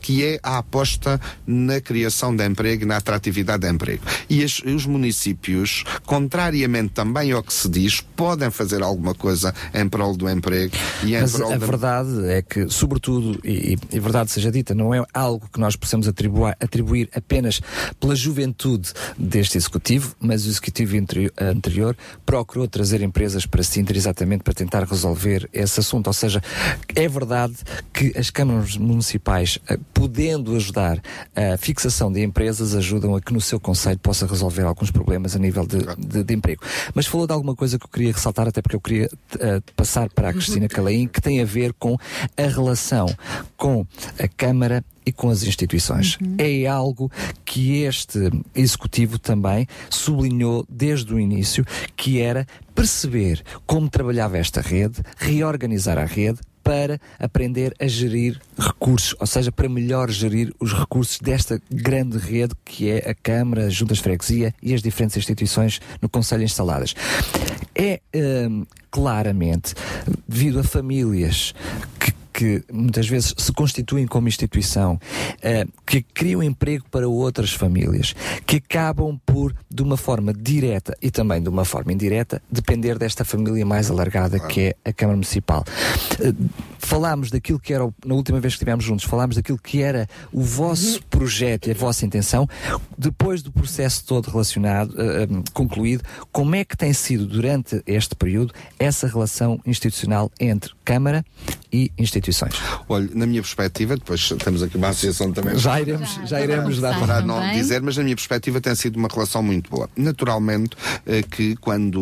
que é a aposta na criação de emprego e na atratividade de emprego. E as- os municípios, contrariamente também ao que se diz, podem fazer alguma coisa em prol do emprego e em Mas prol a da verdade é que, sobretudo, e, e verdade seja dita, não é algo que nós possamos atribuir, atribuir apenas pela juventude deste executivo, mas o executivo anterior procurou trazer empresas para Sintra exatamente para tentar resolver esse assunto. Ou seja, é verdade que as câmaras municipais, eh, podendo ajudar a fixação de empresas, ajudam a que no seu conselho possa resolver alguns problemas a nível de, de- de emprego. Mas falou de alguma coisa que eu queria ressaltar, até porque eu queria eh, passar para a Cristina Calaim, que tem a ver com a relação com a Câmara e com as instituições. É algo que este executivo também sublinhou desde o início, que era perceber como trabalhava esta rede, reorganizar a rede para aprender a gerir recursos, ou seja, para melhor gerir os recursos desta grande rede que é a Câmara, as Juntas de Freguesia e as diferentes instituições no Conselho instaladas. É hum, claramente devido a famílias que que muitas vezes se constituem como instituição, eh, que criam emprego para outras famílias, que acabam por, de uma forma direta e também de uma forma indireta, depender desta família mais alargada que é a Câmara Municipal. Eh, falámos daquilo que era, na última vez que estivemos juntos, falámos daquilo que era o vosso projeto e a vossa intenção. Depois do processo todo relacionado, eh, concluído, como é que tem sido durante este período essa relação institucional entre Câmara e instituições? Olha, na minha perspectiva, depois temos aqui uma associação também. Já iremos- já iremos dar para não também. dizer, mas na minha perspectiva tem sido uma relação muito boa. Naturalmente eh, que quando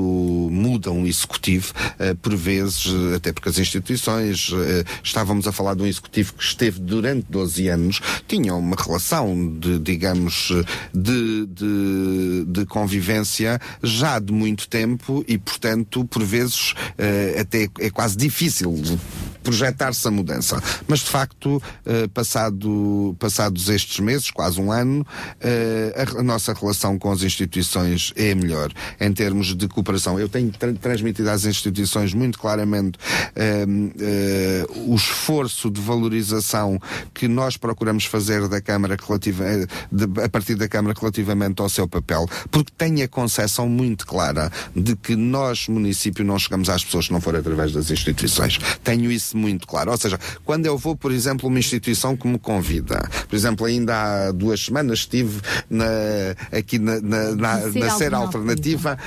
muda um executivo, eh, por vezes, até porque as instituições, estávamos a falar de um executivo que esteve durante 12 anos, tinham uma relação de, digamos, eh, de, de, de convivência já de muito tempo e, portanto, por vezes eh, até é quase difícil projetar-se a mudança. Mas, de facto, eh, passado, passados estes meses, quase um ano, eh, a, nossa relação com as instituições é melhor em termos de cooperação. Eu tenho tra- transmitido às instituições muito claramente eh, eh, o esforço de valorização que nós procuramos fazer da Câmara relativa, eh, de- a partir da Câmara relativamente ao seu papel, porque tenho a concepção muito clara de que nós, município, não chegamos às pessoas se não for através das instituições. Tenho isso muito claro. Ou seja, quando eu vou, por exemplo, a uma instituição que me convida, por exemplo, ainda há duas semanas estive na, aqui na, na, na, Na Ser na Ser Alternativa.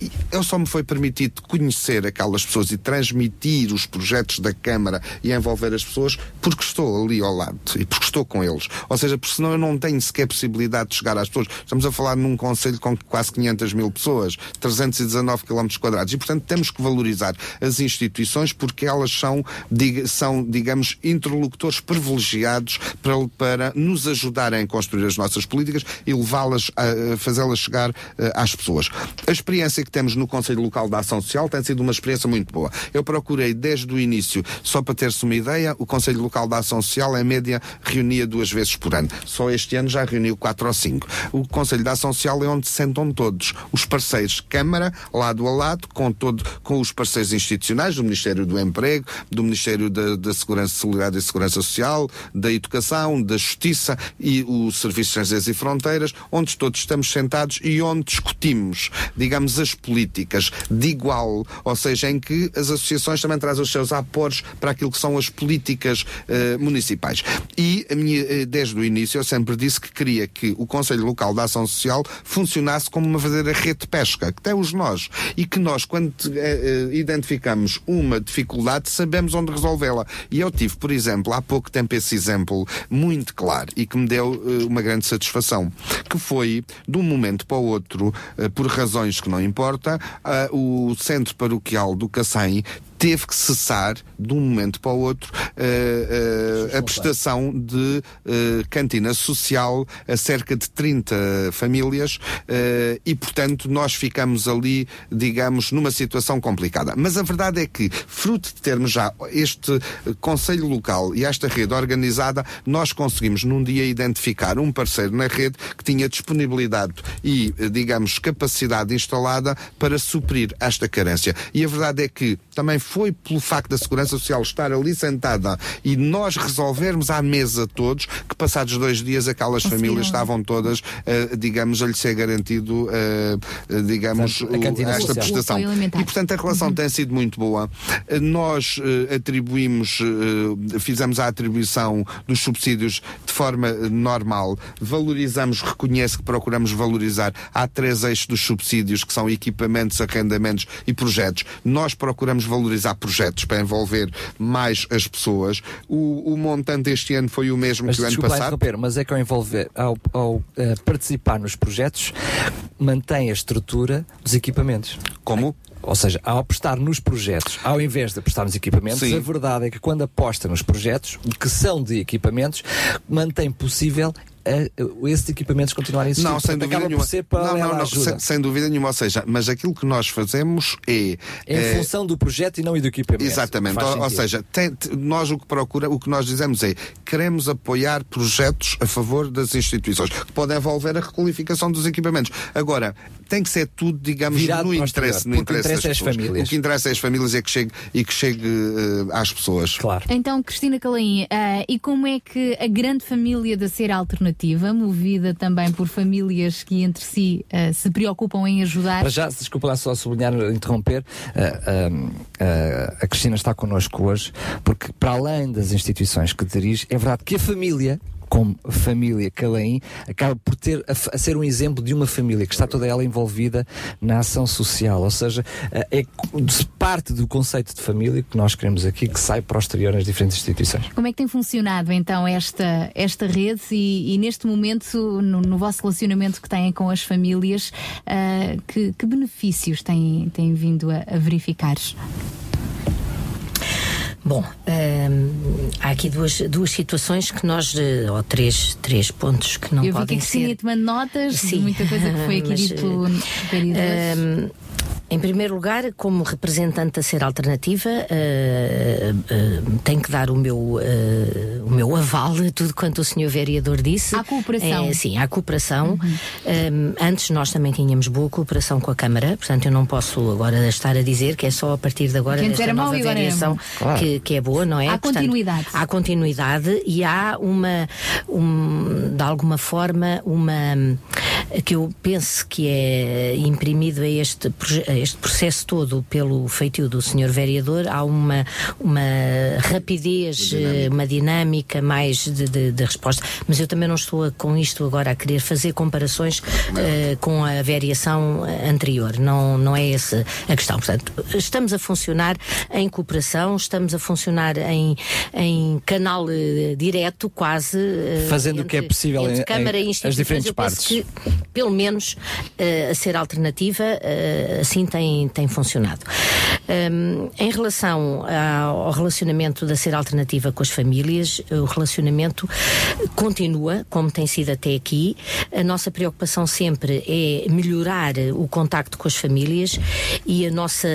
E eu só me foi permitido conhecer aquelas pessoas e transmitir os projetos da Câmara e envolver as pessoas porque estou ali ao lado e porque estou com eles. Ou seja, porque senão eu não tenho sequer possibilidade de chegar às pessoas. Estamos a falar num conselho com quase 500 mil pessoas, 319 km quadrados e, portanto, temos que valorizar as instituições porque elas são, são digamos, interlocutores privilegiados para, para nos ajudarem a construir as nossas políticas e levá-las, a, a fazê-las chegar eh, às pessoas. A experiência que temos no Conselho Local da Ação Social tem sido uma experiência muito boa. Eu procurei desde o início, só para ter-se uma ideia, o Conselho Local da Ação Social, em média, reunia duas vezes por ano. Só este ano já reuniu quatro ou cinco. O Conselho da Ação Social é onde se sentam todos os parceiros Câmara, lado a lado, com, todo, com os parceiros institucionais do Ministério do Emprego, do Ministério da, da Segurança, Solidariedade e Segurança Social, da Educação, da Justiça e o Serviço de Estrangeiros e Fronteiras, onde todos estamos sentados e onde discutimos, digamos, as políticas de igual, ou seja, em que as associações também trazem os seus aporos para aquilo que são as políticas eh, municipais. E a minha, eh, desde o início eu sempre disse que queria que o Conselho Local da Ação Social funcionasse como uma verdadeira rede de pesca, que temos nós, e que nós, quando eh, identificamos uma dificuldade, sabemos onde resolvê-la. E eu tive, por exemplo, há pouco tempo esse exemplo muito claro e que me deu uma grande satisfação, que foi, de um momento para o outro, por razões que não importa, ah, o Centro Paroquial do Cacém teve que cessar de um momento para o outro eh, eh, a prestação de eh, cantina social a cerca de 30 famílias e portanto nós ficamos ali digamos numa situação complicada. Mas a verdade é que fruto de termos já este conselho local e esta rede organizada nós conseguimos num dia identificar um parceiro na rede que tinha disponibilidade e digamos capacidade instalada para suprir esta carência. E a verdade é que também foi pelo facto da Segurança Social estar ali sentada e nós resolvermos à mesa todos que passados dois dias aquelas famílias estavam todas, eh, digamos, a lhe ser garantido, eh, digamos, Portanto, esta social. prestação. E portanto a relação tem sido muito boa. Eh, Nós atribuímos, fizemos a atribuição dos subsídios de forma normal, valorizamos, reconhece que procuramos valorizar. Há três eixos dos subsídios que são equipamentos, arrendamentos e projetos. Nós procuramos valorizar projetos para envolver mais as pessoas. O, o montante este ano foi o mesmo Mas que o ano passado. interromper, mas é que ao envolver, ao, ao, eh, participar nos projetos, mantém a estrutura dos equipamentos. Como? Ou seja, ao apostar nos projetos, ao invés de apostar nos equipamentos, Sim. a verdade é que quando aposta nos projetos, que são de equipamentos, mantém possível a- a- esses equipamentos continuarem a existir. Não, sem dúvida nenhuma. por ser para não, não, não, ajuda. sem, sem dúvida nenhuma. Ou seja, mas aquilo que nós fazemos é. Em é- função do projeto e não e do equipamento. Exatamente. Ou, ou seja, tem- te- nós o que procura, o que nós dizemos é queremos apoiar projetos a favor das instituições que podem envolver a requalificação dos equipamentos. Agora, tem que ser tudo, digamos, Virado no interesse, no interesse interesse das é as pessoas. famílias. O que interessa é as famílias é que chegue e que chegue eh, às pessoas. Claro. Então, Cristina Calaim, ah, e como é que a grande família da Ser Alternativa, movida também por famílias que entre si ah, se preocupam em ajudar, Para já, desculpa lá só sublinhar, interromper, ah, ah, a Cristina está connosco hoje, porque para além das instituições que dirige, é verdade que a família, como família Calaim, acaba por ter a, a ser um exemplo de uma família que está toda ela envolvida na ação social, ou seja, ah, é parte do conceito de família que nós queremos aqui, que sai para o exterior nas diferentes instituições. como é que tem funcionado então esta, esta rede e, e neste momento, no, no vosso relacionamento que têm com as famílias, ah, que, que benefícios têm, têm vindo a, a verificar? Bom, hum, há aqui duas, duas situações que nós, eh, ou três, três pontos que não Eu vi que a podem Cristina ser. te manda notas de Sim. muita coisa que foi aqui Mas, dito vereador. Hum, em primeiro lugar, como representante da Ser Alternativa, eh, eh, tenho que dar o meu, eh, o meu aval a tudo quanto o senhor vereador disse. À cooperação. Eh, sim, à cooperação. Um, antes nós também tínhamos boa cooperação com a Câmara, portanto eu não posso agora estar a dizer que é só a partir de agora Que desta nova é variação bom. Claro. que, que é boa, não é? Há continuidade. Há continuidade e há uma, um, de alguma forma, uma que eu penso que é imprimido a este, a este processo todo pelo feitio do senhor vereador, há uma, uma rapidez, eh, uma dinâmica mais de, de- de resposta, mas eu também não estou a- com isto agora a querer fazer comparações eh, com a variação anterior, não, não é essa a questão. Portanto, estamos a funcionar em cooperação, estamos a funcionar em, em canal eh, direto, quase. eh, Fazendo o que é entre- possível entre Câmara em e as diferentes partes. que, pelo menos, eh, a ser alternativa, assim tem, tem funcionado. Um, em relação ao, relacionamento da ser alternativa com as famílias, o relacionamento continua, como tem sido até aqui. A nossa preocupação sempre é melhorar o contacto com as famílias e a nossa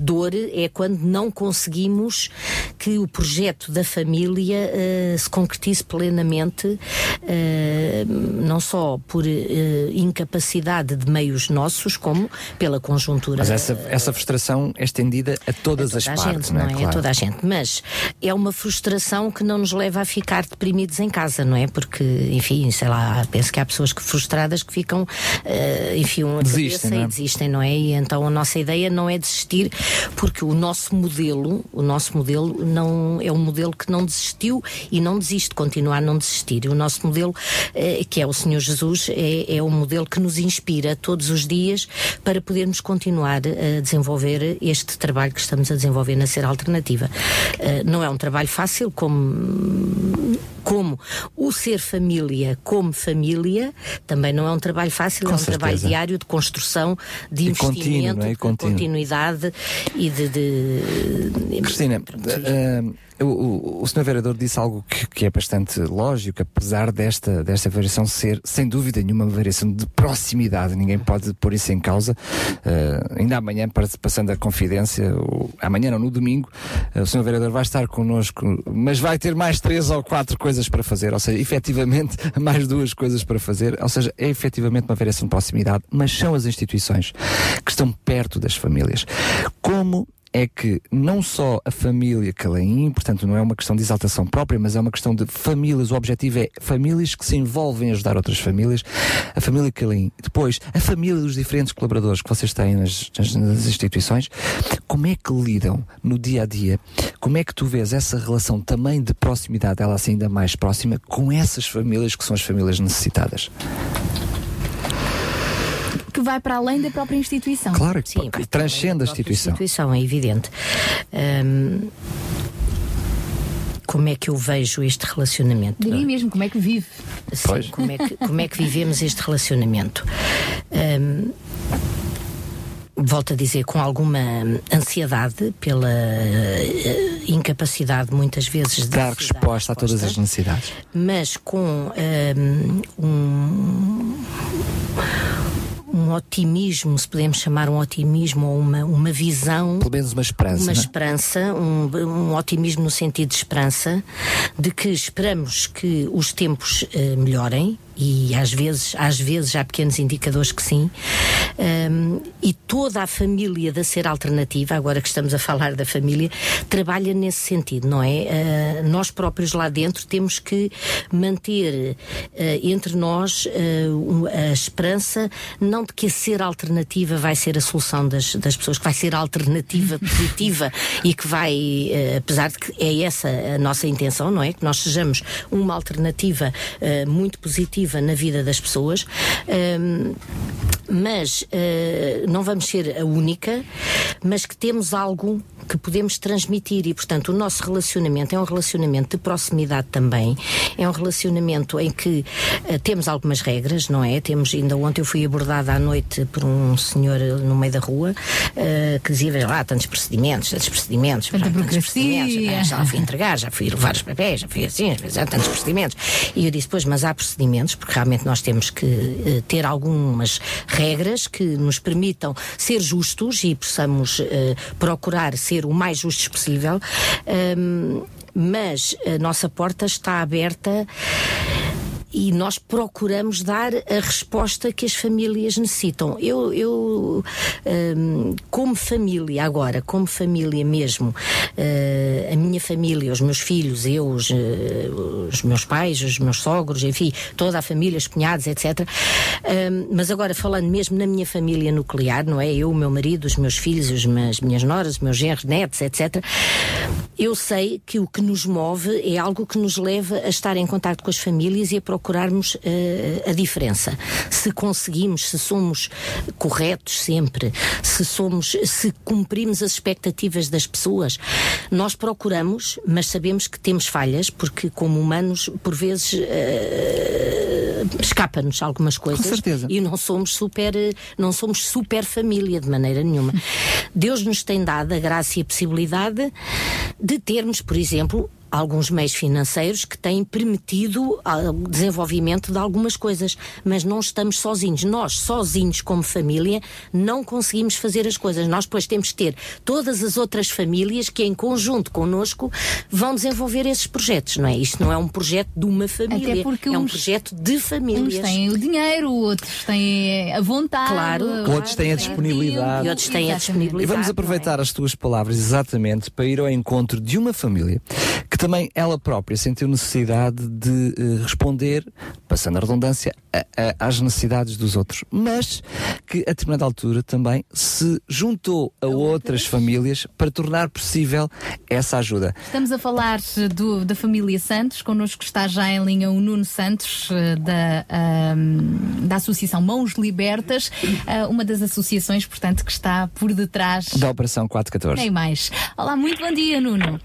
dor é quando não conseguimos que o projeto da família eh, se concretize plenamente, eh, não só por eh, incapacidade de meios nossos, como pela conjuntura. Mas essa, essa frustração é estendida a todas a as toda a partes, gente, não é? é? A Claro. toda a gente. Mas é uma frustração que não nos leva a ficar deprimidos em casa, não é? Porque, enfim, sei lá, penso que há pessoas que frustradas que ficam, eh, enfim, a Desistem, não é? e desistem, não é? E então a nossa ideia não é desistir, porque o nosso modelo, o nosso modelo não é um modelo que não desistiu e não desiste, continua a não desistir. E o nosso modelo, eh, que é o Senhor Jesus, é, é um modelo que nos inspira todos os dias para podermos continuar a desenvolver este trabalho que estamos a desenvolver na Ser Alternativa. Eh, não é um trabalho fácil, como, como o ser família como família, também não é um trabalho fácil, Com é um trabalho certeza. diário de construção, de E contínuo, investimento, é? E de contínuo. continuidade e de. de- Cristina, eh, o, o, o Sr. Vereador disse algo que, que é bastante lógico, apesar desta, desta variação ser, sem dúvida nenhuma, uma variação de proximidade, ninguém pode pôr isso em causa. Eh, ainda amanhã, passando a confidência, amanhã não, no domingo, eh, o Sr. Vereador vai estar connosco, mas vai ter mais três ou quatro coisas para fazer, ou seja, efetivamente, mais duas coisas para fazer, ou seja, é efetivamente uma variação de proximidade, mas são as instituições que estão perto das famílias. Como é que não só a família Calaim, portanto não é uma questão de exaltação própria, mas é uma questão de famílias, o objetivo é famílias que se envolvem em ajudar outras famílias, a família Calaim, depois a família dos diferentes colaboradores que vocês têm nas, nas- nas instituições, como é que lidam no dia a dia, como é que tu vês essa relação também de proximidade, ela assim ainda mais próxima, com essas famílias que são as famílias necessitadas? Que vai para além da própria instituição. Claro, Sim, que transcende a instituição. instituição, é evidente. Hum, como é que eu vejo este relacionamento? Diria mesmo como é que vive. Sim, como é, que, como é que vivemos este relacionamento? Hum, volto a dizer, com alguma ansiedade pela eh, incapacidade muitas vezes de Dar resposta a todas as necessidades. mas com ehm, um, um otimismo, se podemos chamar um otimismo ou uma, uma visão. Pelo menos uma esperança. Uma né? esperança, um, um otimismo no sentido de esperança, de que esperamos que os tempos eh, melhorem. E às vezes, às vezes há pequenos indicadores que sim. Ahm, e toda a família da Ser Alternativa, agora que estamos a falar da família, trabalha nesse sentido, não é? Ah, nós próprios lá dentro temos que manter ah, entre nós um- a esperança, não de que a Ser Alternativa vai ser a solução das, das pessoas, que vai ser a alternativa positiva e que vai, apesar de que é essa a nossa intenção, não é? Que nós sejamos uma alternativa muito positiva na vida das pessoas. Ahm, mas eh, não vamos ser a única, mas que temos algo que podemos transmitir e, portanto, o nosso relacionamento é um relacionamento de proximidade também, é um relacionamento em que eh, temos algumas regras, não é? Temos, ainda ontem eu fui abordada à noite por um senhor no meio da rua eh, que dizia, veja lá, tantos procedimentos, tantos procedimentos, Tanta já, tantos procedimentos, já lá fui entregar, já fui levar os papéis, já fui assim, já tantos procedimentos. E eu disse, pois, mas há procedimentos, porque realmente nós temos que eh, ter algumas regras que nos permitam ser justos e possamos eh, procurar ser o mais justos possível. Mas a nossa porta está aberta e nós procuramos dar a resposta que as famílias necessitam. Eu, eu hum, como família agora, como família mesmo, eh, a minha família, os meus filhos, eu, os, eh, os meus pais, os meus sogros, enfim, toda a família, os cunhados, etc. Hum, mas agora falando mesmo na minha família nuclear, não é? Eu, o meu marido, os meus filhos, as minhas noras, os meus genros, netos, etc. Eu sei que o que nos move é algo que nos leva a estar em contato com as famílias e a procurarmos eh, a diferença. Se conseguimos, se somos corretos sempre, se somos, se cumprimos as expectativas das pessoas, nós procuramos, mas sabemos que temos falhas, porque como humanos, por vezes, eh, escapa-nos algumas coisas. certeza. E não somos super, não somos super família de maneira nenhuma. Deus nos tem dado a graça e a possibilidade de termos, por exemplo, alguns meios financeiros que têm permitido o desenvolvimento de algumas coisas, mas não estamos sozinhos. Nós, sozinhos como família, não conseguimos fazer as coisas. Nós depois temos que ter todas as outras famílias que em conjunto connosco vão desenvolver esses projetos, não é? Isto não é um projeto de uma família, Até porque é um uns- projeto de famílias. Uns têm o dinheiro, outros têm a vontade. Claro, Outros têm a disponibilidade. E outros têm a disponibilidade. E vamos aproveitar as tuas palavras exatamente para ir ao encontro de uma família que também ela própria sentiu necessidade de eh, responder, passando a redundância, a- a- às necessidades dos outros, mas que a determinada altura também se juntou a outras famílias para tornar possível essa ajuda. Estamos a falar eh, do- da família Santos, connosco está já em linha o Nuno Santos, eh, da, ahm, da Associação Mãos Libertas, ah, uma das associações, portanto, que está por detrás. Da Operação 414. Nem mais. Olá, muito bom dia, Nuno.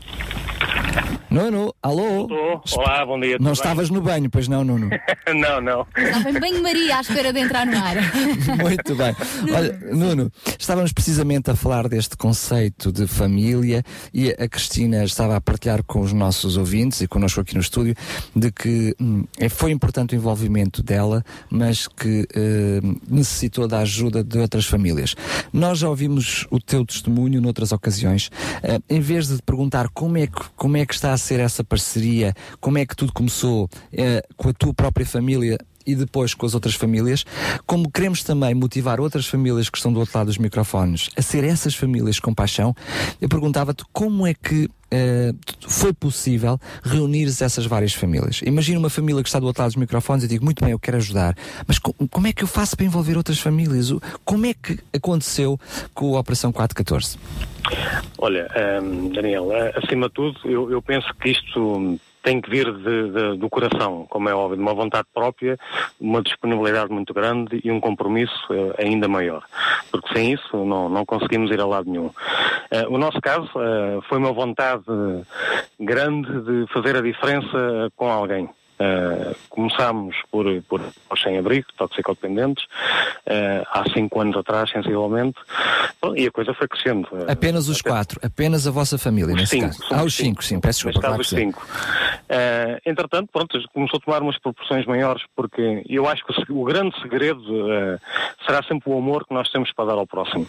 Nuno, alô? Estou. Olá, bom dia. Não bem? estavas no banho, pois não, Nuno? não, não. Estava em banho-maria à espera de entrar no ar. Muito bem. Olha, Nuno, estávamos precisamente a falar deste conceito de família e a Cristina estava a partilhar com os nossos ouvintes e connosco aqui no estúdio de que hum, é- foi importante o envolvimento dela, mas que eh, necessitou da ajuda de outras famílias. Nós já ouvimos o teu testemunho noutras ocasiões. Eh, em vez de te perguntar como é, que, como é que está a ser essa parceria, como é que tudo começou eh, com a tua própria família e depois com as outras famílias, como queremos também motivar outras famílias que estão do outro lado dos microfones a ser essas famílias com paixão, eu perguntava-te como é que eh, foi possível reunir essas várias famílias. Imagina uma família que está do outro lado dos microfones e digo, muito bem, eu quero ajudar, mas co- como é que eu faço para envolver outras famílias? O- Como é que aconteceu com a Operação 414? Olha, hum, Daniel, eh, acima de tudo, eu, eu penso que isto tem que vir de- de- do coração, como é óbvio, de uma vontade própria, uma disponibilidade muito grande e um compromisso eh, ainda maior. Porque sem isso não, não conseguimos ir a lado nenhum. Eh, o nosso caso eh, foi uma vontade grande de fazer a diferença com alguém. Uh, começámos por, por os sem-abrigo, toxicodependentes, uh, há cinco anos atrás, sensivelmente, Bom, e a coisa foi crescendo. Uh, Apenas os quatro, apenas a vossa família, nesse cinco, caso. Ah, os cinco, sim, peço desculpa. claro os cinco. Eh, entretanto, pronto, começou a tomar umas proporções maiores, porque eu acho que o, o grande segredo eh, será sempre o amor que nós temos para dar ao próximo.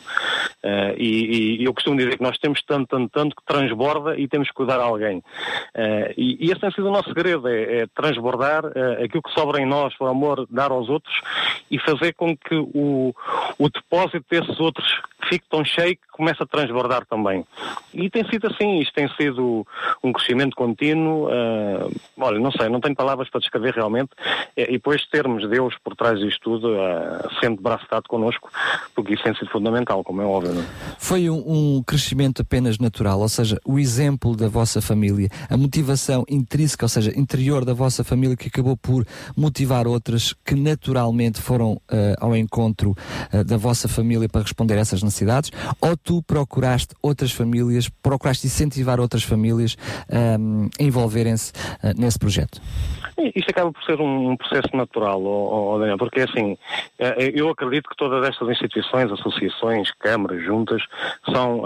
Eh, e, e eu costumo dizer que nós temos tanto, tanto, tanto que transborda e temos que cuidar a alguém. Eh, e, e esse tem sido o nosso segredo, é, é transbordar eh, aquilo que sobra em nós, o amor, dar aos outros e fazer com que o, o depósito desses outros fique tão cheio que comece a transbordar também. E tem sido assim, isto tem sido um crescimento contínuo. eh, olha, não sei, não tenho palavras para descrever realmente. Eh, E depois termos Deus por trás disto tudo, eh, sendo de braço dado connosco, porque isso tem sido fundamental, como é óbvio. Não? é? Foi um, um crescimento apenas natural, ou seja, o exemplo da vossa família, a motivação intrínseca, ou seja, interior da vossa família que acabou por motivar outras que naturalmente foram eh, ao encontro eh, da vossa família para responder a essas necessidades, ou tu procuraste outras famílias, procuraste incentivar outras famílias ehm, a envolverem-se eh, nesse projeto? Isto acaba por ser um, um processo natural, ó- ó, Daniel, porque assim, eh, eu acredito que todas estas instituições, associações, câmaras, juntas, são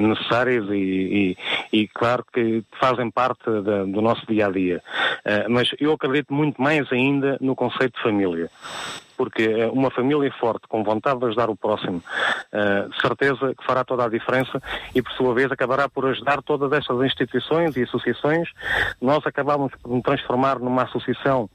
necessárias e, e- e claro que fazem parte do nosso dia a dia. Eh, mas eu acredito muito mais ainda no conceito de família. Porque eh, uma família forte, com vontade de ajudar o próximo, de certeza que fará toda a diferença e, por sua vez, acabará por ajudar todas estas instituições e associações. Nós acabámos por nos transformar numa associação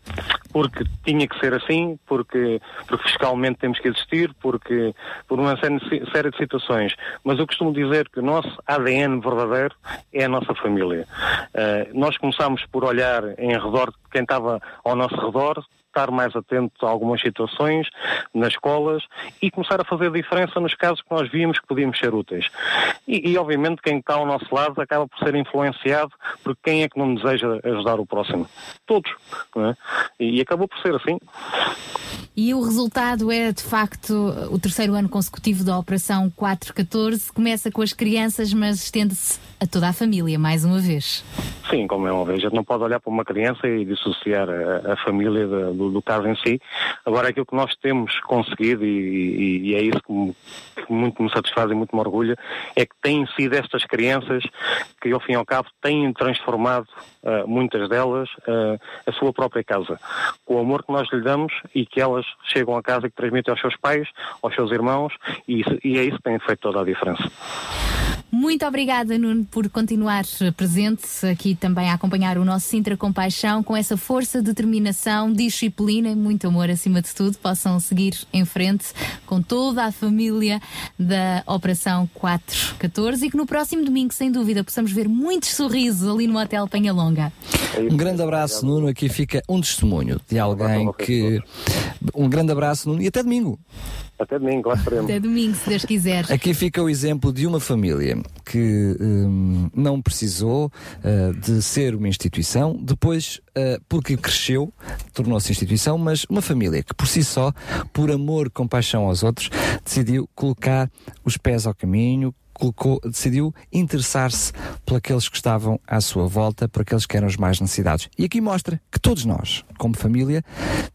porque tinha que ser assim, porque, porque fiscalmente temos que existir, porque por uma série de situações. Mas eu costumo dizer que o nosso ADN verdadeiro é a nossa família. Eh, nós começámos por olhar em redor de quem estava ao nosso redor, estar mais atento a algumas situações nas escolas e começar a fazer diferença nos casos que nós víamos que podíamos ser úteis. E, e, obviamente quem está ao nosso lado acaba por ser influenciado por quem é que não deseja ajudar o próximo. Todos. é? E, acabou por ser assim. E o resultado é, de facto, o terceiro ano consecutivo da Operação 414. Começa com as crianças, mas estende-se a toda a família, mais uma vez. Sim, como é óbvio. A gente não pode olhar para uma criança e dissociar a, a família da- do, do caso em si. Agora, aquilo que nós temos conseguido, e, e- é isso que, me- que muito me satisfaz e muito me orgulha, é que têm sido estas crianças que, ao fim e ao cabo, têm transformado, ah, muitas delas, ah, a sua própria casa. Com o amor que nós lhe damos e que elas chegam a casa e que transmitem aos seus pais, aos seus irmãos, e, isso- e é isso que tem feito toda a diferença. Muito obrigada, Nuno, por continuar presente aqui também a acompanhar o nosso Sintra Compaixão com essa força, determinação, disciplina e muito amor acima de tudo. Possam seguir em frente com toda a família da Operação 414 e que no próximo domingo, sem dúvida, possamos ver muitos sorrisos ali no Hotel Penhalonga. Um grande abraço, Nuno. Aqui fica um testemunho de alguém que. Um grande abraço, Nuno, e até domingo. Até domingo, lá estaremos. Até domingo, se Deus quiser. Aqui fica o exemplo de uma família que hum, não precisou uh, de ser uma instituição, depois, uh, porque cresceu, tornou-se instituição, mas uma família que por si só, por amor, compaixão aos outros, decidiu colocar os pés ao caminho, colocou, decidiu interessar-se por aqueles que estavam à sua volta, por aqueles que eram os mais necessitados. E aqui mostra que todos nós, como família,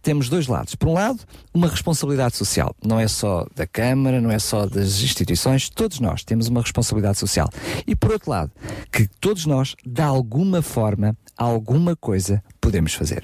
temos dois lados. Por um lado, uma responsabilidade social. Não é só da Câmara, não é só das instituições, todos nós temos uma responsabilidade social. E por outro lado, que todos nós, de alguma forma, alguma coisa podemos fazer.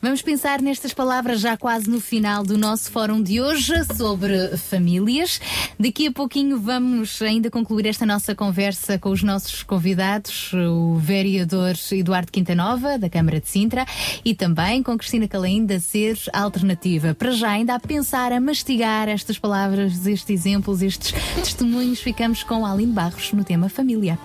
Vamos pensar nestas palavras já quase no final do nosso fórum de hoje sobre famílias. Daqui a pouquinho vamos ainda concluir esta nossa conversa com os nossos convidados, o vereador Eduardo Quintanova, da Câmara de Sintra, e também com Cristina Calaim, da Ser Alternativa. Para já, ainda a pensar, a mastigar estas palavras, estes exemplos, estes testemunhos, ficamos com Aline Barros no tema família.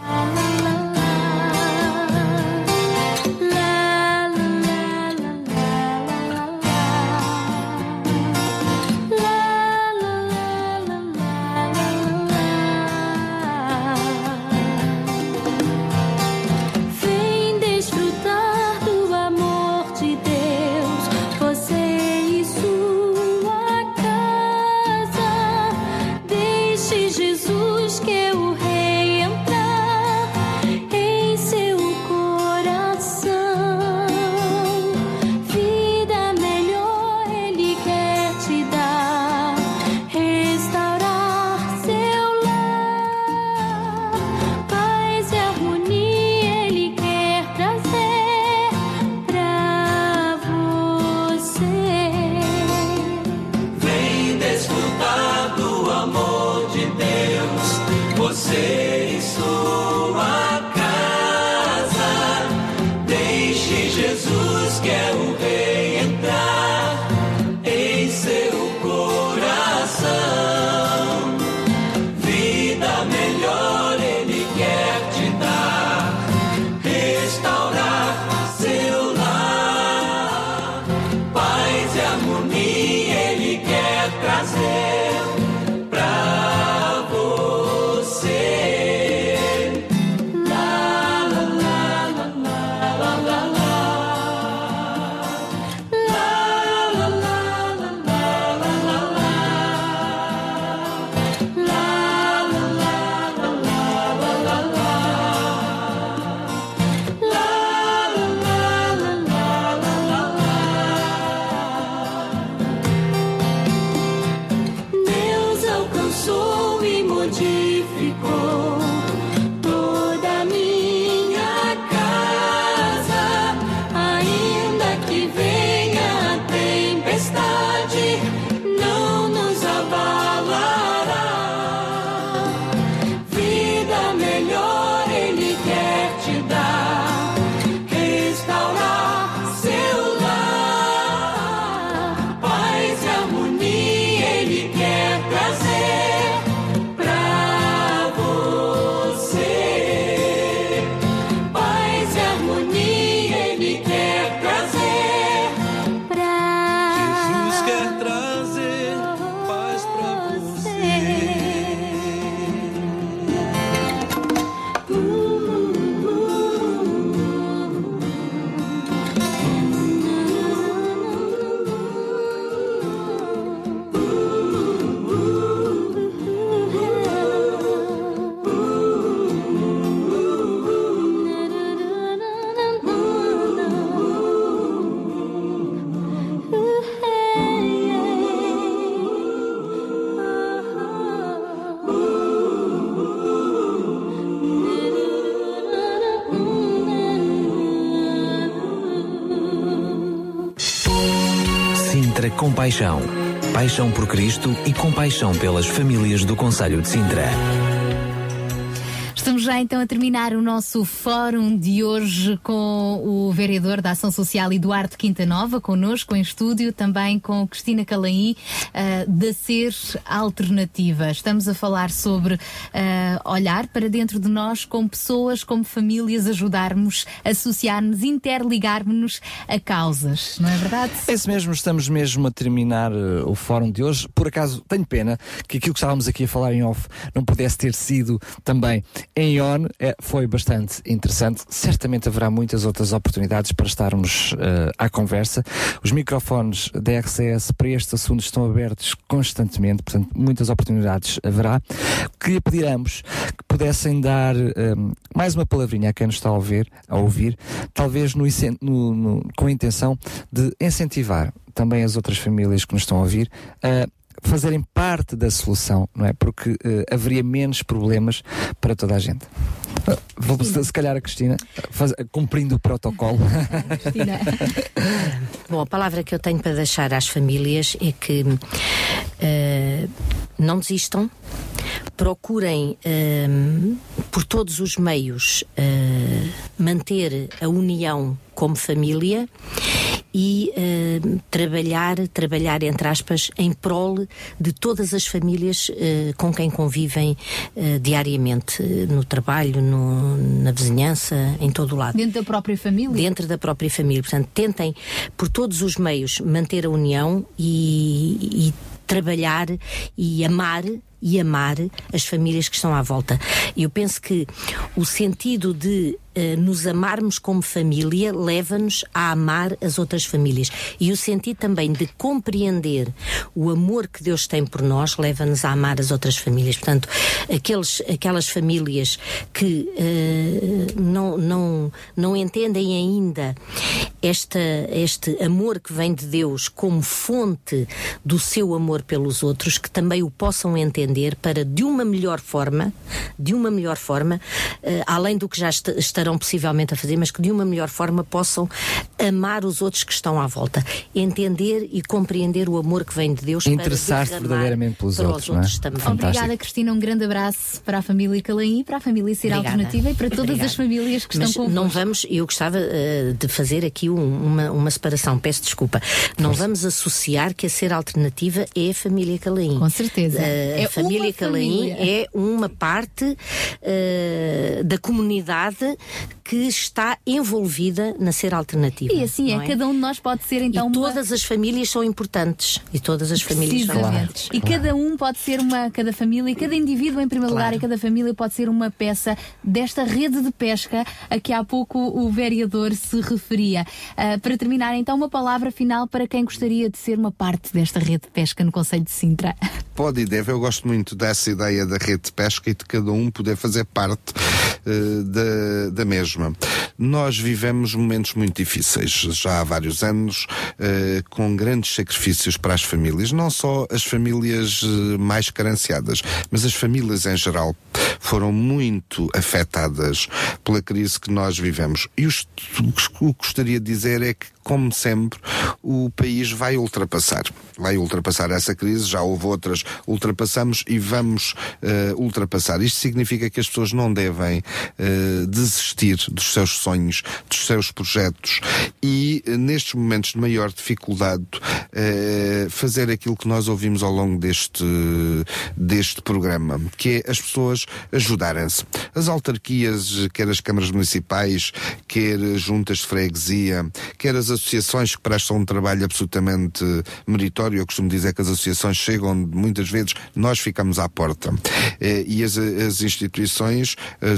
Compaixão. Paixão por Cristo e compaixão pelas famílias do Conselho de Sintra. Estamos já então a terminar o nosso fórum de hoje com o vereador da Ação Social Eduardo Quinta Nova, connosco em estúdio, também com Cristina Calaí, uh, da Ser Alternativa. Estamos a falar sobre uh, olhar para dentro de nós como pessoas, como famílias, ajudarmos, associarmos, interligarmos-nos a causas, não é verdade? É isso mesmo, estamos mesmo a terminar uh, o fórum de hoje. Por acaso, tenho pena que aquilo que estávamos aqui a falar em off não pudesse ter sido também em on. É, foi bastante interessante. Certamente haverá muitas outras oportunidades para estarmos à conversa. Os microfones da RCS para estes assuntos estão abertos constantemente, portanto, muitas oportunidades haverá. Queria pedir a ambos que pudessem dar um, mais uma palavrinha a quem nos está a ouvir, a ouvir talvez no, no- no- com a intenção de incentivar também as outras famílias que nos estão a ouvir a fazerem parte da solução, não é? Porque eh, haveria menos problemas para toda a gente. Vou se calhar a Cristina, faz- cumprindo o protocolo. Bom, a palavra que eu tenho para deixar às famílias é que eh, não desistam, procurem eh, por todos os meios eh, manter a união como família e eh, trabalhar, trabalhar entre aspas, em prol de todas as famílias eh, com quem convivem eh, diariamente, no trabalho, no- na vizinhança, em todo o lado. Dentro da própria família? Dentro da própria família. Portanto, tentem, por todos os meios, manter a união e, e trabalhar e amar e amar as famílias que estão à volta. Eu penso que o sentido de eh, nos amarmos como família leva-nos a amar as outras famílias. E o sentido também de compreender o amor que Deus tem por nós leva-nos a amar as outras famílias. Portanto, aqueles, aquelas famílias que eh, não, não, não entendem ainda esta, este amor que vem de Deus como fonte do seu amor pelos outros, que também o possam entender aprender para, de uma melhor forma, de uma melhor forma, eh, além do que já est- estarão possivelmente a fazer, mas que de uma melhor forma possam amar os outros que estão à volta, entender e compreender o amor que vem de Deus para Interessar-se verdadeiramente pelos para outros, é? outros também. Fantástico. Obrigada, Cristina. Um grande abraço para a família Calaí, para a família Ser Obrigada. Alternativa e para todas Obrigada. as famílias que Mas estão convosco. não vamos, eu gostava eh, de fazer aqui um- uma, uma separação, peço desculpa. Não vamos associar que a ser alternativa é a família Calaim. Com certeza. a É família uma Calaim família. é uma parte eh, da comunidade que está envolvida na ser alternativa. E assim é, não cada um de nós pode ser então e uma... todas as famílias são importantes. E todas as famílias são importantes. E cada um pode ser uma, cada família, cada indivíduo em primeiro Claro. lugar, e cada família pode ser uma peça desta rede de pesca a que há pouco o vereador se referia. Ah, para terminar, então, uma palavra final para quem gostaria de ser uma parte desta rede de pesca no Conselho de Sintra. Pode e deve. Eu gosto muito dessa ideia da rede de pesca e de cada um poder fazer parte eh, da, da mesma. Nós vivemos momentos muito difíceis, já há vários anos, eh, com grandes sacrifícios para as famílias. Não só as famílias eh, mais carenciadas, mas as famílias em geral foram muito afetadas pela crise que nós vivemos. E o que gostaria de dizer é que, como sempre, o país vai ultrapassar. Vai ultrapassar essa crise, já houve outras, ultrapassamos e vamos eh, ultrapassar. Isto significa que as pessoas não devem eh, desistir dos seus sonhos, dos seus projetos e, eh, nestes momentos de maior dificuldade, fazer aquilo que nós ouvimos ao longo deste, deste programa, que é as pessoas ajudarem-se. As autarquias, quer as câmaras municipais, quer as juntas de freguesia, quer as associações que prestam um trabalho absolutamente meritório. Eu costumo dizer que as associações chegam muitas vezes, nós ficamos à porta. Eh, E as, as instituições eh,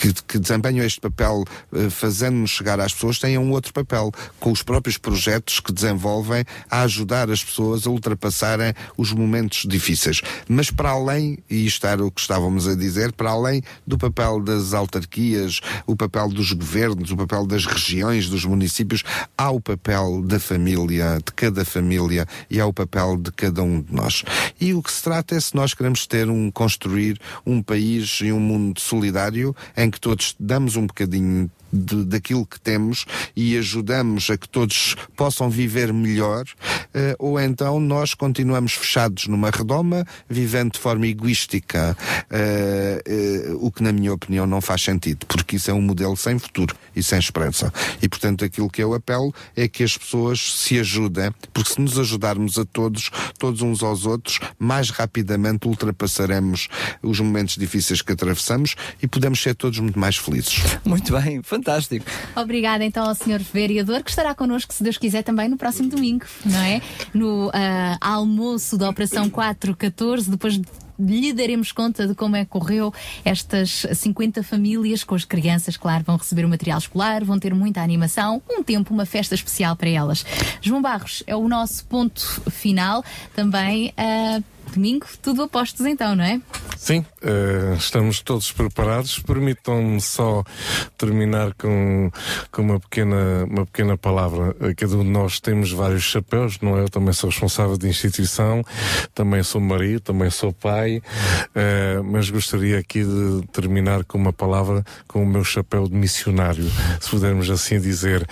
que, que- desempenham este papel, eh, fazendo-nos chegar às pessoas, têm um outro papel, com os próprios projetos que desenvolvem a ajudar as pessoas a ultrapassarem os momentos difíceis. Mas para além, e isto era o que estávamos a dizer, para além do papel das autarquias, o papel dos governos, o papel das regiões, dos municípios, há o papel da família, de cada família, e há o papel de cada um de nós. E o que se trata é se nós queremos ter um, construir um país e um mundo solidário em que todos damos um bocadinho de- daquilo que temos e ajudamos a que todos possam viver melhor, eh, ou então nós continuamos fechados numa redoma, vivendo de forma egoística, eh, eh, o que na minha opinião não faz sentido, porque isso é um modelo sem futuro e sem esperança. E portanto aquilo que eu apelo é que as pessoas se ajudem, porque se nos ajudarmos a todos, todos uns aos outros, mais rapidamente ultrapassaremos os momentos difíceis que atravessamos e podemos ser todos muito mais felizes. Muito bem. Obrigada então ao Sr. Vereador, que estará connosco, se Deus quiser, também no próximo domingo, não é? No ah, almoço da Operação 414, depois lhe daremos conta de como é que correu estas 50 famílias com as crianças, claro, vão receber o material escolar, vão ter muita animação, um tempo, uma festa especial para elas. João Barros, é o nosso ponto final, também ah, domingo, tudo a postos então, não é? Sim, eh, estamos todos preparados. Permitam-me só terminar com, com uma, pequena, uma pequena palavra. Eh, Cada um de nós temos vários chapéus, não é? Eu também sou responsável de instituição, também sou marido, também sou pai, eh, mas gostaria aqui de terminar com uma palavra com o meu chapéu de missionário, se pudermos assim dizer.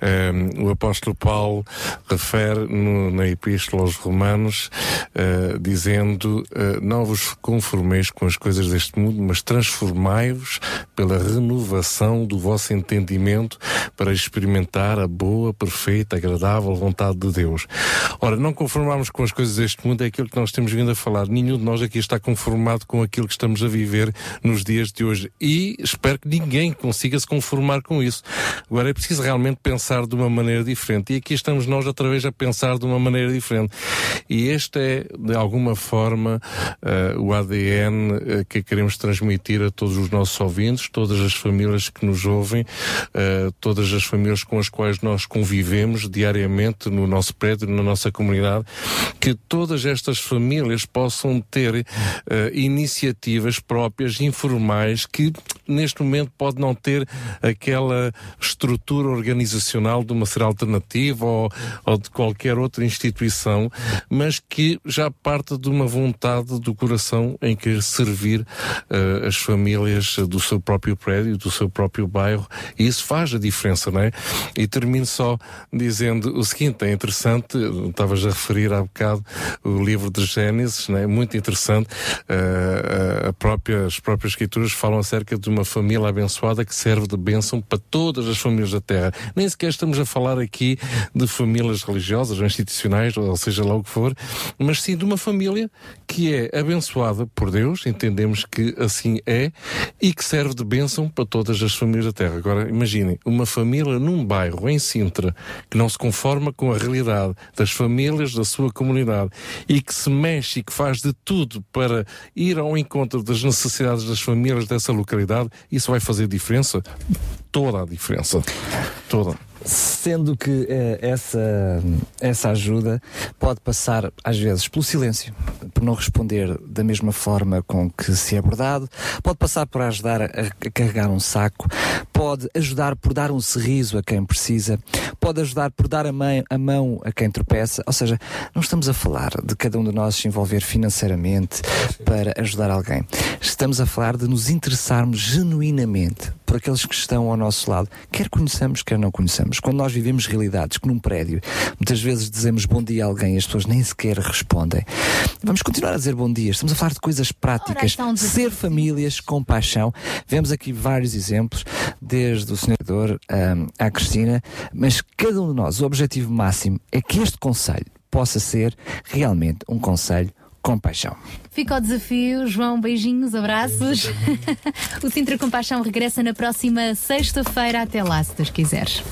Eh, o apóstolo Paulo refere no- na Epístola aos Romanos, eh, dizendo: eh, Não vos conformeis com as coisas deste mundo, mas transformai-vos pela renovação do vosso entendimento para experimentar a boa, perfeita, agradável vontade de Deus. Ora, não conformarmos com as coisas deste mundo é aquilo que nós temos vindo a falar. Nenhum de nós aqui está conformado com aquilo que estamos a viver nos dias de hoje. E espero que ninguém consiga se conformar com isso. Agora é preciso realmente pensar de uma maneira diferente. E aqui estamos nós outra vez a pensar de uma maneira diferente. E este é, de alguma forma, eh, o ADN eh, que queremos transmitir a todos os nossos ouvintes, todas as famílias que nos ouvem, eh, todas as famílias com as quais nós convivemos diariamente no nosso prédio, na nossa comunidade, que todas estas famílias possam ter iniciativas próprias, informais, que neste momento pode não ter aquela estrutura organizacional de uma ser alternativa ou, ou de qualquer outra instituição, mas que já parte de uma vontade do coração em querer servir uh, as famílias do seu próprio prédio, do seu próprio bairro, e isso faz a diferença, não é? E termino só dizendo o seguinte: é interessante, estavas a referir há bocado o livro de Gênesis, não é? Muito interessante. Uh, própria, as próprias escrituras falam acerca de uma família abençoada que serve de bênção para todas as famílias da Terra. Nem sequer estamos a falar aqui de famílias religiosas ou institucionais, ou seja lá o que for, mas sim de uma família que é abençoada por Deus, entendemos que assim é, e que serve de bênção para todas as famílias da Terra. Agora, imaginem, uma família num bairro, em Sintra, que não se conforma com a realidade das famílias da sua comunidade e que se mexe e que faz de tudo para ir ao encontro das necessidades das famílias dessa localidade, isso vai fazer diferença? Toda a diferença. Toda. Sendo que eh, essa, essa ajuda pode passar, às vezes, pelo silêncio, por não responder da mesma forma com que se é abordado, pode passar por ajudar a, a carregar um saco, pode ajudar por dar um sorriso a quem precisa, pode ajudar por dar a, mãe, a mão a quem tropeça. Ou seja, não estamos a falar de cada um de nós se envolver financeiramente para ajudar alguém. Estamos a falar de nos interessarmos genuinamente por aqueles que estão ao nosso lado, quer conheçamos, quer não conheçamos. Quando nós vivemos realidades que num prédio muitas vezes dizemos bom dia a alguém e as pessoas nem sequer respondem, vamos continuar a dizer bom dia. Estamos a falar de coisas práticas, ser famílias com paixão. Vemos aqui vários exemplos, desde o senador um, à Cristina, mas cada um de nós, o objetivo máximo é que este conselho possa ser realmente um conselho com paixão. Fica o desafio, João, beijinhos, abraços. o Sintra Compaixão regressa na próxima sexta-feira. Até lá, se Deus quiseres.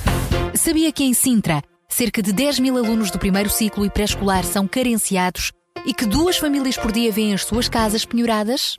Sabia que em Sintra, cerca de 10 mil alunos do primeiro ciclo e pré-escolar são carenciados e que duas famílias por dia vêm as suas casas penhoradas?